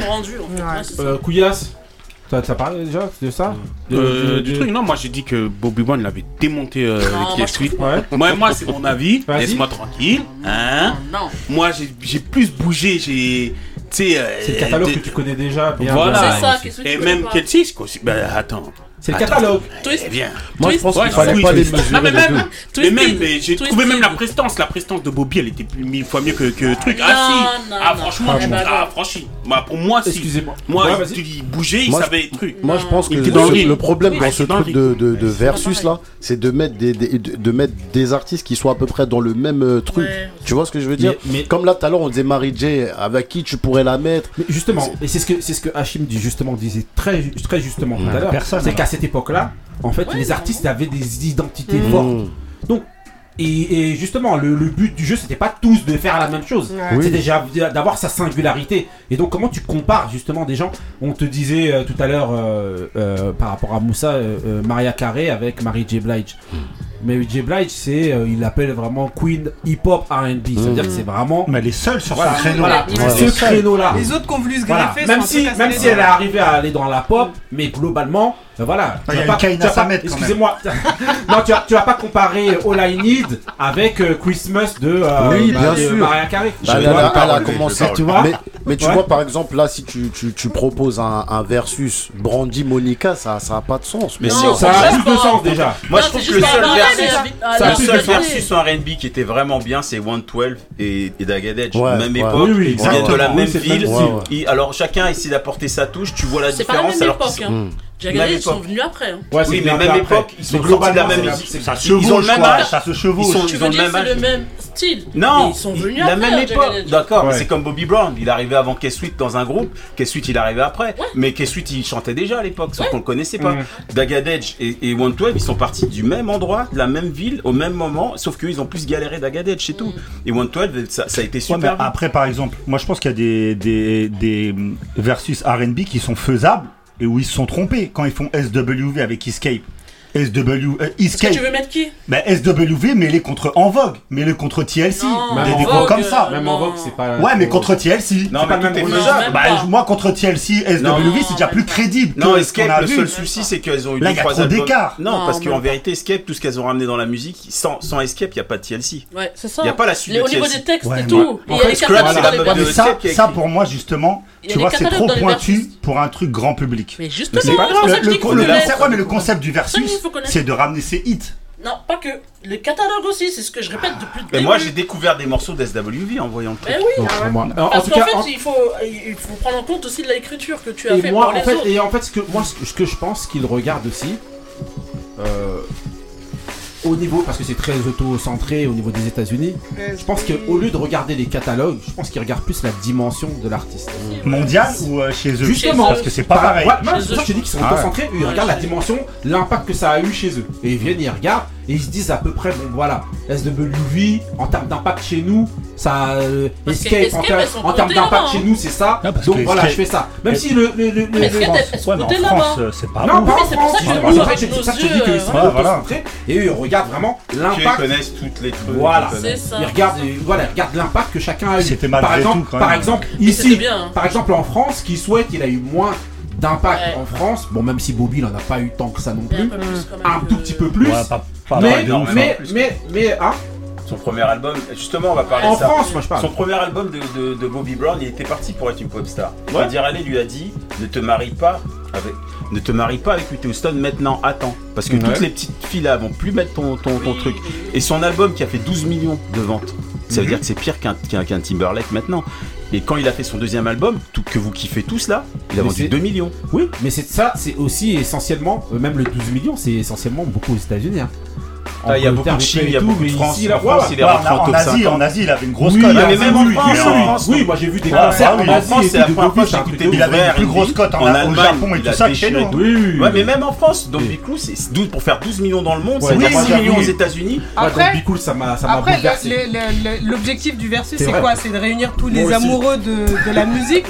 E: rendu. En ça.
B: Euh, déjà de ça
C: du truc, non, moi j'ai dit que Bobby One l'avait démonté euh, avec
E: moi,
B: Ouais.
C: Moi, c'est mon avis, laisse-moi tranquille. Hein
E: Non,
C: moi j'ai plus bougé, j'ai.
B: C'est le euh,
C: catalogue
B: que tu connais déjà.
C: Voilà.
E: ça.
C: Et même
E: pas?
C: Aussi. Bah ben, attends,
B: c'est le catalogue.
E: Twist.
C: Eh bien.
G: Moi, je pense qu'il fallait pas démesurer.
C: Non, mais même. Mais même, j'ai trouvé même la prestance. La prestance de Bobby, elle était mille fois mieux que truc. Ah si. Ah franchement,
E: ah
C: franchi.
E: Bah
C: pour moi, si.
B: Excusez-moi.
C: Moi, il bougeait, il savait truc.
G: Moi, je pense que
C: le
G: problème dans ce truc de versus là, c'est de mettre des de mettre des artistes qui soient à peu près dans le même euh, truc. Tu vois ce que je veux dire? Comme là tout à l'heure, on disait Mary J. Avec qui tu pourrais la mettre
B: Justement. Et c'est ce que Hachim disait très justement tout.
I: Personne
B: cette époque-là, en fait, les artistes avaient des identités
G: mm.
B: fortes. Donc, et, justement, le, but du jeu, c'était pas tous de faire la même chose. C'est déjà d'avoir sa singularité. Et donc, comment tu compares justement des gens? On te disait euh, tout à l'heure euh, euh, par rapport à Moussa, Maria Carré avec Marie J. Blige. Mm. Mary J. Blige, c'est, euh, il l'appelle vraiment Queen Hip Hop R&B. C'est-à-dire mmh. que c'est vraiment.
I: Mais elle est seule sur ce créneau.
B: Voilà,
I: ouais.
B: ce créneau-là.
F: Les autres qu'on voulu se greffer, voilà. même
B: si, même si elle est arrivée à aller dans la pop, mais globalement, euh, voilà.
I: Ah,
B: tu vas pas, pas Excusez-moi. non, tu vas, tu vas pas comparer All I Need avec euh, Christmas de, euh,
G: oui,
B: bah,
G: bien sûr.
B: Maria Carey.
G: Bah, elle, a, elle commencé.
B: Tu vois
G: mais, tu vois, par exemple, là, si tu, tu, proposes un, versus Brandy Monica, ça, ça a pas de sens.
H: Mais si, ça, a plus de sens
B: déjà.
H: Moi, je trouve que le seul versus. Le seul versus en R&B qui était vraiment bien, c'est 112 et, et
G: Dagadej.
H: Même époque,
G: oui, oui,
H: de la même ville. Alors chacun essaie d'apporter sa touche. Tu vois la différence. alors
E: Jagged ils sont venus après. Hein.
B: Ouais,
H: oui, mais même
B: après.
H: époque, ils sont globalement de la même musique.
I: Ça
H: se
I: chevauche, ça se chevauche.
H: Ils sont,
E: tu
H: ils
E: veux
H: ont
E: dire, c'est le même style.
H: Non,
E: mais ils sont venus
H: la
E: après,
H: même époque. D'accord,
B: ouais.
H: c'est comme Bobby Brown. Il arrivait avant Keswitt dans un groupe. Keswitt, il arrivait après. Ouais. Mais Keswitt, il chantait déjà à l'époque, sauf qu'on le connaissait pas.
B: Mm.
H: Jagged Edge et, et One Twelve, ils sont partis du même endroit, de la même ville, au même moment, sauf qu'ils ont plus galéré Jagged Edge, tout. Mm. Et One Twelve, ça, a été super.
I: après, par exemple, moi, je pense qu'il y a des versus R&B qui sont faisables et où ils se sont trompés quand ils font SWV avec Escape. SW, euh, Escape.
E: Tu veux mettre qui?
I: Ben, bah, SWV, mais les contre En Vogue, mais les contre TLC.
E: Non,
I: des, des gros comme ça.
B: Même En Vogue, c'est pas.
I: Ouais, mais contre TLC.
H: Non,
B: pas même
H: non,
E: même ben,
I: moi, contre TLC, SWV, c'est déjà plus crédible.
H: Non,
I: que
H: Escape, le seul souci, c'est qu'elles ont eu
I: Là,
H: deux, trois
I: trop d'écart.
H: Non, parce qu'en vérité, Escape, tout ce qu'elles ont ramené dans la musique, sans, sans Escape, il n'y a pas de TLC.
E: Ouais, c'est ça.
H: Il n'y a pas la suite.
E: Au niveau des textes et tout.
I: Ça, pour moi, justement, tu vois, c'est trop pointu pour un truc grand public.
E: Mais justement,
I: le concept du versus c'est de ramener ses hits.
E: Non, pas que. Le catalogue aussi, c'est ce que je répète depuis le
H: Mais moi, j'ai découvert des morceaux d'SWV en voyant le truc.
E: Mais oui,
B: hein. en tout cas,
E: fait, il, faut, il faut prendre en compte aussi de l'écriture que tu as fait
B: moi, en fait, et en fait, ce que moi, ce que- je pense qu'ils regardent aussi, euh, niveau, parce que c'est très auto-centré au niveau des États-Unis, je pense qu'au lieu de regarder les catalogues, je pense qu'ils regardent plus la dimension de l'artiste.
I: Mondial ou euh, chez eux?
B: Justement.
I: Parce que c'est pas pareil.
B: Ouais, c'est pour dis qu'ils sont
I: ah
B: auto-centrés, ils regardent la dimension, l'impact que ça a eu chez eux. Et ils viennent, ils regardent et ils se disent à peu près, bon voilà, SWV, en termes d'impact chez nous, ça. Euh, Escape, en, termes d'impact chez nous, c'est ça. Donc voilà, je fais ça. Même si le. le, le,
E: mais
B: le
E: France,
I: ouais, en France, euh, c'est pas.
B: Non, pas en France. C'est ça que je dis qu'ils sont et eux, ils regardent vraiment l'impact.
H: Ils connaissent toutes les trucs.
B: Voilà,
H: ils
B: regardent euh, voilà, l'impact que chacun a eu. Par exemple, par exemple ici, par exemple en France, qui souhaite, il a eu moins d'impact en France. Bon, même si Bobby, il en a pas eu tant que ça non plus. Un, tout petit peu plus.
I: Pas,
B: mais, mais, mais, mais, hein
H: son premier album, justement, on va parler de ça. Son premier album de, de, Bobby Brown, il était parti pour être une pop star.
B: Ouais.
H: Dire Alley lui a dit ne te marie pas avec, ne te marie pas avec Houston maintenant, attends. Parce que toutes les petites filles là vont plus mettre ton, ton, ton, truc. Et son album qui a fait 12 millions de ventes, ça veut
B: mhm.
H: dire que c'est pire qu'un Timberlake maintenant. Et quand il a fait son deuxième album, que vous kiffez tous là, il a vendu 2 millions.
B: Oui, mais c'est ça, c'est aussi essentiellement, euh, même le 12 millions, c'est essentiellement beaucoup aux États-Unis. Hein.
H: Il y a beaucoup de Chine, il y a beaucoup de France.
B: Ici,
H: France, il est en bah,
I: En Asie, il avait une grosse cote.
H: Mais
B: hein.
H: même en France,
B: oui, moi j'ai vu des concerts
I: ah
B: en Asie.
H: C'est la première fois que j'ai
I: Il avait une plus grosse cote hein.
H: en
I: Japon et tout ça chez nous.
H: Ouais, mais même en France, donc Biclou, c'est pour faire 12 millions dans le monde, c'est 6 millions aux États-Unis.
F: Après,
B: ça m'a
F: Après, l'objectif du Versus,
B: c'est
F: quoi? C'est de réunir tous les amoureux de la musique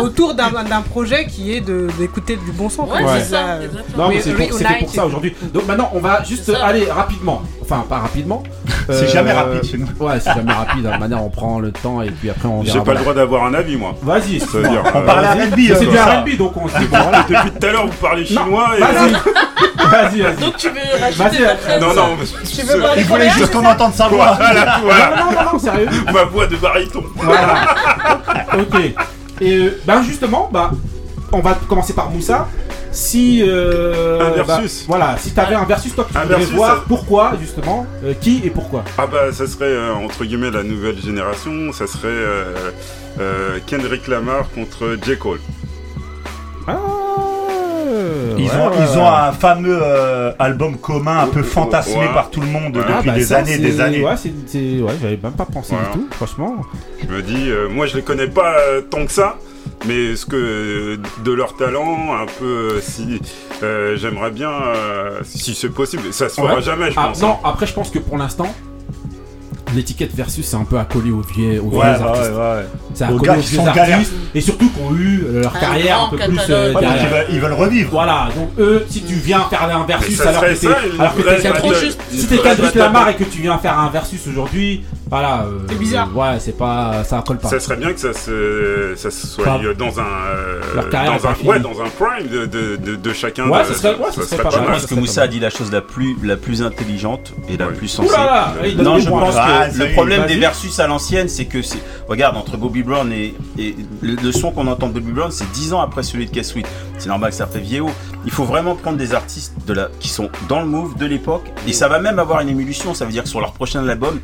F: autour d'un projet qui est d'écouter du bon son.
E: Ouais, c'est ça.
B: Non, mais c'était pour ça aujourd'hui. Donc maintenant, on va juste aller rapidement rapidement. Enfin, pas rapidement.
I: Euh, c'est jamais euh, rapide chez nous.
B: Ouais, c'est jamais rapide. De manière, on prend le temps et puis après on.
J: J'ai pas le droit d'avoir un avis, moi.
B: Vas-y,
J: c'est dire.
I: On
J: euh,
I: parle à.
B: C'est
I: euh,
B: du rugby, donc on se dit.
J: Depuis tout à l'heure, vous parlez chinois.
B: Vas-y, vas-y.
E: Donc tu veux rajouter ta
J: Non, non.
F: Tu veux
I: Il voulait juste qu'on entende sa voix.
J: Voilà, voilà.
B: Non, non, non, sérieux.
J: Ma voix de baryton.
B: Voilà. Ok. Et ben justement, bah, on va commencer par Moussa si euh,
J: un
B: bah, versus. Voilà, si t'avais un versus, toi, tu voudrais voir pourquoi justement, euh, qui et pourquoi.
J: Ah bah ça serait euh, entre guillemets la nouvelle génération, ça serait Kendrick Lamar contre J Cole.
B: Ah.
I: Ils, ont, un fameux album commun un peu fantasmé par tout le monde depuis
B: ah bah
I: des
B: ça,
I: années, des années.
B: Ouais, j'avais même pas pensé du tout, franchement.
J: Je me dis, moi je les connais pas tant que ça mais ce que euh, de leur talent, un peu euh, si euh, j'aimerais bien, euh, si c'est possible, ça se fera
B: Ouais.
J: jamais, je
B: Ah,
J: pense.
B: non,
J: hein.
B: après, je pense que pour l'instant, l'étiquette versus c'est un peu accolé aux vieux, aux
I: Ouais,
B: vieux
I: ouais,
B: artistes.
I: ouais, ouais.
B: C'est
I: Aux
B: accolé
I: gars
B: aux vieux artistes et surtout qui ont eu euh, leur
E: Un
B: carrière un peu plus euh, derrière.
I: ils veulent, ils veulent revivre.
B: Voilà, donc eux, si tu viens faire un versus alors que t'es alors que t'es Kendrick- si t'es Kendrick. Lamar et que tu viens faire un versus aujourd'hui, voilà. euh,
F: C'est bizarre.
B: ouais, c'est pas, ça colle pas.
J: Ça serait bien que ça se, ça se soit dans un, euh,
B: Leur carrière
J: dans un, ouais, dans un prime de, de, de, de chacun.
B: Ouais, ça serait- ouais, ça serait pas
H: Je
B: mal.
H: pense
B: ça
H: que Moussa a dit la chose la plus, la plus intelligente et la plus sensée. Non, je pense que Le problème des versus à l'ancienne, c'est que c'est. Regarde, entre Bobby Brown et, et le, le son qu'on entend de Bobby Brown, c'est 10 ans après celui de Cass Sweet. C'est normal que ça fait vieillot. Il faut vraiment prendre des artistes de la, qui sont dans le move de l'époque. Et ça va même avoir une émulsion. Ça veut dire que sur leur prochain album,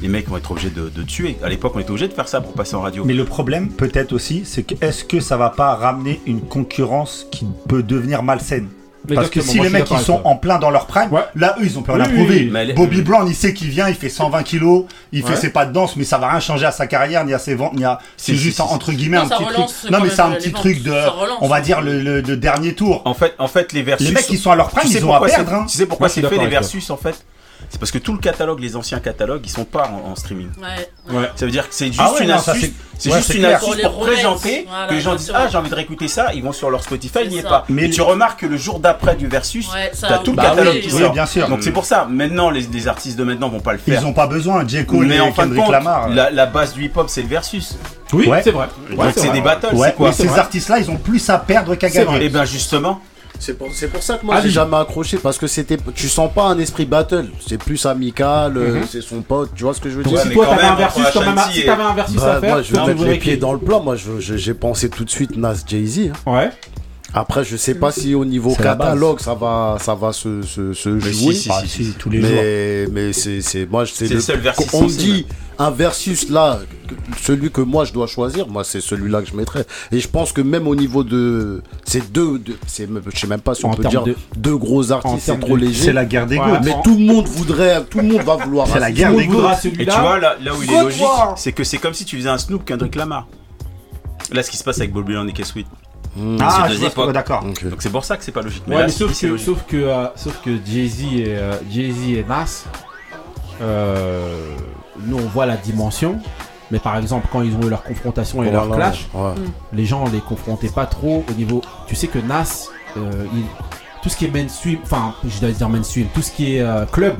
H: les mecs vont être obligés de, de tuer. À l'époque, on était obligé de faire ça pour passer en radio.
I: Mais le problème, peut-être aussi, c'est que est-ce que ça va pas ramener une concurrence qui peut devenir malsaine? Parce que
B: Exactement,
I: si les mecs ils sont en plein dans leur prime,
B: Ouais.
I: là eux ils ont plus rien à prouver. Bobby Brown il sait qu'il vient, il fait 120 kilos, il
B: Ouais.
I: fait ses pas de danse, mais ça va rien changer à sa carrière ni à ses ventes, ni à. C'est juste
H: si, si,
I: entre guillemets
E: Non,
I: un petit
E: relance
I: truc. Non mais c'est un
E: les
I: petit truc de,
E: relance.
I: on va dire le, le- le dernier tour.
H: En fait, en fait, les versus.
I: Les mecs qui sont à leur prime,
H: Tu sais
I: ils ont à perdre. hein.
H: Tu sais pourquoi c'est fait les versus en fait C'est parce que tout le catalogue, les anciens catalogues, ils sont pas en, en streaming.
E: Ouais.
B: Ouais.
H: Ça veut dire que c'est juste
I: Ah ouais,
H: une
I: non,
H: astuce.
I: c'est-
H: juste une
I: clair.
H: astuce
E: Pour
H: présenter
E: voilà,
H: que les gens disent ah j'ai envie de réécouter ça, ils vont sur leur Spotify, il n'y est pas.
I: Mais
H: tu remarques que le jour d'après du versus, t'as tout le
E: bah
H: catalogue
E: oui,
H: qui
I: oui,
H: sort.
I: bien sûr.
H: Donc c'est pour ça. Maintenant les, les artistes de maintenant vont pas le faire.
I: Ils ont pas besoin. J. Cole
H: mais
I: et
H: en fin de compte,
I: Lamar.
H: la, la base du hip-hop c'est le versus.
B: Oui,
I: Ouais.
B: c'est vrai.
H: Donc
B: Ouais,
H: c'est des battles,
I: Ouais,
H: c'est quoi?
I: Mais ces artistes-là, ils ont plus à perdre qu'à gagner.
H: Et ben justement,
G: C'est pour, c'est pour ça que moi
B: Ah,
G: j'ai jamais accroché parce que c'était tu sens pas un esprit battle, c'est plus amical, euh,
B: Mhm.
G: c'est son pote, tu vois ce que je veux dire?
H: Ouais,
B: si toi t'avais un versus, quand même, si t'avais un versus
G: Bah,
B: à faire,
G: moi je veux mettre les pieds dans le plat, moi j'ai pensé tout de suite Nas Jay-Z. hein.
B: Ouais.
G: Après je sais pas si au niveau catalogue ça va ça va se, se, se
H: Mais
G: jouer.
H: si, si,
I: Ah,
H: si,
I: si, tous les jours.
G: mais mais c'est c'est moi c'est
H: C'est le seul versus
G: on dit un versus là celui que moi je dois choisir moi c'est celui-là que je mettrais et je pense que même au niveau de ces deux de, c'est je sais même pas si on
B: En
G: peut dire
B: de-
G: deux gros
B: en
G: artistes c'est
B: termes
G: trop
B: de-
G: léger
I: C'est la guerre des
B: Ouais,
I: goats.
B: mais-
G: mais tout le monde voudrait tout le monde va vouloir
I: C'est la guerre des goats.
H: Et tu vois, là, là où il est logique, c'est que c'est comme si tu faisais un Snoop Kendrick Lamar. Là, ce qui se passe avec Bobby Brown et Sweet.
G: Hmm.
I: Ah,
H: C'est deux
I: que-
H: époques.
I: d'accord.
G: Ok.
H: Donc c'est pour ça que c'est pas logique.
B: Ouais,
H: là,
B: mais
H: si,
B: sauf que,
H: logique.
B: sauf que, euh, sauf que Jay-Z et, euh, Jay-Z et Nas, euh, nous on voit la dimension, mais par exemple quand ils ont eu leur confrontation et leur clash,
G: ouais.
B: les gens les confrontaient pas trop au niveau. Tu sais que Nas, euh, il- tout ce qui est mainstream, enfin je dois dire mainstream, tout ce qui est euh, club,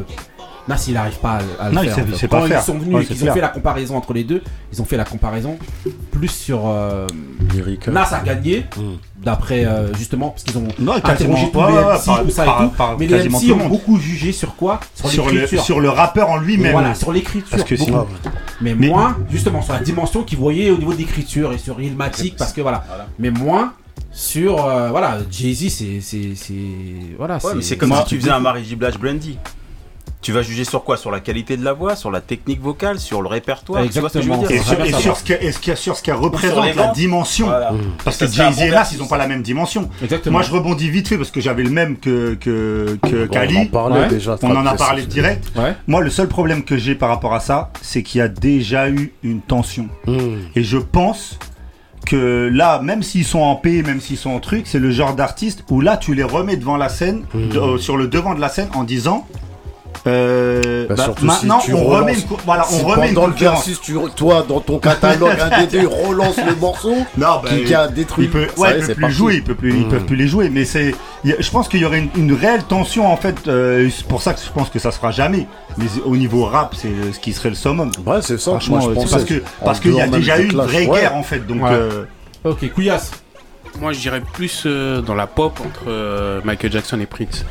B: Nas il arrive pas à, à le
I: Non, il
B: faire.
I: sait- il
B: Quand
I: pas
B: ils
I: faire.
B: sont venus
I: Ouais,
B: et qu'ils ont
I: clair.
B: fait la comparaison entre les deux, ils ont fait la comparaison plus sur euh,
G: Lyrical.
B: Nas a gagné
G: Hmm.
B: d'après euh, justement parce qu'ils ont
I: Non, quasiment
B: interrogé tous les MC,
I: par-
B: tout ça
I: par-
B: et tout.
I: par
B: mais les MC
I: le
B: ont beaucoup jugé sur quoi? Sur
I: Sur le,
B: l'écriture.
I: sur le rappeur en lui-même.
B: Voilà, sur l'écriture.
I: Parce que
B: beaucoup.
I: sinon-
B: Mais,
I: Mais-
B: moins, justement, sur la dimension qu'ils voyaient au niveau d'écriture et sur Illmatic, parce que voilà. Mais moins sur. euh, voilà, Jay-Z, c'est. c'est- c'est- Voilà,
H: Ouais, c'est comme
B: moi,
H: si tu faisais un J. Blige Brandy. Tu vas juger sur quoi? Sur la qualité de la voix, sur la technique vocale, sur le répertoire? Tu vois ce que je veux
B: Exactement.
H: dire?
I: Et sur, et sur ce que- et ce qu'il y a- sur ce qu'elle représente, la dimension.
H: Voilà.
I: Parce que Jay-Z et Nas, ils n'ont pas la même dimension.
B: Exactement.
I: Moi, je rebondis vite fait parce que j'avais le même que, que, que
G: Bon,
I: Kali.
G: on en parlait
B: Ouais.
G: déjà
I: On en a parlé direct.
B: Ouais.
I: Moi, le seul problème que j'ai par rapport à ça, c'est qu'il y a déjà eu une tension.
G: Hmm.
I: Et je pense que là, même s'ils sont en paix, même s'ils sont en truc, c'est le genre d'artiste où là, tu les remets devant la scène, de- euh, sur le devant de la scène, en disant. Euh,
G: Bah,
I: bah,
G: surtout
I: maintenant,
G: si tu
I: on
G: relances-
I: remet une, voilà,
G: si
I: on remet une
G: pendant le versus, tu, toi, dans ton catalogue, un des deux relance le morceau
I: Non, bah,
G: qui, qui a détruit.
I: il peut, ouais, il peut plus
G: parti.
I: jouer, il peut plus, ils peuvent plus les jouer. Mais c'est, je pense qu'il y aurait une, une réelle tension en fait. euh, c'est pour ça que je pense que ça se fera jamais. Mais au niveau rap, c'est ce qui serait le summum.
G: Ouais, c'est ça.
I: Franchement,
G: moi, je pensais.
I: parce que parce qu'il y a déjà eu une vraie
G: ouais.
I: guerre en fait. Donc
B: Ouais.
I: euh,
B: Ok, Couillasse.
C: Moi, je dirais plus euh, dans la pop entre euh, Michael Jackson et Prince.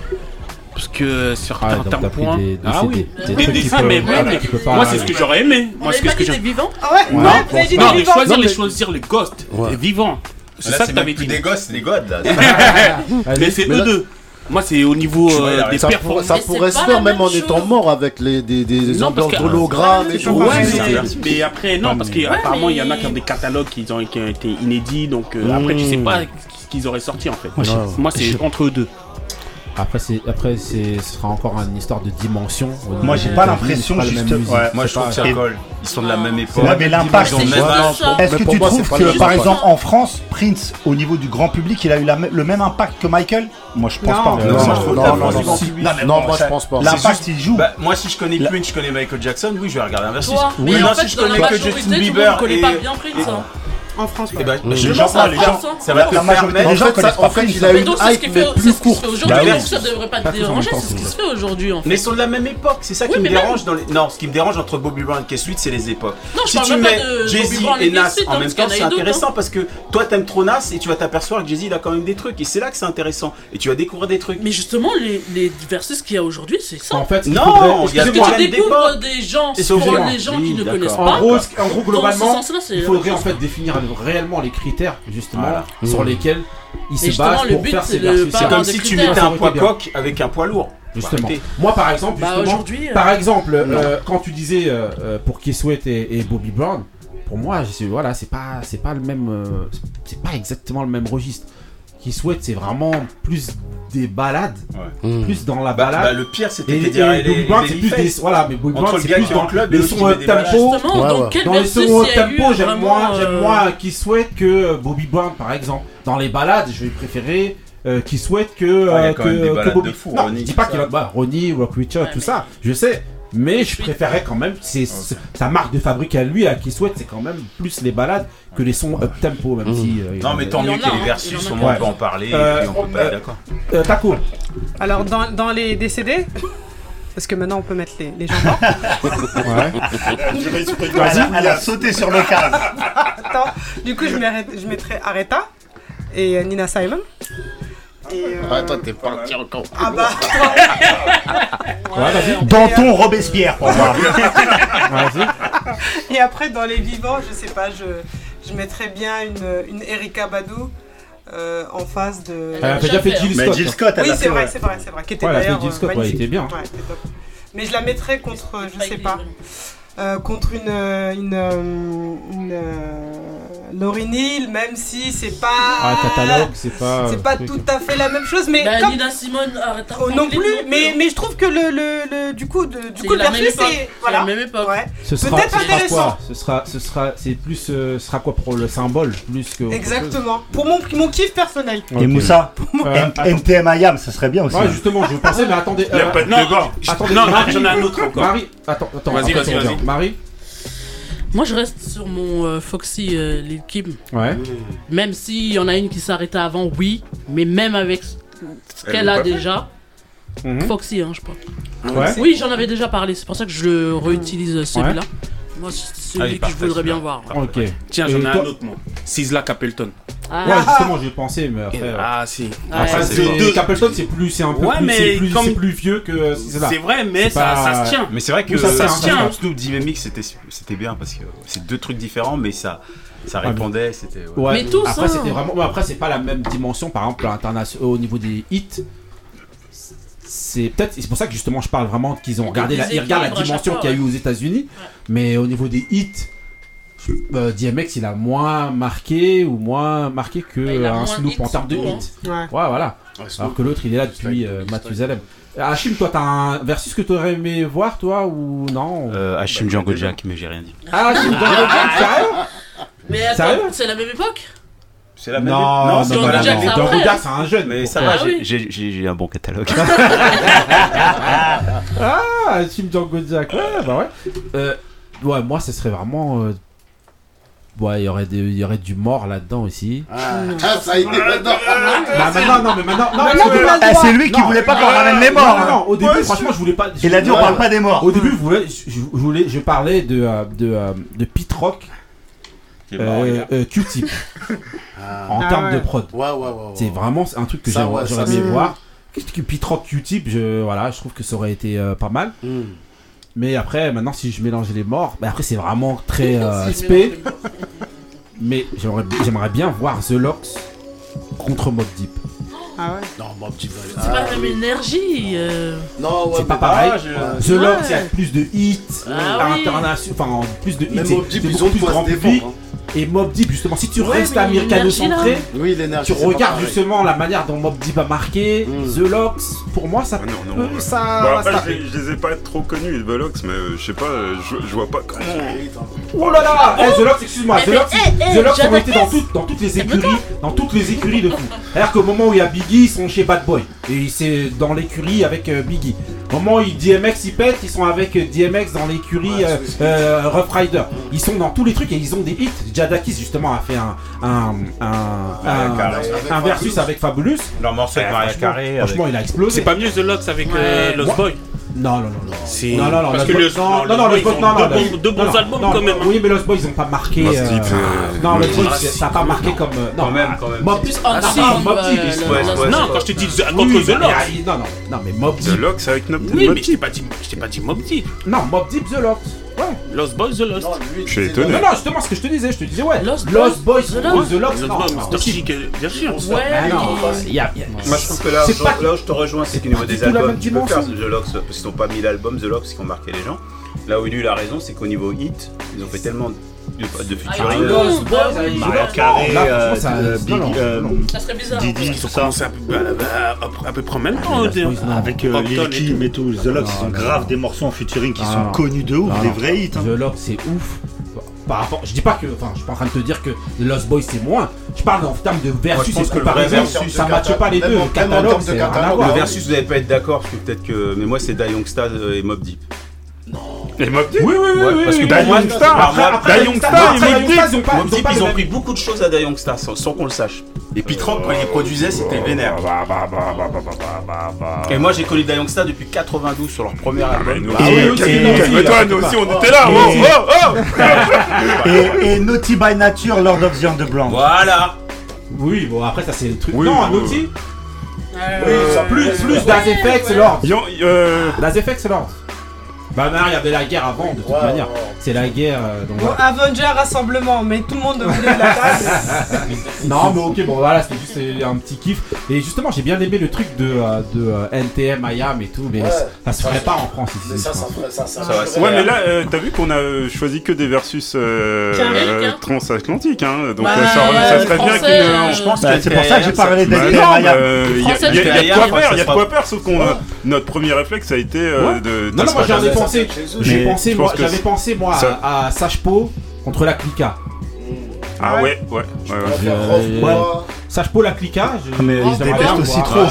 C: Parce que sur
B: Ah,
C: certains points.
B: des- des-
C: ah oui,
B: des
C: des,
B: trucs
C: des-
B: qui
C: ah,
B: peuvent-
C: mais
B: voilà, pas-
C: moi, c'est ce que j'aurais aimé. Moi, c'est ce que
E: vivants
F: Ah ouais,
C: Non,
F: vous avez dit
C: non,
F: des
C: les
F: vivants.
C: choisir,
G: Non,
C: les
G: mais-
C: choisir les ghosts,
G: Ouais.
C: les vivants. C'est ça
H: c'est
C: que t'avais dit.
H: des gosses, c'est des godes là.
C: Mais c'est eux deux. Moi, c'est au niveau euh, des
G: Ça, pour-
C: performances.
G: ça pourrait se faire même
E: même
G: en étant mort avec les, des, des
C: Non, parce
G: ambiances
C: que-
G: d'hologrammes et tout.
C: Ouais, mais, mais après, non, parce qu'apparemment, il y en a qui ont des catalogues qui ont, qui ont été inédits, donc euh, après, tu sais pas ce qu'ils auraient sorti en fait.
G: Ouais.
C: Moi, c'est entre eux deux.
B: Après, c'est, après ce sera encore une histoire de dimension.
I: Moi, j'ai pas l'impression, juste. Ouais,
H: moi, je trouve que. Ils sont de la même ah. époque.
I: Ouais, mais l'impact,
E: c'est
I: Est-ce que tu trouves que, par exemple, en France, Prince, au niveau du grand public, il a eu le même impact que Michael? Moi, je pense pas.
B: Non,
I: moi, je trouve
G: non, non, non, non, non, moi, je pense pas.
I: L'impact, il joue.
H: Bah, moi, si je connais Prince, je connais Michael Jackson, oui, je vais regarder un versus. Oui, non, si je connais que Justin Bieber.
E: Je
H: connais
E: pas bien Prince
F: en France.
H: Eh
F: et bah,
H: ben,
I: les gens,
H: ça,
I: les
H: gens, ça va te permettre.
G: En en fait il a une hype mais plus courte.
H: Bah
E: ça devrait pas te déranger, c'est ce qui se fait aujourd'hui.
H: Mais ils sont de la même époque, c'est ça qui me dérange dans les. Non, ce qui me dérange entre Bobby Brown et K-Suite, c'est les époques. Si tu mets Jay-Z
E: et
H: Nas en
E: hein,
H: même temps, c'est intéressant
E: hein.
H: parce que toi, t'aimes trop Nas et tu vas t'apercevoir que Jay-Z, a quand même des trucs. Et c'est là que c'est intéressant. Et tu vas découvrir des trucs.
E: Mais justement, les versus qu'il y a aujourd'hui, c'est ça.
B: En fait,
H: non, il y a
E: tu découvres des gens, des gens qui ne connaissent pas.
B: En gros, globalement, il faudrait en fait définir réellement les critères justement sur
G: mmh.
B: lesquels
E: il
B: se
E: base
B: pour faire ces versus.
H: C'est comme si tu mettais un poids coq avec un poids lourd.
B: Moi, par exemple,
E: aujourd'hui,
B: par exemple, euh, quand tu disais euh, euh, pour qui souhaite et, Bobby Brown, pour moi, je voilà, c'est pas, c'est pas le même, c'est pas exactement le même registre qui souhaitent, c'est vraiment plus des balades, plus dans la balade.
H: Le pire, c'était
B: Teddy Riley. C'est plus des, voilà, mais Bobby Brown, c'est plus dans
H: club,
B: tempo.
E: Dans,
B: les sons tempo, j'aime moi, j'aime moi qui souhaite que euh, Bobby Brown, par exemple, dans les balades, je vais préférer. Euh, qui souhaite que, que, Bobby.
H: Fou,
B: non,
H: Ronnie,
B: je dis pas qu'il va. Bah, Ronnie, Rock Witcher,
E: ouais,
B: tout ça, je sais. Mais je préférais quand même, c'est sa marque de fabrique à lui, à qui souhaite, c'est quand même plus les balades que les sons up tempo, même
G: mmh.
B: si. Euh,
H: non, mais tant mieux qu'il y ait les versus, on peut en parler,
B: euh,
H: et on peut.
B: Euh, euh, Taco.
F: Alors, dans, dans les décédés parce que maintenant on peut mettre les, les gens
B: ouais.
I: Vas-y, elle a sauté sur le cadre.
F: Attends, du coup je, je mettrai Aretha et Nina Simon. Et euh...
G: Ah, toi, t'es parti encore.
F: Ah bah.
B: ouais,
I: Danton Robespierre, pour moi.
F: Et après, dans les vivants, je sais pas, je, je mettrais bien une, une Erika Badou. Euh, en face de.
B: Elle a déjà fait Jill Scott. Hein.
I: Jill Scott, elle
F: oui, c'est vrai, c'est vrai, c'est vrai. Qui était
B: ouais,
F: d'ailleurs
B: Jill Scott, ouais, était bien.
F: Ouais, top. Mais je la mettrais contre, je sais pas, euh, contre une, euh, une, euh, une, une euh, Lauryn Hill, même si c'est pas.
B: Ah, catalogue, c'est pas.
F: Euh, c'est pas tout à fait la même chose, mais.
E: Bah,
F: comme...
E: Nina Simone, euh, arrête
F: oh, Non plus, mais, mais je trouve que le, le, le du coup, de, du coup, le c'est. Voilà.
E: La même époque.
F: Ouais.
B: Ce sera,
F: Peut-être intéressant.
B: Ce sera, ce sera, c'est plus, euh, sera quoi pour le symbole, plus que.
F: Exactement. Pour mon, mon kiff personnel.
B: Okay.
I: Et Moussa,
B: euh,
I: MTM Ayam, ça serait bien aussi.
B: Ouais, justement, je veux passer, mais attendez.
C: Il n'y a pas de.
B: Attendez,
C: non, j'en ai un autre encore.
B: Marie, attends, attends.
C: Vas-y, vas-y, vas-y.
B: Marie.
E: Moi, je reste sur mon euh, Foxy euh, Lil Kim.
B: Ouais.
E: Même s'il y en a une qui s'arrêtait avant, oui. Mais même avec ce qu'elle a déjà.
B: Mhm.
E: Foxy, hein, je crois.
B: Ouais.
E: Oui, j'en avais déjà parlé. C'est pour ça que je réutilise celui-là. Moi, c'est
C: ah
E: celui que je voudrais bien voir.
C: Tiens, j'en ai un autre, moi. Sisla
E: Capelton.
B: Ouais, ah. justement, j'ai pensé, mais après.
C: Ah, si.
B: Après,
H: c'est
B: deux- Capleton, c'est plus, c'est un peu
C: Ouais,
B: plus,
C: mais
B: plus, plus vieux que. C'est.
C: C'est vrai, mais ça, ça se tient.
H: Mais c'est vrai que
B: ça, se tient.
H: Hein. Snoop Dynamics c'était c'était bien parce que c'est deux trucs différents mais ça ça
B: ah,
H: répondait c'était ouais.
E: Mais tous,
B: après,
E: hein.
B: c'était vraiment. après, c'est pas la même dimension. Par exemple, au niveau des hits, c'est peut-être c'est pour ça que justement je parle vraiment qu'ils ont regardé la, ils regardent la dimension qu'il y a eu aux États-Unis, mais au niveau des hits, euh, DMX il a moins marqué ou moins marqué que
E: bah, euh,
B: un Snoop en termes de hits.
F: Hein.
B: Ouais. voilà. Alors que l'autre il est là depuis euh, Mathusalem. Euh, Hachim, toi, t'as un versus que t'aurais aimé voir, toi, ou non?
H: Euh, Hachim bah, Django mais j'ai rien dit.
B: Ah, Hachim Django Jack, sérieux?
E: Mais attends, c'est la même époque?
H: C'est la
B: même. Non, non, non, non,
E: non, c'est
B: un jeune.
H: Mais ça
E: ah
H: va, j'ai un bon catalogue.
B: ah, Team Django Jack. Ouais, bah ouais. Euh, ouais, moi, ce serait vraiment. Euh, ouais, il y aurait des, il y aurait du mort là-dedans aussi.
G: Ah, ça y est, ah, maintenant.
B: Ah, bah maintenant, non, mais maintenant, non.
I: c'est lui qui voulait pas qu'on ramène les morts.
B: Non, non, au début, franchement, je voulais pas.
I: Il a dit on parle pas des morts.
B: Au début, je voulais, je, voulais, je parlais de, euh, de, de Pete Rock euh, euh, Q-Tip
F: ah.
B: en termes
F: ah
B: de prod. C'est vraiment un truc que j'aurais aimé voir. Qu'est-ce que 30 Q-Tip, je, voilà, je trouve que ça aurait été euh, pas mal.
G: Hmm.
B: Mais après, maintenant, si je mélange les morts, bah, après, c'est vraiment très spé.
E: mais
B: j'aimerais bien voir The Locks contre Mob Deep.
F: Ah ouais
G: Non, Mob Deep.
E: C'est pas la même énergie.
G: Non,
B: c'est pas ah,
G: pareil.
B: The Locks, il y a plus de hits. Enfin, plus de hits.
G: Mob Deep, ils ont
B: plus
G: de
B: grand et Mob Deep, justement, si tu
E: ouais,
B: restes américano-centré, tu regardes justement la manière dont Mob Deep a marqué. The Locks, pour moi, ça.
J: Ah non, non,
B: ça,
J: bon, après, je, les ai pas trop connus, The Locks, mais euh, je sais pas, euh, je, je, vois pas comment.
B: Oh là là eh, The Locks, excuse-moi, The Locks, The Locks ont été dans, toutes les écuries, dans toutes les écuries de tout. C'est-à-dire qu'au moment où il y a Biggie, ils sont chez Bad Boy. Et c'est dans l'écurie avec euh, Biggie moment où DMX ils pètent, ils sont avec DMX dans l'écurie euh, euh, Rough Rider. Ils sont dans tous les trucs et ils ont des hits. Jadakis justement a fait un, un, un, versus avec Fabulous.
D: Leur morceau avec Maria Carré.
B: Franchement, il a explosé.
C: C'est pas mieux The Locks avec euh, Lost Boy.
B: Non, non, non. Non, non, non.
C: Parce que le
B: non,
C: non, le
B: non, non
C: deux bons albums quand même. Hein.
B: Oui, mais Lost Boys, ils ont pas marqué. Euh, non, le
J: ah,
B: truc, ça a pas marqué comme. Euh, non,
D: même, quand même.
B: Mob
E: plus en
B: Non,
C: quand je te dis contre The
B: Lock. Non, non, non, mais Mob Deep.
J: The
B: Lock,
J: c'est avec Mob
C: Deep.
J: Oui,
C: mais je t'ai pas dit Mob Deep.
B: Non, Mob Deep, The Lock. Ouais.
C: Lost Boys, The Lost.
J: Je suis étonné.
B: Non, non, justement, ce que je te disais, je te disais, ouais.
E: Lost, Boys, The Lost.
B: The
C: Lost,
B: non, non,
C: bien sûr.
E: Ouais,
D: Moi, je trouve que là, là, je te rejoins, c'est qu'au niveau des albums, tu peux faire The Lost, parce qu'ils n'ont pas mis l'album The Lost qui ont marqué les gens. Là où il a eu la raison, c'est qu'au niveau hit, ils ont fait tellement de
E: ah,
D: featuring
I: Maria Carré,
B: ça
E: serait bizarre.
I: Didi,
C: ils bah, à peu près en même temps
I: avec euh,
C: et
I: tout. The Locks, ils
B: sont
I: grave des morceaux en featuring qui sont connus de ouf, des vrais hits. Hein.
B: The Locks, c'est ouf. Par rapport, je dis pas que, enfin, je suis pas en train de te dire que The Lost Boys c'est moins. Je parle en termes de versus et
D: de
B: comparaison. Ça matche pas les deux. Le catalogue,
D: Le versus, vous n'allez pas être d'accord, parce que peut-être que, mais moi c'est Dayong Stad euh, et Mob Deep.
J: Non. Les Mob Deep
B: Oui, oui, oui.
D: parce que da
J: Young
B: Star,
J: Da
B: Young ils ont
D: pris beaucoup de choses à Da Youngstar, sans qu'on le sache. Et Pitrank, quand ils les euh, produisait, c'était vénère. Et moi, j'ai connu Da Young depuis 92 sur leur premier
J: ah,
D: album.
J: Calme-toi,
B: ah nous aussi,
J: on était là. Oh, oh, oh.
I: Et Naughty by Nature, Lord of the Underground.
D: Voilà.
B: Oui, bon, après, ça, c'est le truc. Non, Naughty.
E: Plus, euh,
B: plus. Das Effects, Lord.
J: Effects, euh,
B: Lord. Bah non, il y avait la guerre avant, de toute manière. C'est la guerre. Euh, donc.
F: Avenger rassemblement, mais tout le monde voulait de la table.
B: non, mais ok, bon voilà, c'était juste euh, un petit kiff. Et justement, j'ai bien aimé le truc de, euh, de NTM, IAM et tout, mais ça, se ferait pas en France ici.
G: Ça, ça, ça, ça
J: ouais, mais là, t'as vu qu'on a choisi que des versus transatlantiques, hein, donc
E: bah,
J: ça, serait bien qu'une.
D: je pense que bah,
I: c'est pour ça que j'ai parlé d'NTM, IAM.
J: Il y a de quoi faire, il a quoi faire, sauf qu'on notre premier réflexe a été de.
B: Non, non, moi
G: j'ai un
B: j'ai pensé, j'avais pensé moi à, à contre la Clica.
J: Ah ouais, ouais. ouais,
B: la clica, je...
I: mais ils détestent aussi trop.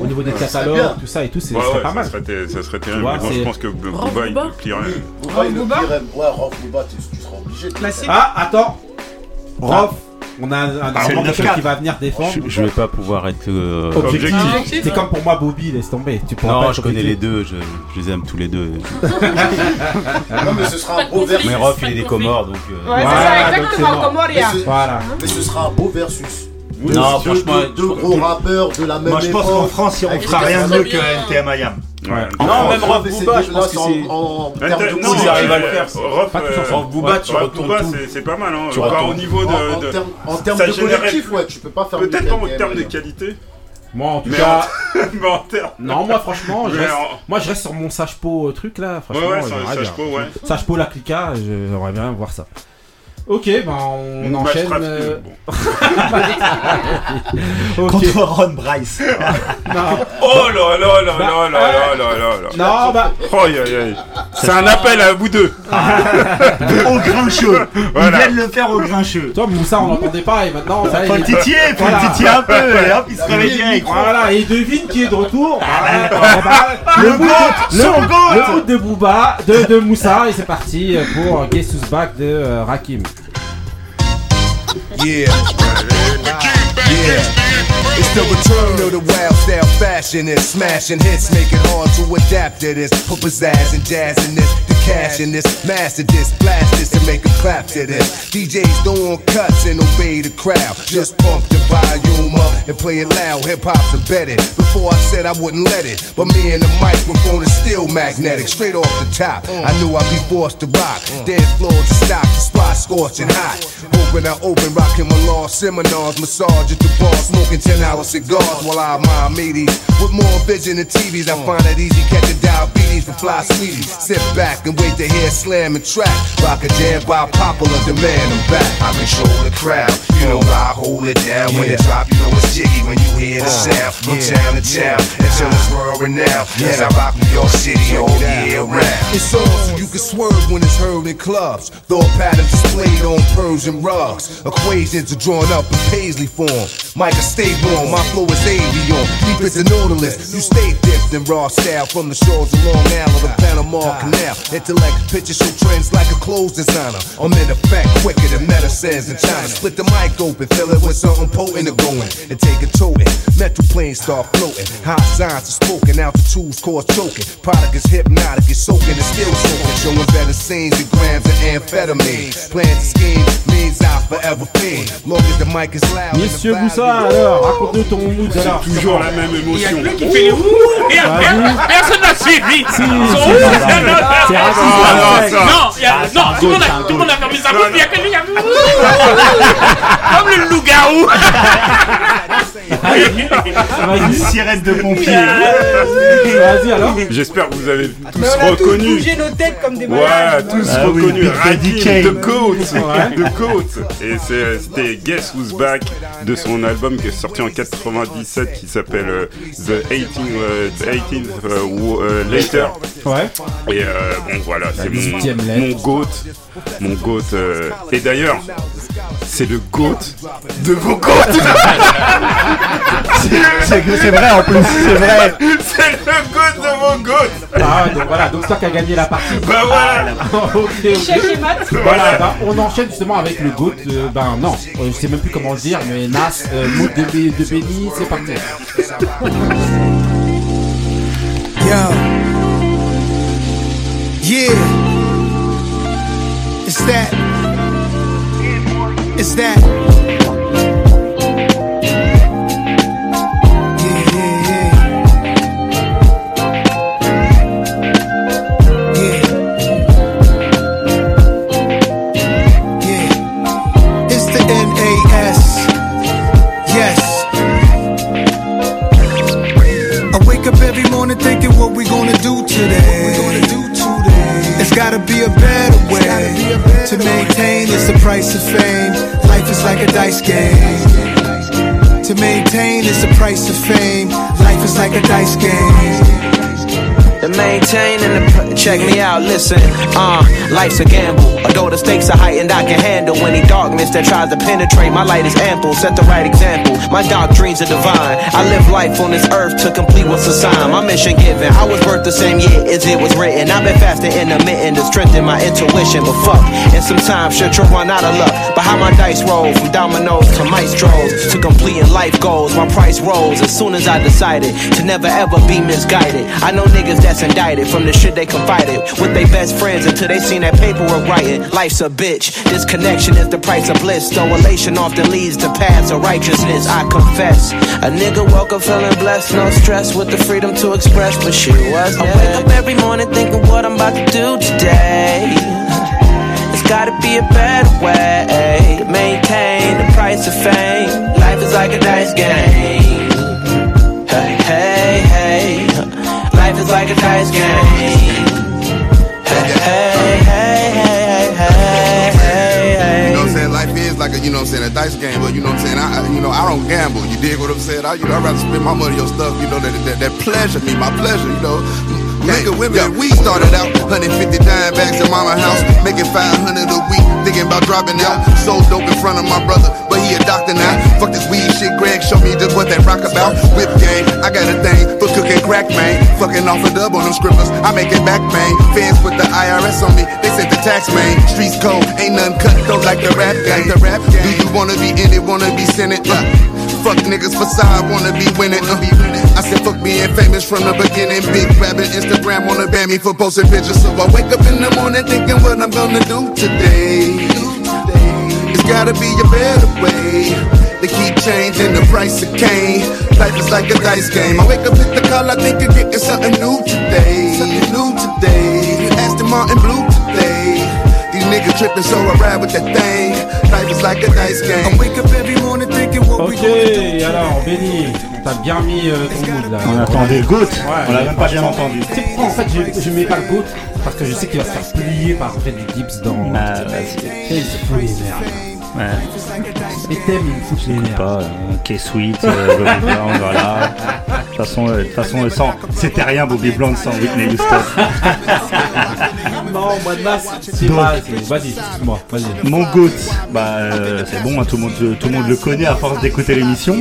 B: Au niveau des catalogues, tout ça et tout, c'est pas mal.
J: Ça serait, terrible. je pense que il
G: plie rien.
F: Classique.
B: Ah, attends. Rof on a un, un
I: défenseur
B: qui va venir défendre.
H: Je, je vais pas pouvoir être euh,
B: objectif. C'est comme pour moi Bobby, laisse tomber. Tu
H: non, je connais les deux, je, les aime tous les deux.
G: non, mais ce sera un beau versus.
H: Mais Rof, il est des Comores, donc. Euh...
F: Ouais, c'est ça, exactement, Comoria.
G: Mais, ce...
B: voilà.
G: mais ce sera un beau versus.
J: Oui,
H: non, franchement,
G: deux, gros rappeurs de la même
I: Moi, je pense qu'en France, on fera rien de mieux que NTM
J: Ayam.
H: Non, même Rof Booba, je pense que c'est.
G: En termes de coups,
H: ils arrivent à le faire.
J: Rof euh,
H: Booba, tu retournes tout.
J: C'est pas mal, hein.
H: Pas
J: au.
G: En termes de collectif, ouais, tu peux pas faire
J: Peut-être pas en termes de
G: euh.
J: qualité.
B: Moi en tout
J: mais
B: cas.
J: En...
B: non, moi franchement, moi je reste sur mon Sachpo euh, truc là. Franchement,
J: ouais, ouais, Sachpo, ouais.
B: La clica, j'aimerais bien voir ça. Ok, ben on, enchaîne. Euh.
I: Contre Ron Bryce.
B: non.
J: Oh là là là là
B: bah,
J: là euh, là là là.
B: Non, bah.
J: Oh, C'est un appel à vous deux.
I: au grincheux.
J: Voilà.
I: Ils viennent le faire au grincheux.
B: Toi, Moussa, on l'entendait pas et maintenant. Ça,
I: faut le titiller, faut le titiller un peu et hop, il se réveille direct.
B: Voilà, et il devine qui est de retour. le goat Le
I: goat
B: Le de de Moussa, et c'est parti pour Guess Back de euh, Rakim.
N: Yeah. Yeah. It's the return of the wild style fashion and smashing hits, make it hard to adapt to this. Put pizzazz and jazz in this, the cash in this, master this, blast this, and make a clap to this. DJs throwin' cuts and obey the crowd. Just pump the volume up and play it loud. Hip hop's embedded. Before I said I wouldn't let it, but me and the microphone is still magnetic. Straight off the top, I knew I'd be forced to rock. Dead floor to stop, the spot scorching hot. Open, I open, rocking my law seminars, massage it to bar, smoking smoking 10 hour cigars while I admire mateys. With more vision than TVs, I find it easy catching diabetes from fly sweeties. Sit back and wait to hear slam and track. Rock a jam by popular demand. I'm back. I control the crowd. You know I hold it down. When it drop, you know it's jiggy when you hear the uh, sound. From town to town until it's world renowned. And I rock New York City all year round. It's on so you can swerve when it's heard in clubs. Thought patterns displayed on Persian rugs. Equations are drawn up in paisley form. Micah, stay warm. My flow is avion. Deep as a nautilus. You stay dipped in raw style from the shores of Long Island to Panama Canal. Intellect pictures show trends like a clothes designer. I'm in effect quicker than medicines in China. Split the mic open, fill it with something potent to going and take it toting. Metal planes start floating. High signs are spoken, altitudes cause choking. Product is hypnotic, it's soaking, it's still soaking. Showing better scenes than grams of amphetamine. Plans to scheme means I forever fiend. Long as the mic is loud. and the
B: Boussa, alors, raconte-nous ton mood alors.
C: toujours la même émotion.
B: Il y a que lui
C: qui fait les ouh et après,
B: Vas-y.
C: personne n'a suivi.
B: C'est
C: non,
B: raciste.
C: non, non, non, non, non, non, il y
B: Ah,
C: non,
B: c'est
C: tout le monde a- fermé sa bouche, il y a que lui qui a Comme le loup-garou.
I: Une sirène de pompier.
B: Vas-y alors.
J: J'espère que vous avez tous
F: Mais on a tous
J: reconnu.
F: bougé nos têtes comme des
J: Ouais,
F: malades.
J: tous
I: Ah oui,
J: reconnus.
I: Kane.
J: de.
I: Ouais.
J: De Goat. Et c'est- c'était Guess Who's Back de son album qui est sorti en 97 qui s'appelle euh, The 18 euh, The 18 euh, Later.
B: Ouais.
J: Et bon voilà, c'est mon,
B: 18e lettre.
J: mon GOAT. Mon GOAT. et d'ailleurs, c'est le GOAT de vos GOAT.
I: C'est c'est vrai en plus, c'est vrai.
J: c'est le GOAT de vos GOAT.
B: Ah ouais, donc voilà, donc c'est toi qui a gagné la partie.
J: Bah voilà.
F: mat.
B: Voilà, bah, on enchaîne justement avec le GOAT. euh, ben non, euh, je sais même plus comment le dire, mais Nas, euh, mood de, Bé- de Benny, c'est parti.
K: Yo. Yeah. It's that. Every morning thinking what we gonna do today. Gotta be a better way to maintain. It's the price of fame. Life is like a dice game. To maintain is the price of fame. Life is like a dice game.
O: To maintain and pr- check me out, listen. Uh, life's a gamble. Although the stakes are heightened, I can handle any darkness that tries to penetrate. My light is ample, set the right example. My dark dreams are divine. I live life on this earth to complete what's assigned. My mission given. I was birthed the same year as it was written. I've been fasting intermittent to strengthen my intuition, but fuck. And sometimes shit you'll run out of luck. But how my dice roll from dominoes to maestros to completing life goals. My price rose as soon as I decided to never ever be misguided. I know niggas that's indicted from the shit they confided with their best friends until they seen that paperwork writing. Life's a bitch. Disconnection is the price of bliss. Though elation often leads to paths of righteousness. I confess. A nigga woke up feeling blessed, no stress with the freedom to express, but shit was I wake up every morning thinking what I'm about to do today. It's gotta be a better way to maintain the price of fame. Life is like a dice game. Like a dice game. Hey, hey, hey, hey, hey, hey, hey.
M: You know what I'm saying? Life is like a, you know what I'm saying, a dice game, but you know what I'm saying? I, I- you know, I don't gamble. You dig what I'm saying? I, you know, I'd rather spend my money on stuff, you know, that, that, that pleasure me, my pleasure, you know. Nigga, women, we started out 150 dime bags in mama house, making 500 a week, thinking about dropping out. So dope in front of my brother, but he a doctor now. Fuck this weed shit, Greg, show me just what that rock about. Whip game, I got a thing for cooking crack, man. Fucking off a dub on them scribblers, I make it back, man. Fans put the IRS on me, they sent the tax, man. Streets cold, ain't nothing cut though like the rap game. The rap game. Do you wanna be in it, wanna be Senate? Uh, fuck niggas facade, wanna be winning. Uh, I said fuck being famous from the beginning. Big rabbit, Instagram wanna ban me for posting pictures. So I wake up in the morning thinking what I'm gonna do today. Gotta be a better way. They keep changing the price of cane. Life is like a dice game. I wake up hit the call, I think of getting something new today. Something new today. Aston Martin blue today. These niggas tripping, so I ride with that thing. Life is like a dice game.
K: I wake up every morning thinking what we
B: Ok,
K: gonna do.
B: alors Benny, t'as bien mis euh, ton mood là.
I: On attendait le GOAT.
B: Ouais,
I: On l'a même pas bien entendu.
B: Tu sais pourquoi en fait je, je mets pas le GOAT Parce que je sais qu'il va se faire plier par Fred Gibbs dans.
I: Bah,
B: fout les nerfs.
I: Ouais.
B: Les thèmes, il fout les nerfs.
I: Pas, euh, K-Sweet, euh, Bobby Brown, voilà. De toute façon, euh, de toute façon, euh, sans, c'était rien Bobby Brown sans Whitney Houston.
B: Non, moi de masse, c'est Vas-y, excuse-moi, vas-y.
I: Mon GOAT, bah, euh, c'est bon, hein, tout, le monde, tout le monde le connaît à force d'écouter l'émission.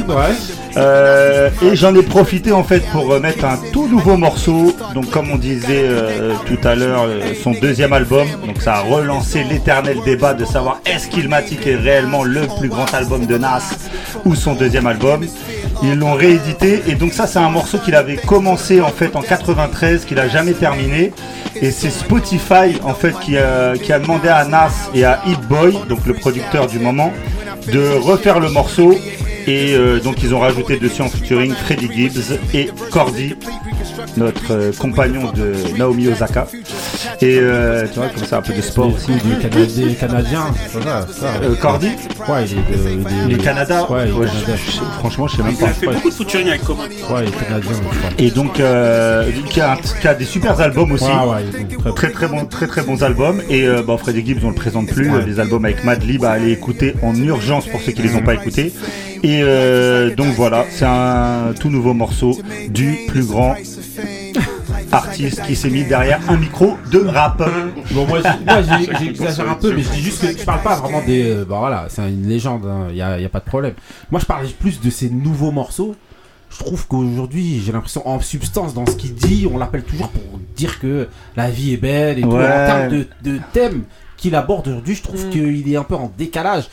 I: Euh, et j'en ai profité en fait pour mettre un tout nouveau morceau. Donc, comme on disait euh, tout à l'heure, euh, son deuxième album. Donc, ça a relancé l'éternel débat de savoir est-ce qu'Ilmatic est réellement le plus grand album de Nas ou son deuxième album. Ils l'ont réédité et donc ça c'est un morceau qu'il avait commencé en fait en 93 qu'il a jamais terminé. Et c'est Spotify en fait qui a, demandé à Nas et à Hit Boy donc le producteur du moment de refaire le morceau. Et euh, donc ils ont rajouté dessus en featuring Freddie Gibbs et Cordy notre euh, compagnon de Naomi Osaka et euh, tu vois comme ça un peu de sport
B: aussi du Canadien, Canadien c'est ça.
I: Euh, Cordy
B: Ouais, il est de. il est-
I: Les Canada
B: Ouais, il est
I: Ouais,
B: Canada.
I: je- je- franchement je sais même
C: Il
I: pas
C: a fait beaucoup de featuring avec Common.
B: Ouais, il est Canadien, je crois.
I: Et donc, euh, qui, a, qui a des super albums aussi.
B: Ouais, ouais, ils sont
I: très, très, bons, très très bons albums. Et euh, bon, Freddie Gibbs, on le présente plus.
B: Ouais.
I: Les albums avec Madlib à aller écouter en urgence pour ceux qui les ont pas écoutés. Et euh, donc voilà, c'est un tout nouveau morceau du plus grand artiste qui s'est mis derrière un micro de rap.
B: Bon, moi, j'exagère un peu, mais je dis juste que je parle pas vraiment des. euh, bah voilà, c'est une légende, il n'y a, y a pas de problème. Moi, je parle plus de ces nouveaux morceaux. Je trouve qu'aujourd'hui, j'ai l'impression, en substance, dans ce qu'il dit, on l'appelle toujours pour dire que la vie est belle et tout.
I: Ouais.
B: En termes de, de thèmes qu'il aborde aujourd'hui, je trouve qu'il est un peu en décalage.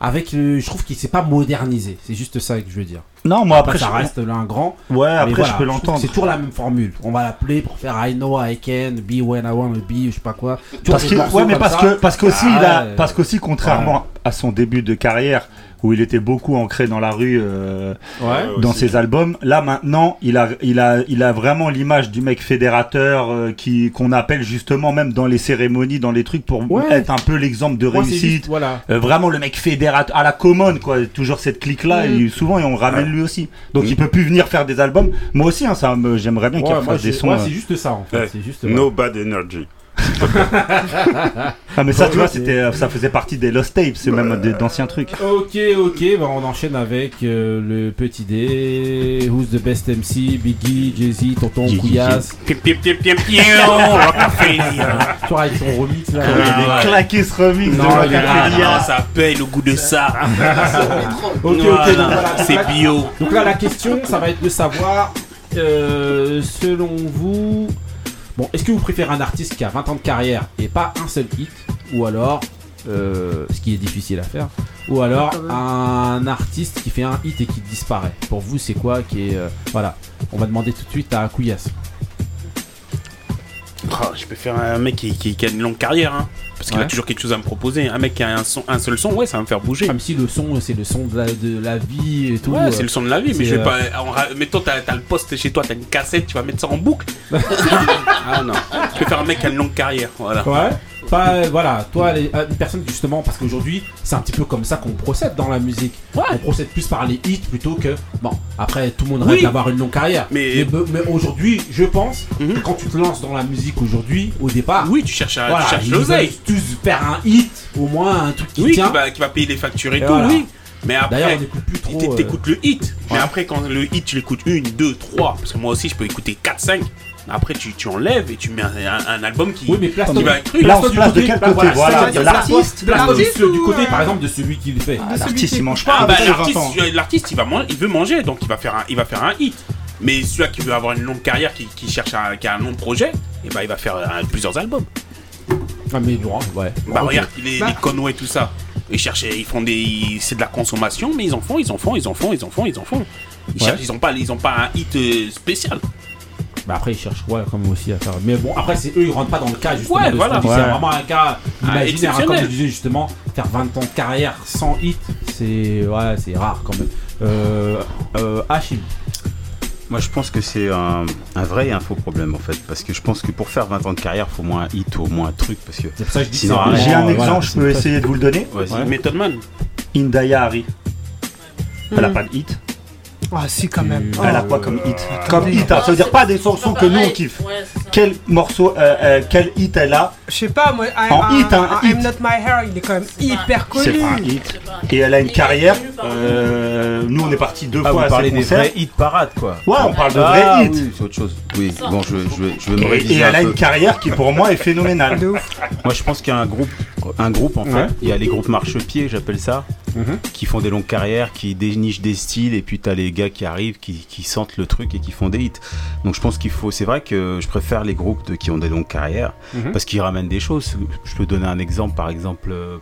B: Avec le, je trouve qu'il s'est pas modernisé. C'est juste ça que je veux dire.
I: Non, moi, après,
B: ça
I: je-
B: reste là un grand.
I: Ouais, après,
B: voilà,
I: je peux l'entendre.
B: C'est toujours la même formule. On va l'appeler pour faire I know I can, be when I want to be, je sais pas quoi.
I: Parce que, ouais, mais parce
B: ça.
I: que, parce qu'aussi,
B: Ah
I: il a, parce qu'aussi, contrairement à son début de carrière, où il était beaucoup ancré dans la rue, euh,
B: Ouais.
I: dans
B: aussi.
I: ses albums, là maintenant, il a, il a, il a vraiment l'image du mec fédérateur euh, qui, qu'on appelle justement même dans les cérémonies, dans les trucs pour
B: Ouais.
I: être un peu l'exemple de
B: Ouais,
I: réussite.
B: juste, voilà.
I: Euh, vraiment le mec fédérateur à la commune, quoi. Toujours cette clique-là,
B: Mm.
I: et souvent, et on le ramène
J: Ouais.
I: lui aussi. Donc
J: Mm.
I: il peut plus venir faire des albums. Moi aussi, hein, ça me, j'aimerais bien qu'il refasse des sons.
B: ouais,
I: euh,
B: c'est juste ça en fait.
J: Ouais.
B: C'est juste.
J: No bad energy.
I: Ah mais ça
B: Bon,
I: tu vois c'était ça faisait partie des Lost Tapes c'est même des- d'anciens trucs.
B: Ok, ok, bah on enchaîne avec euh, le petit D. Who's the best MC Biggie, Jay-Z, Tonton. Couillasse. Tu vois, avec son remix là.
I: Il a claqué ce remix
B: Non,
I: de
B: il est
I: Rockefeller.
C: Ah, ça paye le goût de ça.
B: Ok, ok,
C: Voilà,
B: donc voilà.
C: c'est bio.
B: Donc là, la question, ça va être de savoir, euh, selon vous, bon, est-ce que vous préférez un artiste qui a 20 ans de carrière et pas un seul hit, ou alors, euh, ce qui est difficile à faire, ou alors un artiste qui fait un hit et qui disparaît? Pour vous, c'est quoi qui est, euh, voilà, on va demander tout de suite à Couillasse.
C: Oh, je peux faire un mec qui, qui- qui a une longue carrière, hein, parce qu'il
B: Ouais.
C: a toujours quelque chose à me proposer. Un mec qui a un, son, un seul son, ouais, ça va me faire bouger.
B: Même si le son, c'est le son de la, de la vie et tout.
C: Ouais,
B: euh,
C: c'est le son de la vie, mais je vais
B: euh,
C: pas. en ra- mettons, t'as le poste chez toi, t'as une cassette, tu vas mettre ça en boucle. ah non. Je vais faire un mec qui a une longue carrière, voilà.
B: Ouais. Pas, euh, voilà, toi, les, euh, une personne justement, parce qu'aujourd'hui, c'est un petit peu comme ça qu'on procède dans la musique. On procède plus par les hits plutôt que. Bon, après, tout le monde rêve
C: Oui.
B: d'avoir une longue carrière.
C: Mais-
B: mais, mais aujourd'hui, je pense que quand tu te lances dans la musique aujourd'hui, au départ.
C: Oui, tu cherches, à,
B: voilà,
C: tu cherches l'oseille.
B: tous faire un hit, au moins un truc qui
C: Oui, qui
B: tient.
C: va, qui va payer les factures et,
B: Et
C: tout,
B: voilà.
C: oui. Mais après,
B: D'ailleurs, on n'écoute plus trop,
C: t'é-
B: euh,
C: t'écoutes le hit. Mais après, quand le hit, tu l'écoutes une, deux, trois. Parce que moi aussi, je peux écouter 4, 5. Après, tu, tu enlèves et tu mets un, un- un album qui,
B: Oui, mais place
C: qui va être
I: place de quel côté? Voilà, de l'artiste.
B: Du, du côté,
F: euh,
B: par exemple, de celui qui le fait.
I: Ah, L'artiste il mange pas
C: Ah, bah,
I: 20
C: l'artiste, il va man- il veut manger, donc il va faire un, il va faire un hit. Mais celui qui veut avoir une longue carrière, qui, qui cherche un, qui a un long projet, et bah, il va faire euh, plusieurs albums.
B: Ah, mais non, ouais.
C: Bah, regarde, les, les Conway, tout ça. Ils cherchent, ils font des, c'est de la consommation, mais ils en font, ils en font, ils en font, ils en font, ils en font. Ils,
B: Ouais.
C: cherchent, ils ont pas, ils ont pas un hit euh, spécial.
B: Bah après ils cherchent ouais comme aussi à faire? Mais bon après c'est eux ils rentrent pas dans le cas justement.
C: Ouais, voilà.
I: Ouais.
B: C'est vraiment un cas imaginaire. hein, comme je disais justement, faire 20 ans de carrière sans hit, c'est ouais c'est rare quand même. Euh, euh, Hachim.
H: Moi, je pense que c'est un, vrai et un faux problème en fait, parce que je pense que pour faire 20 ans de carrière, faut au moins un hit ou au moins un truc, parce que.
B: Ça que je
H: sinon,
I: J'ai un exemple, je peux essayer de vous le donner.
H: Ouais.
C: Method Man.
I: Indaya Hari. Elle n'a
F: hmm.
I: pas de hit.
F: Ah si quand même.
I: Elle a quoi comme hit ah, Comme hit, hein. ça veut dire pas des chansons que nous on kiffe. Quel morceau, euh, euh, quel hit elle a
F: Je sais pas, moi,
I: en hit,
F: euh,
I: hein,
F: I'm Not My Hair, il est quand même hyper connu.
I: C'est un hit. Et elle a une carrière. nous on est parti deux
H: ah,
I: fois à parler
H: des vrais hits parades quoi.
I: Ouais, on parle de
H: ah,
I: vrais hits.
H: c'est autre chose. Oui, bon, je, je, vais me
I: Et elle a une carrière qui pour moi est phénoménale.
H: Moi je pense qu'il y a un groupe, un groupe en fait. Il y a les groupes marche-pied, j'appelle ça.
B: Mhm.
H: qui font des longues carrières, qui dénichent des styles, et puis t'as les gars qui arrivent, qui, sentent le truc et qui font des hits. Donc je pense qu'il faut, c'est vrai que je préfère les groupes de, qui ont des longues carrières,
B: mhm.
H: parce qu'ils ramènent des choses. Je peux donner un exemple, par exemple, euh,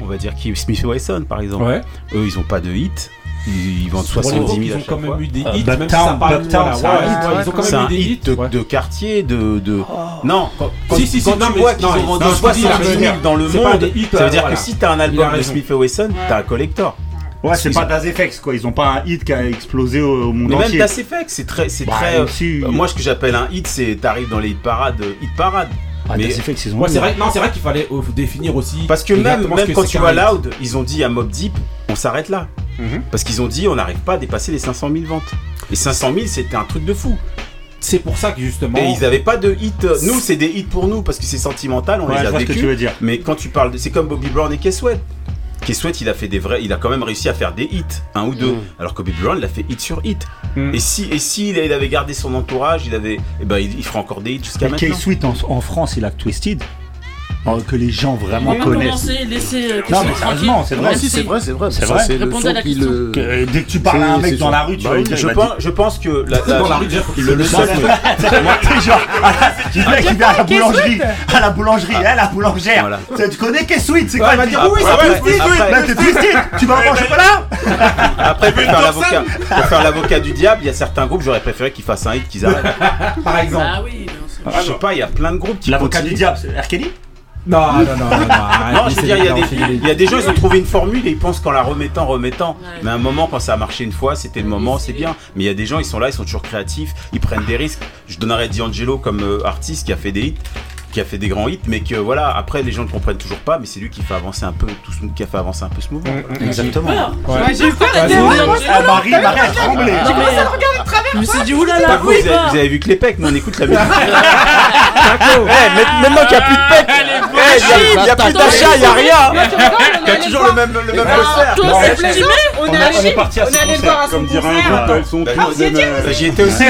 H: on va dire qui, Smith Wesson, par exemple. Eux, ils ont pas de hits, ils, vendent 70 000.
B: Ils ont quand même eu des
H: ah,
B: hits. Ils ont quand même eu des hits
H: de quartier, de. Oh. Non, quand tu vois qu'ils ont vendu 70 000 dans le monde, ça veut
B: euh,
H: dire que si t'as un album de Smith Wesson, t'as un collector.
I: Ouais, c'est pas Das Effects quoi, ils ont pas un hit qui a explosé au, au monde
H: mais
I: entier.
H: Même Das Effects, c'est très, c'est
I: bah,
H: très. Euh, moi, ce que j'appelle un hit, c'est t'arrives dans les hit parades, euh, hit
I: parades.
B: C'est vrai, non, c'est vrai qu'il fallait euh, définir aussi.
H: Parce que même, même quand tu vois Loud, ils ont dit à Mob Deep, on s'arrête là.
B: Mhm.
H: Parce qu'ils ont dit, on n'arrive pas à dépasser les 500 000 ventes. Et 500 000, c'était un truc de fou.
B: C'est pour ça que justement.
H: Et ils n'avaient pas de hit. Euh, nous, c'est des hits pour nous parce que c'est sentimental, on
I: ouais. Que tu veux dire.
H: Mais quand tu parles de. C'est comme Bobby Brown et Kesswet. Key Sweat, il a fait des vrais, il a quand même réussi à faire des hits, un ou deux.
I: Mm.
H: Alors que Bobby Brown, il a fait hit sur hit.
B: Mm.
H: Et si, et si il, avait gardé son entourage, il avait, eh ben, il, il fera encore des hits jusqu'à maintenant.
I: Key en, en, France, il a Twisted. Oh, que les gens vraiment
E: oui,
I: connaissent.
E: Euh,
I: non, mais sérieusement, c'est vrai.
G: C'est vrai, c'est vrai.
I: C'est vrai.
G: C'est le son qui le...
I: Que, dès que tu parles à un mec dans la rue, tu
G: bah
I: vas lui dire.
H: Bah, je, pense, que. La, la,
B: dans la rue, déjà, faut qu'il
H: le sache.
I: C'est genre. Il vient à la boulangerie. À la boulangerie, à la boulangère. Tu connais Kessuit C'est quoi
B: Il va dire
I: Oui, c'est Twisted. Bah, t'es Twisted. Tu vas manger pas là
H: Après, pour faire l'avocat. Pour faire l'avocat du diable, il y a certains groupes, j'aurais préféré qu'ils fassent un hit, qu'ils arrêtent.
B: Par exemple.
E: Ah oui,
H: Je sais pas, il y a plein de groupes qui.
I: L'avocat du diable, c'est R.
B: Non, non, non, non. non,
H: non je veux dire, il y, a des, il y, a des gens, ils ont trouvé une formule et ils pensent qu'en la remettant, remettant. Mais à un moment, quand ça a marché une fois, c'était le moment, c'est bien. Mais il y a des gens, ils sont là, ils sont toujours créatifs, ils prennent des risques. Je donnerais D'Angelo comme euh, artiste qui a fait des hits qui a fait des grands hits, mais que voilà, après les gens ne comprennent toujours pas, mais c'est lui qui fait avancer un peu tout ce, qui a fait avancer un peu ce mouvement.
I: Exactement.
H: Vous avez vu que les pecs, mais on écoute la musique. Eh, maintenant qu'il n'y a plus de pecs, eh, il n'y a plus d'achat, il n'y a rien. Toujours le même poster.
F: On est
I: parti à ce
J: comme dirait un ils sont
H: tous J'y étais aussi.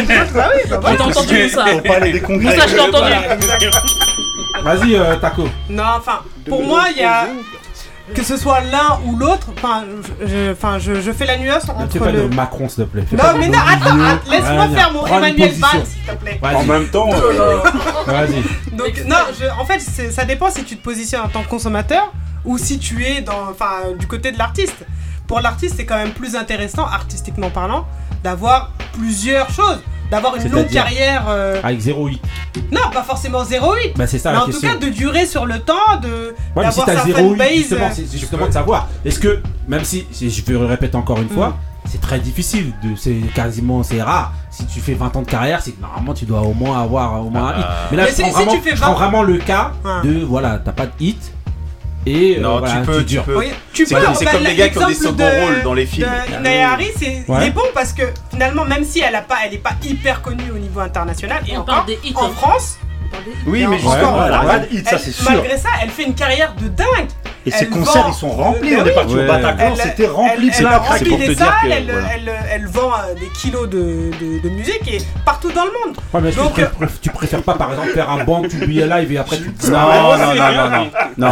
B: Vas-y, euh, Taco.
F: Non, enfin, pour moi, il y a. Que ce soit l'un ou l'autre, enfin, je, je, je fais la nuance
B: Ne fais
F: entre
B: pas de
F: le.
B: Macron, s'il te plaît. Fais
F: Non, mais non, attends, ah, laisse-moi faire mon Emmanuel
B: position.
F: S'il te plaît.
J: En même temps, euh,
B: vas-y.
F: Donc, non, je- en fait, ça dépend si tu te positionnes en tant que consommateur ou si tu es dans, du côté de l'artiste. Pour l'artiste, c'est quand même plus intéressant, artistiquement parlant, d'avoir plusieurs choses d'avoir une longue carrière. Euh...
B: Avec 0,8.
F: Non, pas forcément 0,8.
B: Bah, c'est ça
F: mais en tout cas, de durer sur le temps, de d'avoir
B: si
F: sa fanbase.
B: Justement,
F: euh,
B: c'est justement de savoir. Est-ce que, même si, je vais le répète encore une mm. fois, c'est très difficile, c'est quasiment, c'est rare. Si tu fais 20 ans de carrière, c'est normalement tu dois au moins avoir au moins un ah. hit. Mais là,
F: mais
B: je, vraiment, le cas de voilà, t'as pas de hit, et
H: non, euh,
B: voilà,
H: tu peux, tu, peux.
F: Tu peux.
H: C'est comme, les gars qui ont des seconds rôles dans les films.
F: Naya Harry, c'est
B: ouais.
F: bon parce que finalement, même si elle a pas, elle est pas hyper connue au niveau international et encore en France,
H: oui, mais justement,
I: hit, ça c'est sûr.
F: Malgré ça, elle fait une carrière de dingue.
I: Et ses concerts, ils sont remplis. On est parti au Bataclan, c'était rempli.
F: Elle, remplit des salles, elle, vend euh, des kilos de, musique et partout dans le monde. Donc,
B: euh, tu, préfères pas, par exemple, faire un banc, tu oublies live et après tu.
H: Non, non, non, non, non.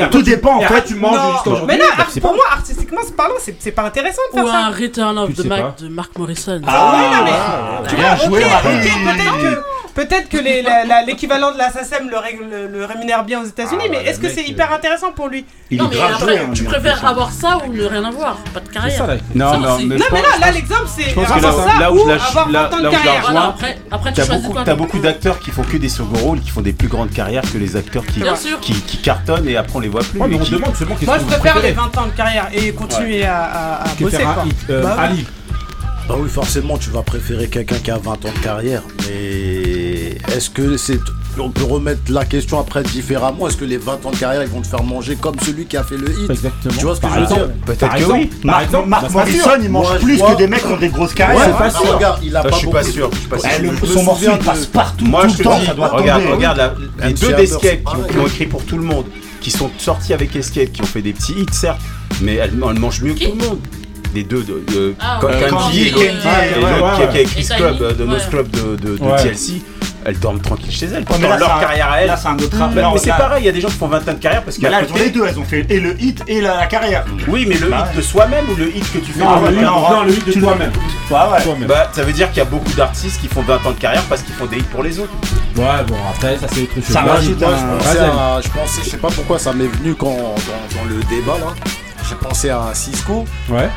B: Ah,
I: Tout dépend. En fait,
B: tu manges juste aujourd'hui.
F: Mais là, pour moi, artistiquement parlant, c'est pas intéressant de faire ça.
E: Ou un Return of the Mac de Mark Morrison.
I: Ah,
F: mais. Ah,
I: tu
F: vois, ok. Peut-être que l'équivalent de la SACEM le, rémunère bien aux États-Unis,
B: ah,
F: mais est-ce que c'est hyper intéressant pour lui
E: Non, mais après, tu préfères
I: hein.
E: avoir ça ou ne rien avoir? Pas de carrière.
H: Non, non, mais,
F: là, l'exemple, c'est avoir
H: là,
F: ça
H: là où
F: ou avoir 20 ans de carrière.
E: Après, tu choisis quoi
H: T'as beaucoup euh? d'acteurs qui font que des second rôles, qui font des plus grandes carrières que les acteurs qui cartonnent et après on les voit plus.
F: Moi, je préfère les 20 ans de carrière et continuer à bosser. Bah
B: Ali.
G: Bah oui, forcément, tu vas préférer quelqu'un qui a 20 ans de carrière, mais est-ce que c'est on peut remettre la question après différemment? Est-ce que les 20 ans de carrière, ils vont te faire manger comme celui qui a fait le hit?
B: Exactement.
G: Tu vois ce que
B: Par
G: je veux
B: exemple.
G: dire?
B: Peut-être que oui. Par
I: Marc,
B: exemple,
I: Marc Morrison, il mange
G: Moi,
I: plus que des mecs qui ont des grosses carrières.
G: Ouais,
I: C'est pas sûr.
G: regarde, il a
H: Ça,
G: pas
H: je suis pas
G: beaucoup-
H: sûr. Je suis pas sûr.
I: Eh, le- son morceau, il passe partout,
H: Moi,
I: tout
H: je
I: le
H: te
I: temps,
H: dis,
I: ça doit
H: regarde,
I: tomber.
H: regarde la- les
G: MC
H: deux d'Escape qui, ont écrit pour tout le monde, qui sont sortis avec Escape, qui ont fait des petits hits, certes, mais elles, elles mangent mieux que tout le monde. Les deux de, de
E: Ah, ouais.
H: Candy
I: Candy
H: et
I: et ouais,
H: l'autre qui a- écrit
E: Kylie,
H: euh, de nos
E: ouais.
H: Scrub de, de, de
B: Ouais.
H: TLC. Elles dorment tranquilles chez elles. Pendant leur carrière à elles.
I: là, c'est un autre
H: Bah,
I: rapport.
H: mais c'est pareil, il y a des gens qui font 20 ans de carrière parce qu'à
I: là, elles ont les deux, elles ont fait et le hit et la, la carrière.
H: Oui, mais le
I: Bah
H: hit de soi-même ou le hit que tu fais
I: Non,
H: le
I: non,
H: hit
B: Non, le hit de toi-même.
I: Bah ouais.
H: Bah, ça veut dire qu'il y a beaucoup d'artistes qui font 20 ans de carrière parce qu'ils font des hits pour les autres.
B: Ouais, bon, après, ça c'est autre chose.
I: Ça rajoute un-
B: je
G: Moi,
B: pense
G: je pensais, je pensais, je sais pas pourquoi ça m'est venu quand dans, dans le débat là. J'ai pensé à Cisco.
B: Ouais.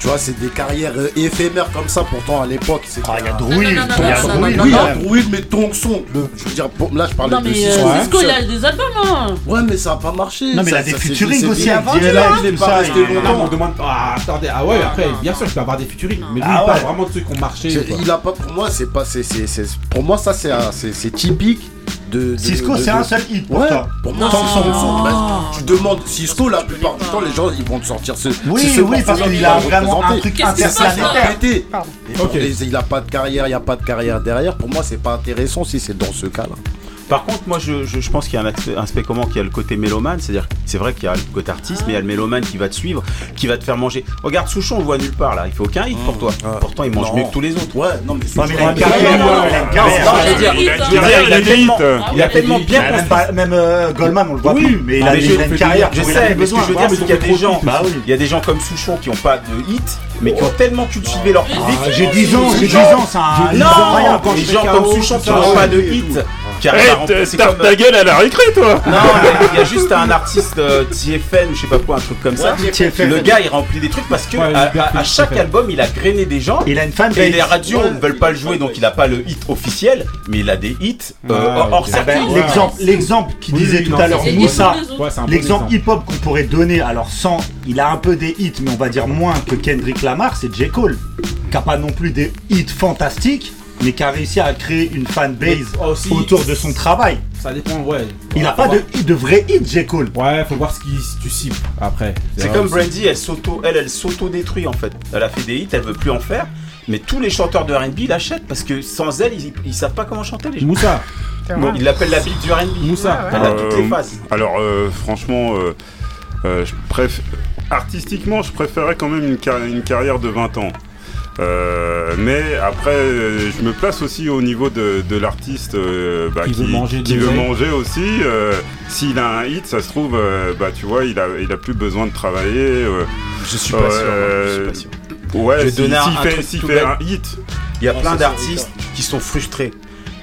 G: Tu vois, c'est des carrières euh, éphémères comme ça. Pourtant, à l'époque, c'était.
I: Ah, il y a
E: non,
I: il y a
E: non,
G: Oui,
I: quand
G: un
I: même.
G: druide, mais ton son. Le- je veux dire, là, je parlais
E: Non,
G: de
E: mais
G: Cisco.
E: euh, Cisco,
G: seul.
E: il a des albums, hein.
G: Ouais, mais ça a pas marché.
I: Non, mais il a des
G: c'est-
I: featuring
G: c'est-
I: aussi,
G: c'est-
I: hein,
G: il est il pas
I: ça,
G: resté
I: il-
B: Non,
G: longtemps.
B: on demande. Ah, attendez. Ah ouais, après, bien sûr, tu peux avoir des featuring. Mais lui,
I: Ah
B: il parle vraiment de ceux qui ont marché.
G: C'est-. Il a pas pour moi, c'est pas, c'est, c'est, c'est- pour moi ça c'est, c'est, c'est typique de. de-
I: Cisco, c'est
G: de-
I: un seul hit pour
G: Ouais,
I: toi.
G: pour moi, son tu demandes Cisco, la plupart du temps, les gens ils vont te sortir ce.
I: Oui,
G: c'est ce
I: oui, parce qu'il
G: qui
I: a vraiment un truc interplanétaire.
G: il a pas de carrière, il y a pas de carrière derrière. Pour moi, c'est pas intéressant si c'est dans ce cas-là.
H: Par contre, moi, je, je, je pense qu'il y a un aspect, un aspect comment, qu'il y a le côté mélomane, c'est-à-dire, c'est vrai qu'il y a le côté artiste, mais il y a le mélomane qui va te suivre, qui va te faire manger. Regarde, Souchon, on le voit nulle part là, il fait aucun hit pour toi. Pourtant, il mange
G: Non.
H: mieux que tous les autres.
G: Ouais, non mais
I: mais il a il a
E: des
H: tellement,
E: Ah, des
H: bien
I: Même,
H: construit.
I: pas- même euh, Goldman, on le voit
H: Oui,
I: plus, mais il
H: Ah,
I: a,
H: mais
I: il
H: je-
I: a une carrière.
H: Je sais, mais ce que je veux dire, c'est qu'il y a des gens,
I: Bah oui.
H: il y a des gens comme Souchon qui n'ont pas de hit, mais qui ont tellement cultivé leur public.
I: Ah, J'ai 10 ans, j'ai 10 ans, c'est un.
H: Non, quand les gens comme Souchon qui n'ont pas de hit, qui arrivent à remplir- c'est
J: tape
H: comme-
J: ta gueule à la récré, toi
H: Non, mais il y a juste un artiste euh, TFN ou je sais pas quoi, un truc comme ça.
I: Ouais, TFN.
H: Le gars, il remplit des trucs parce que
B: Ouais,
H: à, chaque album, il a grainé des gens.
I: Il a une fan
H: Et les radios ne veulent pas le jouer, donc il a pas le hit officiel, mais il a des hits euh, hors.
I: Ah ben. L'exemple, l'exemple qui
B: Oui,
I: disait tout à l'heure Moussa, l'exemple
B: exemple.
I: hip-hop qu'on pourrait donner, alors sans, il a un peu des hits, mais on va dire moins que Kendrick Lamar, c'est J. Cole, qui a pas non plus des hits fantastiques, mais qui a réussi à créer une fanbase
B: aussi-
I: autour de son travail.
B: Ça dépend, ouais.
I: Il a
B: Faut
I: pas
B: voir-
I: de, de vrai hit, J. Cole.
B: Ouais, faut voir ce qui si tu cibles après.
H: C'est comme. Brandy, elle s'auto, elle, elle s'auto-détruit en fait. Elle a fait des hits, elle veut plus en faire. Mais tous les chanteurs de R&B l'achètent parce que sans elle, ils, ils savent pas comment chanter les gens.
B: Moussa.
H: Bon, ils l'appellent la bite du R&B.
B: Moussa.
H: Elle a toutes les
J: Euh,
H: phases.
J: Alors, euh, franchement, euh, euh, je préf- artistiquement, je préférais quand même une, car- une carrière de 20 ans. Euh, mais après, euh, je me place aussi au niveau de, de l'artiste euh, bah,
B: Qui veut manger
J: qui
B: des
J: veut
B: oreilles.
J: manger aussi. euh, S'il a un hit, ça se trouve, euh, bah tu vois, il a, il a plus besoin de travailler. euh,
H: Je suis pas sûr. moi, je suis pas sûr.
J: Ouais, si- s'il
H: un
J: fait,
H: tout
J: fait un hit.
H: Il y a
G: Non,
H: plein d'artistes qui sont frustrés.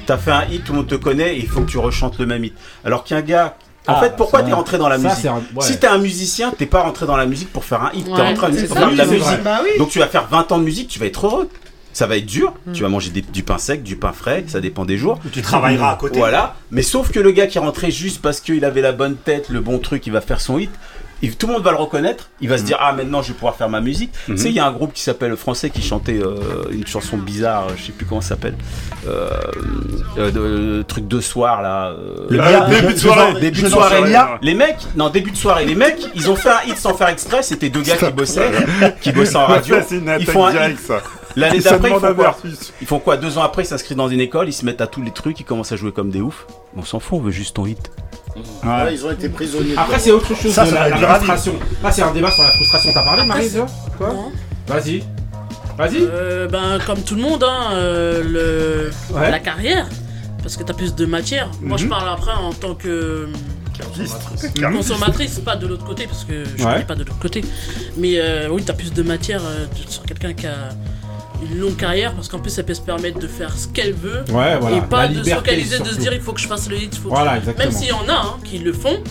H: T'as fait un hit, tout le monde te connaît, et il faut que tu rechantes le même hit. Alors qu'un gars. En
B: Ah,
H: fait, pourquoi t'es rentré dans la musique
B: c'est un- ouais.
H: Si t'es un musicien, t'es pas rentré dans la musique pour faire un hit, t'es rentré dans la musique pour faire de la musique.
F: Bah oui.
H: Donc tu vas faire 20 ans de musique, tu vas être heureux. Ça va être dur,
E: Mm.
H: tu vas manger des- du pain sec, du pain frais, ça dépend des jours.
I: Tu travailleras à côté.
H: Voilà, mais sauf que le gars qui est rentré juste parce qu'il avait la bonne tête, le bon truc, il va faire son hit. Et tout le monde va le reconnaître, il va se dire ah maintenant je vais pouvoir faire ma musique. Tu sais il y a un groupe qui s'appelle français qui chantait euh, une chanson bizarre, je sais plus comment ça s'appelle, euh, euh, de- truc de soir là. euh,
I: Le
J: Ah, début de soirée.
H: Début de soirée, les mecs, non, début de soirée, les mecs, ils ont fait un hit sans faire exprès, c'était deux gars qui bossaient, qui bossaient en radio. Ils font un hit. L'année d'après, ils font quoi. Ils font quoi Deux ans après, ils s'inscrivent dans une école, ils se mettent à tous les trucs, ils commencent à jouer comme des oufs. On s'en fout, on veut juste ton hit.
G: Ouais, ils ont été prisonniers.
B: Après, c'est autre chose
I: Ça,
B: de
I: ça
B: la, la frustration. Là, c'est un débat sur la frustration. T'as parlé, Marie, Quoi. Vas-y. Vas-y.
E: Euh, ben, comme tout le monde, hein, euh, le...
B: Ouais.
E: la carrière. Parce que t'as plus de matière. Moi, je parle après en tant que consommatrice, pas de l'autre côté, parce que je
B: Ouais.
E: connais pas de l'autre côté. Mais euh, oui, t'as plus de matière euh, sur quelqu'un qui a une longue carrière, parce qu'en plus, elle peut se permettre de faire ce qu'elle veut.
B: Ouais, voilà.
E: Et pas de se focaliser, de se dire il faut que je fasse le hit. Faut que
B: Voilà,
E: je-. Même s'il y en a hein, qui le font,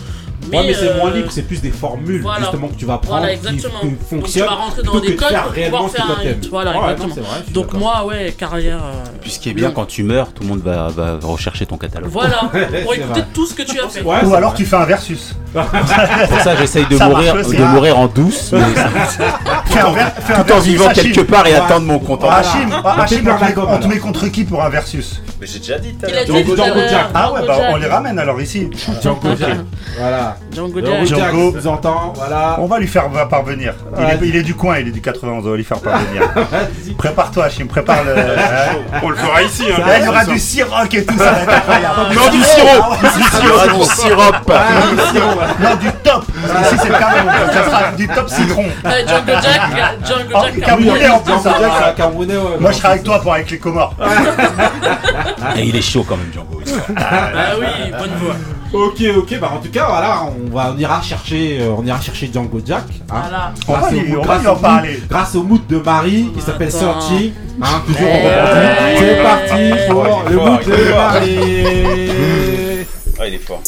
B: Ouais, mais c'est
E: euh,
B: moins libre, c'est plus des formules
E: voilà.
B: justement que tu vas prendre
E: Voilà,
B: qui,
E: Donc, tu
B: fonctionnent
E: vas rentrer dans des codes pour
B: réellement
E: pouvoir faire un hit. Voilà,
B: Ouais,
E: exactement.
B: c'est vrai,
E: Donc moi, ouais, carrière. euh,
L: Puis ce qui est bien, quand tu meurs, tout le monde va, va rechercher ton catalogue.
E: Voilà, pour écouter tout ce que tu as fait.
I: Ou alors tu fais un versus.
L: Pour ça, j'essaye de
I: Ça
L: mourir,
I: marche
L: de mourir en douce, mais tout en vivant quelque part et attendre mon compte.
I: Hachim, ah, on te met- contre qui pour un versus
L: Mais j'ai déjà dit tout à
E: Il a dit.
I: Ah ouais, bah on les ramène alors ici.
B: Django Jack. Voilà.
E: Django
B: Django
E: Jack.
B: Jack
I: Django.
B: nous entend, voilà.
I: On va lui faire parvenir. Il, est,
B: Vas-y.
I: il est du coin, il est du 91, on va lui faire parvenir. Prépare-toi, Hachim, prépare le.
J: On le fera ici. Hein,
I: Là, il y aura du siroc et tout ça, va être incroyable.
J: Non, du sirop.
I: Ah
L: Il y aura du sirop.
I: Non, du top. Parce que ici, c'est le Cameroun, ça sera du top citron.
E: Ouais, Django Jack, Django
I: Oh,
E: Jack.
I: Camerounais en plus.
B: Django Camerounais.
I: Moi, je serai avec toi pour avec les Comores.
L: Et il est chaud quand même, Django.
E: Ah oui, bonne voix.
B: Ok, ok, bah en tout cas, voilà, on, va, on ira chercher, euh, on ira chercher Django Jack. hein.
E: Voilà.
I: On va
B: Grâce au mood-
I: on
B: grâce au mood-
I: parler.
B: Grâce au mood de Marie qui s'appelle. Searching. Hein, toujours
E: Eh,
B: reparti. C'est parti pour le mood de. Marie.
L: Ah, il est fort.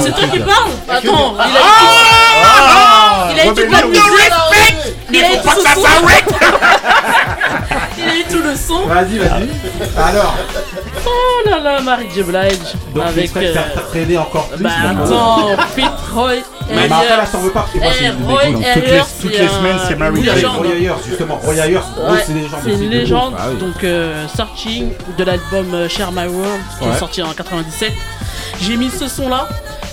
L: C'est
E: toi qui parles Attends, il a
I: Ah
E: eu il a eu toute la musique Il a eu tout le son Il a eu tout le son
B: Vas-y, vas-y. Alors,
E: Oh là là, Marie J. Blige
B: donc
E: Avec euh,
B: traîné encore plus.
E: Bah attends, Pete Roy
B: Mais après, là, je t'en veux pas parce que moi, c'est
E: Eh,
B: une
I: toutes les- toutes les semaines, c'est
B: avec
E: légende.
B: Roy Ayers, justement. Roy Ayers, c'est des légendes.
E: c'est une
B: de
E: légende.
B: Ah
E: donc euh, Searching de l'album euh, Share My World qui est sorti en 97. J'ai mis ce son là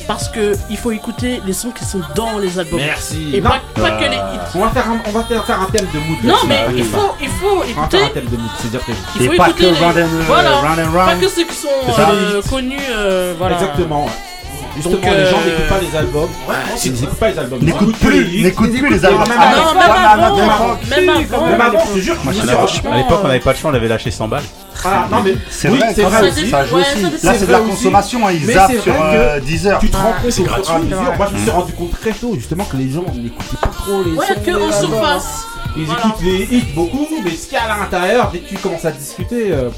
E: parce que il faut écouter les sons qui sont dans les albums.
B: Merci.
E: Et
B: Non.
E: pas, pas que les hits.
B: On va faire un, on va faire faire un thème de mood.
E: Non mais il faut,
B: pas.
E: il faut
B: On va
E: écouter.
B: faire un thème de mood, c'est déjà prévu.
E: Il faut
I: Et pas
E: écouter
I: que
E: les-
I: round and, euh,
E: voilà,
I: round and
E: pas
I: round.
E: que ceux qui sont euh, connus, euh, voilà.
B: Exactement. ouais. Justement,
E: Donc,
B: les gens
E: euh,
B: n'écoutent pas les albums. Ils n'écoute pas les albums.
I: N'écoute plus, n'écoute plus les albums.
B: Même
I: Ah,
B: avant,
E: Non,
I: Ouais,
E: même avant,
I: même avant.
E: même avant.
B: je te jure.
L: À l'époque, on n'avait pas le choix, on avait lâché 100 balles.
B: Ah, non, mais
I: C'est
B: oui,
I: vrai,
B: c'est vrai aussi.
I: ça joue
E: Ouais,
I: aussi. Là,
E: c'est
I: c'est de la consommation, hein, ils zappent
B: c'est
I: sur
B: vrai
I: euh,
B: que
I: 10 heures.
B: Tu te rends compte
L: c'est gratuit.
B: Moi, je me suis rendu compte très tôt, justement, que les gens n'écoutaient pas trop les
E: Ouais,
B: sons,
E: que en surface.
B: Ils
E: Voilà.
B: écoutent les hits beaucoup, mais ce qu'il y a à l'intérieur, dès que tu commences à discuter, euh.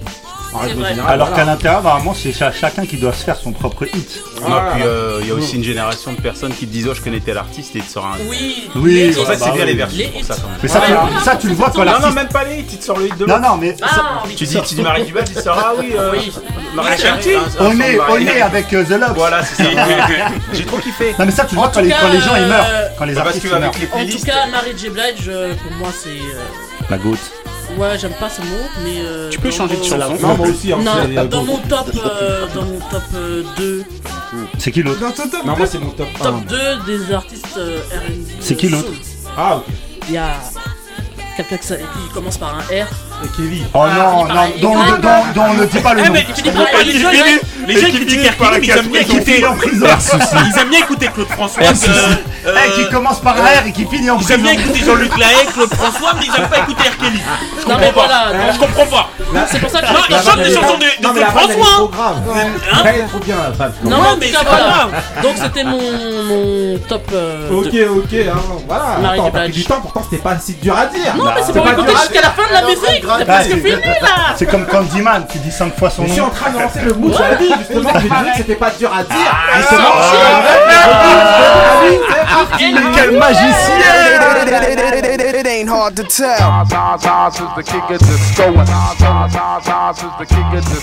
B: Générale,
I: Alors
B: voilà.
I: qu'à l'intérieur, normalement, c'est cha- chacun qui doit se faire son propre hit.
B: Voilà.
L: Et puis, euh, il y a aussi une génération de personnes qui te disent Oh, je connais tel artiste et il te sort un.
E: Oui.
I: Oui, C'est
L: ça
E: hits.
L: que c'est
I: bah
L: bien
I: oui.
L: les versions.
E: Les
L: pour ça,
E: hits.
L: quand même.
I: Mais ça,
E: Ouais,
I: tu,
E: voilà,
I: ça, tu le vois quand
L: Non, non,
I: l'artiste.
L: même pas les hits, il te sort le hit de
I: Non,
L: l'autre.
I: non, mais ça-
E: Ah,
L: Tu dis, tu dis Marie Duval, il sort Ah oui, euh,
E: Oui.
L: Marie son
I: on est, on
L: Marie-
I: est avec euh, The Love.
L: Voilà, c'est ça. J'ai trop kiffé.
I: Non, mais ça, tu le
E: En
I: vois quand les, gens ils meurent. Quand les artistes meurent.
L: avec les
E: En tout cas, Mary J. Blige, pour moi, c'est.
I: La goutte.
E: Ouais, j'aime pas ce mot, mais. euh,
C: Tu peux changer de chanson.
B: Non, moi aussi, hein,
E: Non,
B: c'est-
E: dans mon top, euh, dans mon top euh, 2,
I: C'est qui l'autre
F: Dans ton top
B: Non, moi c'est mon top 1.
E: top 2 des artistes euh, R&B.
I: C'est qui
E: euh,
I: l'autre.
B: Ah, ok.
E: Il y a quelqu'un qui commence par un R.
B: Et Kelly.
I: Oh non,
E: il
I: non,
E: paraît-
I: dont, ne dit pas le
C: Eh
I: nom.
C: les jeunes qui écoutent Erkin, ils aiment bien écouter
I: en prison.
C: Ils aiment bien écouter Claude François.
I: Eh, qui commence par R et qui finit en
C: Ils aiment bien
I: prison.
C: écouter Jean-Luc Lahaye, Claude François, mais ils aiment pas écouter R. Kelly. Je
E: Non, mais
C: comprends pas.
E: voilà,
C: Je comprends pas.
E: C'est pour ça que
C: Non,
E: je
C: ils chantent des chansons de,
B: Non,
C: Claude François.
B: trop grave.
C: Hein.
E: Non,
C: Non,
E: mais
C: c'est pas grave.
E: Donc c'était mon, top. euh,
B: Ok, ok, hein, voilà. Attends,
E: du
B: t'as pris
E: Badge.
B: du temps, pourtant c'était pas si dur à dire.
E: Non, mais c'est pour
B: pas
E: écouter jusqu'à la fin de la musique. C'est presque fini là.
I: C'est comme Candyman, tu dis 5 fois son
B: Je suis en
I: nom.
B: train de lancer le mood, j'avais dit justement que j'ai dit que c'était pas dur à dire. Justement,
I: Quel magicien
K: It ain't hard to tell.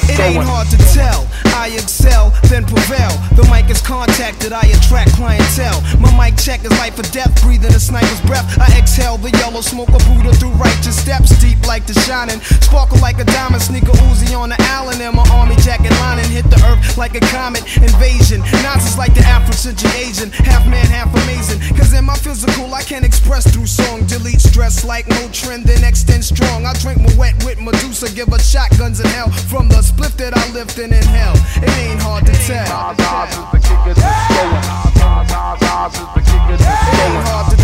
K: It ain't hard to tell. I excel, then prevail. The mic is contacted, I attract clientele. My mic check is life or death, breathing a sniper's breath. I exhale the yellow smoke of Buddha through righteous steps, deep like the shining. Sparkle like a diamond, sneaker Uzi on the island. And my army jacket lining hit the earth like a comet invasion. Nazis like the Afro-Central Asian, half man, half amazing. Cause in my physical, I can express through song. Delete stress like no trend, then extend strong. I drink my wet with Medusa, give us shotguns in hell. From the split that I lift in hell, it ain't hard to tell. It ain't hard to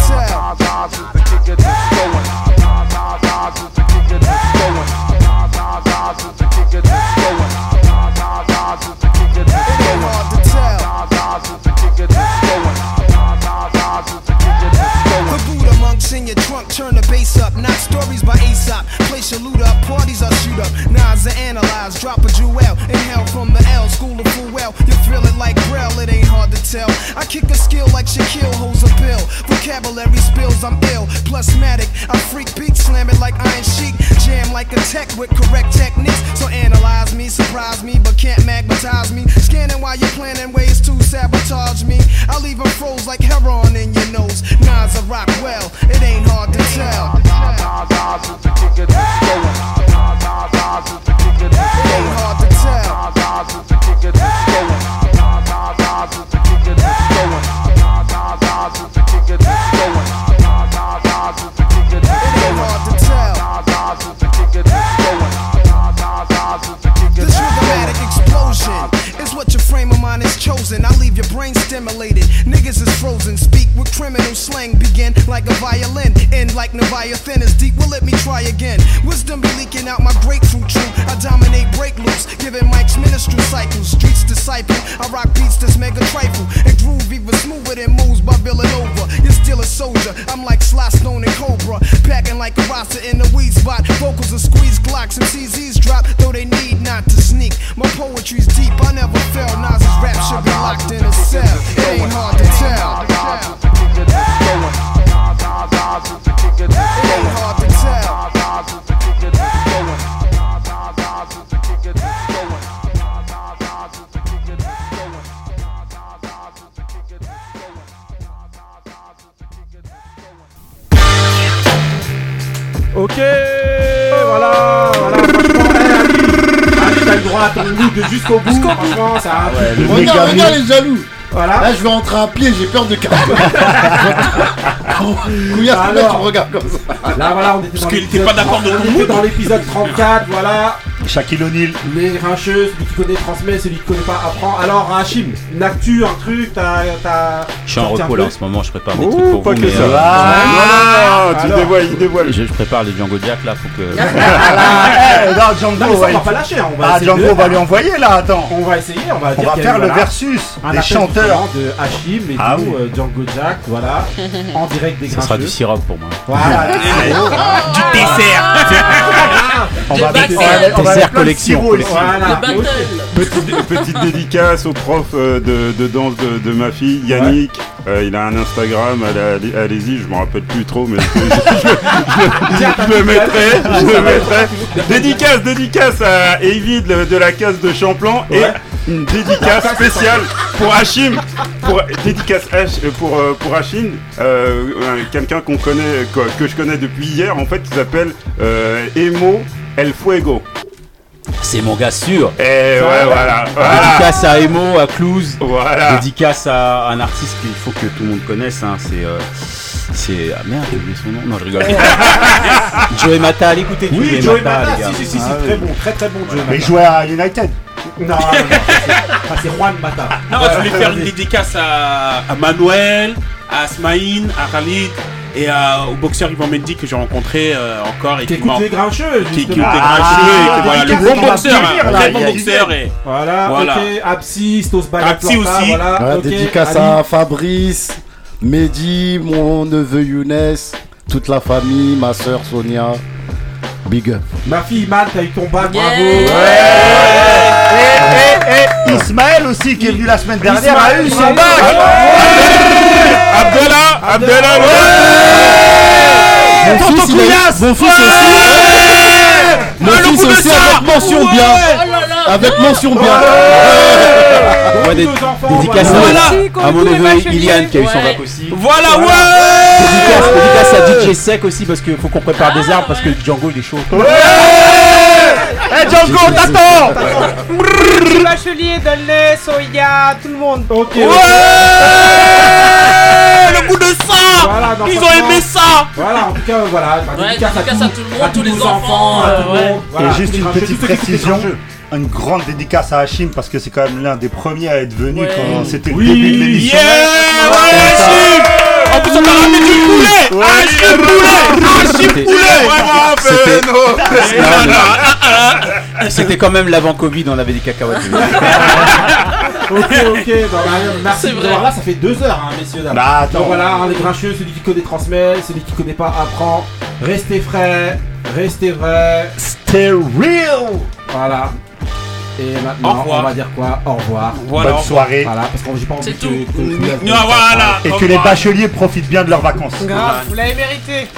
K: The Nas is the king of the stolen. Nas, Nas, Nas. Monks in your trunk, turn the bass up. Not stories by Aesop. Place your loot up, parties I shoot up. Nas are analyze, drop a jewel. Inhale from the L, school of full well. You feel it like Braille, it ain't hard to tell. I kick a skill like Shaquille holds a pill. Vocabulary spills, I'm ill. Plus matic, I freak beat, slam it like Iron Sheik. Jam like a tech with correct techniques. So analyze me, surprise me, but can't magnetize me. Scanning while you're planning ways to sabotage me. I leave 'em froze like heroin in your nose. Nas I rock well, it ain't hard to tell. It ain't hard to tell. Criminal slang. Begin like a violin. End like Leviathan is deep. Well, let me try again. Wisdom be leaking out my grapefruit true. I dominate break loops. Giving Mike's ministry cycles. Streets disciple. I rock beats that's mega trifle. And groove even smoother than moves by Villanova. You're still a soldier. I'm like Sly Stone and Cobra. Packing like a roster in the weed spot. Vocals are squeeze Glocks and CZs drop. Though they need not to sneak. My poetry's deep. I never fell. Nas's rap should be locked in a cell. It ain't hard to tell. It ain't hard to tell.
B: Ok, voilà, voilà, franchement, Ali, Ali, t'as le droit à ton mood jusqu'au bout, franchement, ça a de
G: Regarde,
B: méga
G: regarde les jaloux.
B: Voilà.
G: Là, je vais rentrer à pied, j'ai peur de carton. Couillard, tu me regardes comme ça
B: Là, voilà, on était
C: Parce
B: dans
C: qu'il
B: l'épisode-
C: était pas d'accord de
B: on
C: ton mood.
B: dans l'épisode 34, voilà.
I: Shaquille O'Neal.
B: Les grincheux, celui qui connaît transmet, celui qui connaît pas apprend. Alors, Hachim, une actu, un truc, t'as. t'as
H: Je suis en repos là en ce moment, je prépare des
J: Oh,
H: trucs pour
J: pas
H: vous.
J: que
H: mais,
J: ça.
H: euh,
J: Ah, non, non, non, tu
B: alors.
J: dévoiles, il dévoile.
H: je, je prépare les Django Jack là, faut que.
I: Eh, non, Django,
B: mais ça, on va pas lâcher, on va
I: Ah,
B: essayer
I: Django,
B: de-
I: on va lui envoyer là, attends.
B: On va essayer, on va
I: On
B: dire
I: va faire le
B: voilà,
I: versus
B: un
I: des chanteurs.
B: de Hachim et
I: Ah
B: tout,
I: oui.
B: euh, Django Jack, voilà, en direct des
H: Ça sera du
B: grincheux.
H: sirop pour moi.
B: Voilà,
C: Du dessert.
I: On va
H: Collection.
B: voilà.
J: Petite, petite dédicace au prof euh, de, de danse de, de ma fille, Yannick. Euh, il a un Instagram, allez- allez- allez-y, je me rappelle plus trop, mais je, je- je- je le mettrai. Je le mettrai. Dédicace, dédicace à Evid de la case de Champlan. Et une dédicace spéciale pour Hachim, pour dédicace H, euh, pour pour Hachim, euh, un- quelqu'un qu'on connaît, que, que je connais depuis hier, en fait, qui s'appelle euh, Emo El Fuego.
H: C'est mon gars sûr.
J: Et ouais, voilà, voilà.
H: Dédicace à Emo, à Cluz.
J: Voilà.
H: Dédicace à un artiste qu'il faut que tout le monde connaisse. hein, C'est. euh, c'est. Ah merde, j'ai oublié son nom. Non, je rigole. Joey Mata, allez écoutez
B: Oui,
H: Joey,
B: Joey
H: Mata,
B: Mata,
H: les gars.
B: si, si, si, si,
H: Ah,
B: très
H: oui.
B: bon, très très bon Joey
I: Mais il
B: Mata.
I: jouait à United.
B: Non, non, non, c'est- c'est Juan Mata.
C: Non, je voulais faire une dédicace à, à Manuel, à Asmaïn, à Khalid et à- au boxeur Yvan Mendy que j'ai rencontré euh, encore et
B: Qui écoute les grincheux,
C: qui écoute les grincheux
B: Ah,
C: voilà, le bon boxeur, très
B: il
C: bon boxeur et
B: Voilà,
C: Voilà.
B: ok, Absi, Stos
C: aussi.
B: Voilà,
G: Ouais,
B: ok,
G: dédicace à Fabrice, Mehdi, mon neveu Younes, toute la famille, ma soeur Sonia. Big up.
B: Ma fille Iman, t'as eu ton bac, bravo.
I: Et, et, et Ismaël aussi qui est venu la semaine dernière a eu son bac.
C: Abdallah, Abdallah,
G: Mon
I: Tonton
G: fils, il a-
I: Couillasse.
G: mon fils aussi. Mon
C: Ah,
G: fils aussi avec mention
C: Ouais.
G: bien.
E: Oh
G: Avec mention bien.
H: Ouais,
B: nos enfants,
H: dédicace
C: voilà.
H: à, mon neveu. Iliane qui a eu son
E: Ouais.
H: bac aussi.
C: Voilà,
B: Voilà.
C: ouais
H: Dédicace, dédicace à DJ Sec aussi parce qu'il faut qu'on prépare des armes parce que Django il est chaud.
I: Eh Django, t'attends
F: Petit Bachelier, Delnay, Soya, tout le monde.
B: Ok,
C: Ouais Le coup de ça
B: Voilà,
C: Ils ont aimé ça
B: Voilà, en tout cas, voilà. bah,
E: Ouais,
B: dédicace,
E: dédicace à tout le monde, tous les enfants,
B: à
E: euh,
B: tout le
E: ouais.
B: monde. Voilà,
I: Et juste une petite précision, une grande dédicace à Hachim parce que c'est quand même l'un des premiers à être venu
E: Ouais.
I: quand c'était
B: Oui.
I: le début de l'émission.
C: Yeah Ouais, Hachim Du poulet poulet
H: C'était-
C: poulet
H: quand même l'avant Covid, on avait des cacahuètes.
B: Ok, ok, bah, bah, merci
E: C'est
B: de
E: vrai.
B: voir là, ça fait deux heures, hein, messieurs, dames.
I: Bah, attends.
B: Donc voilà, hein, les grincheux, celui qui connaît transmet, celui qui connaît pas apprend. Restez frais, restez vrai.
I: Stay real
B: Voilà. Et maintenant, on va dire quoi? Au revoir.
C: Voilà.
I: Bonne soirée.
B: Voilà, parce qu'on j'ai pas envie
E: C'est
B: que-
E: tout.
B: que- que-
C: Non, voilà
I: Et que les bacheliers profitent bien de leurs vacances.
F: Grave, vous l'avez mérité.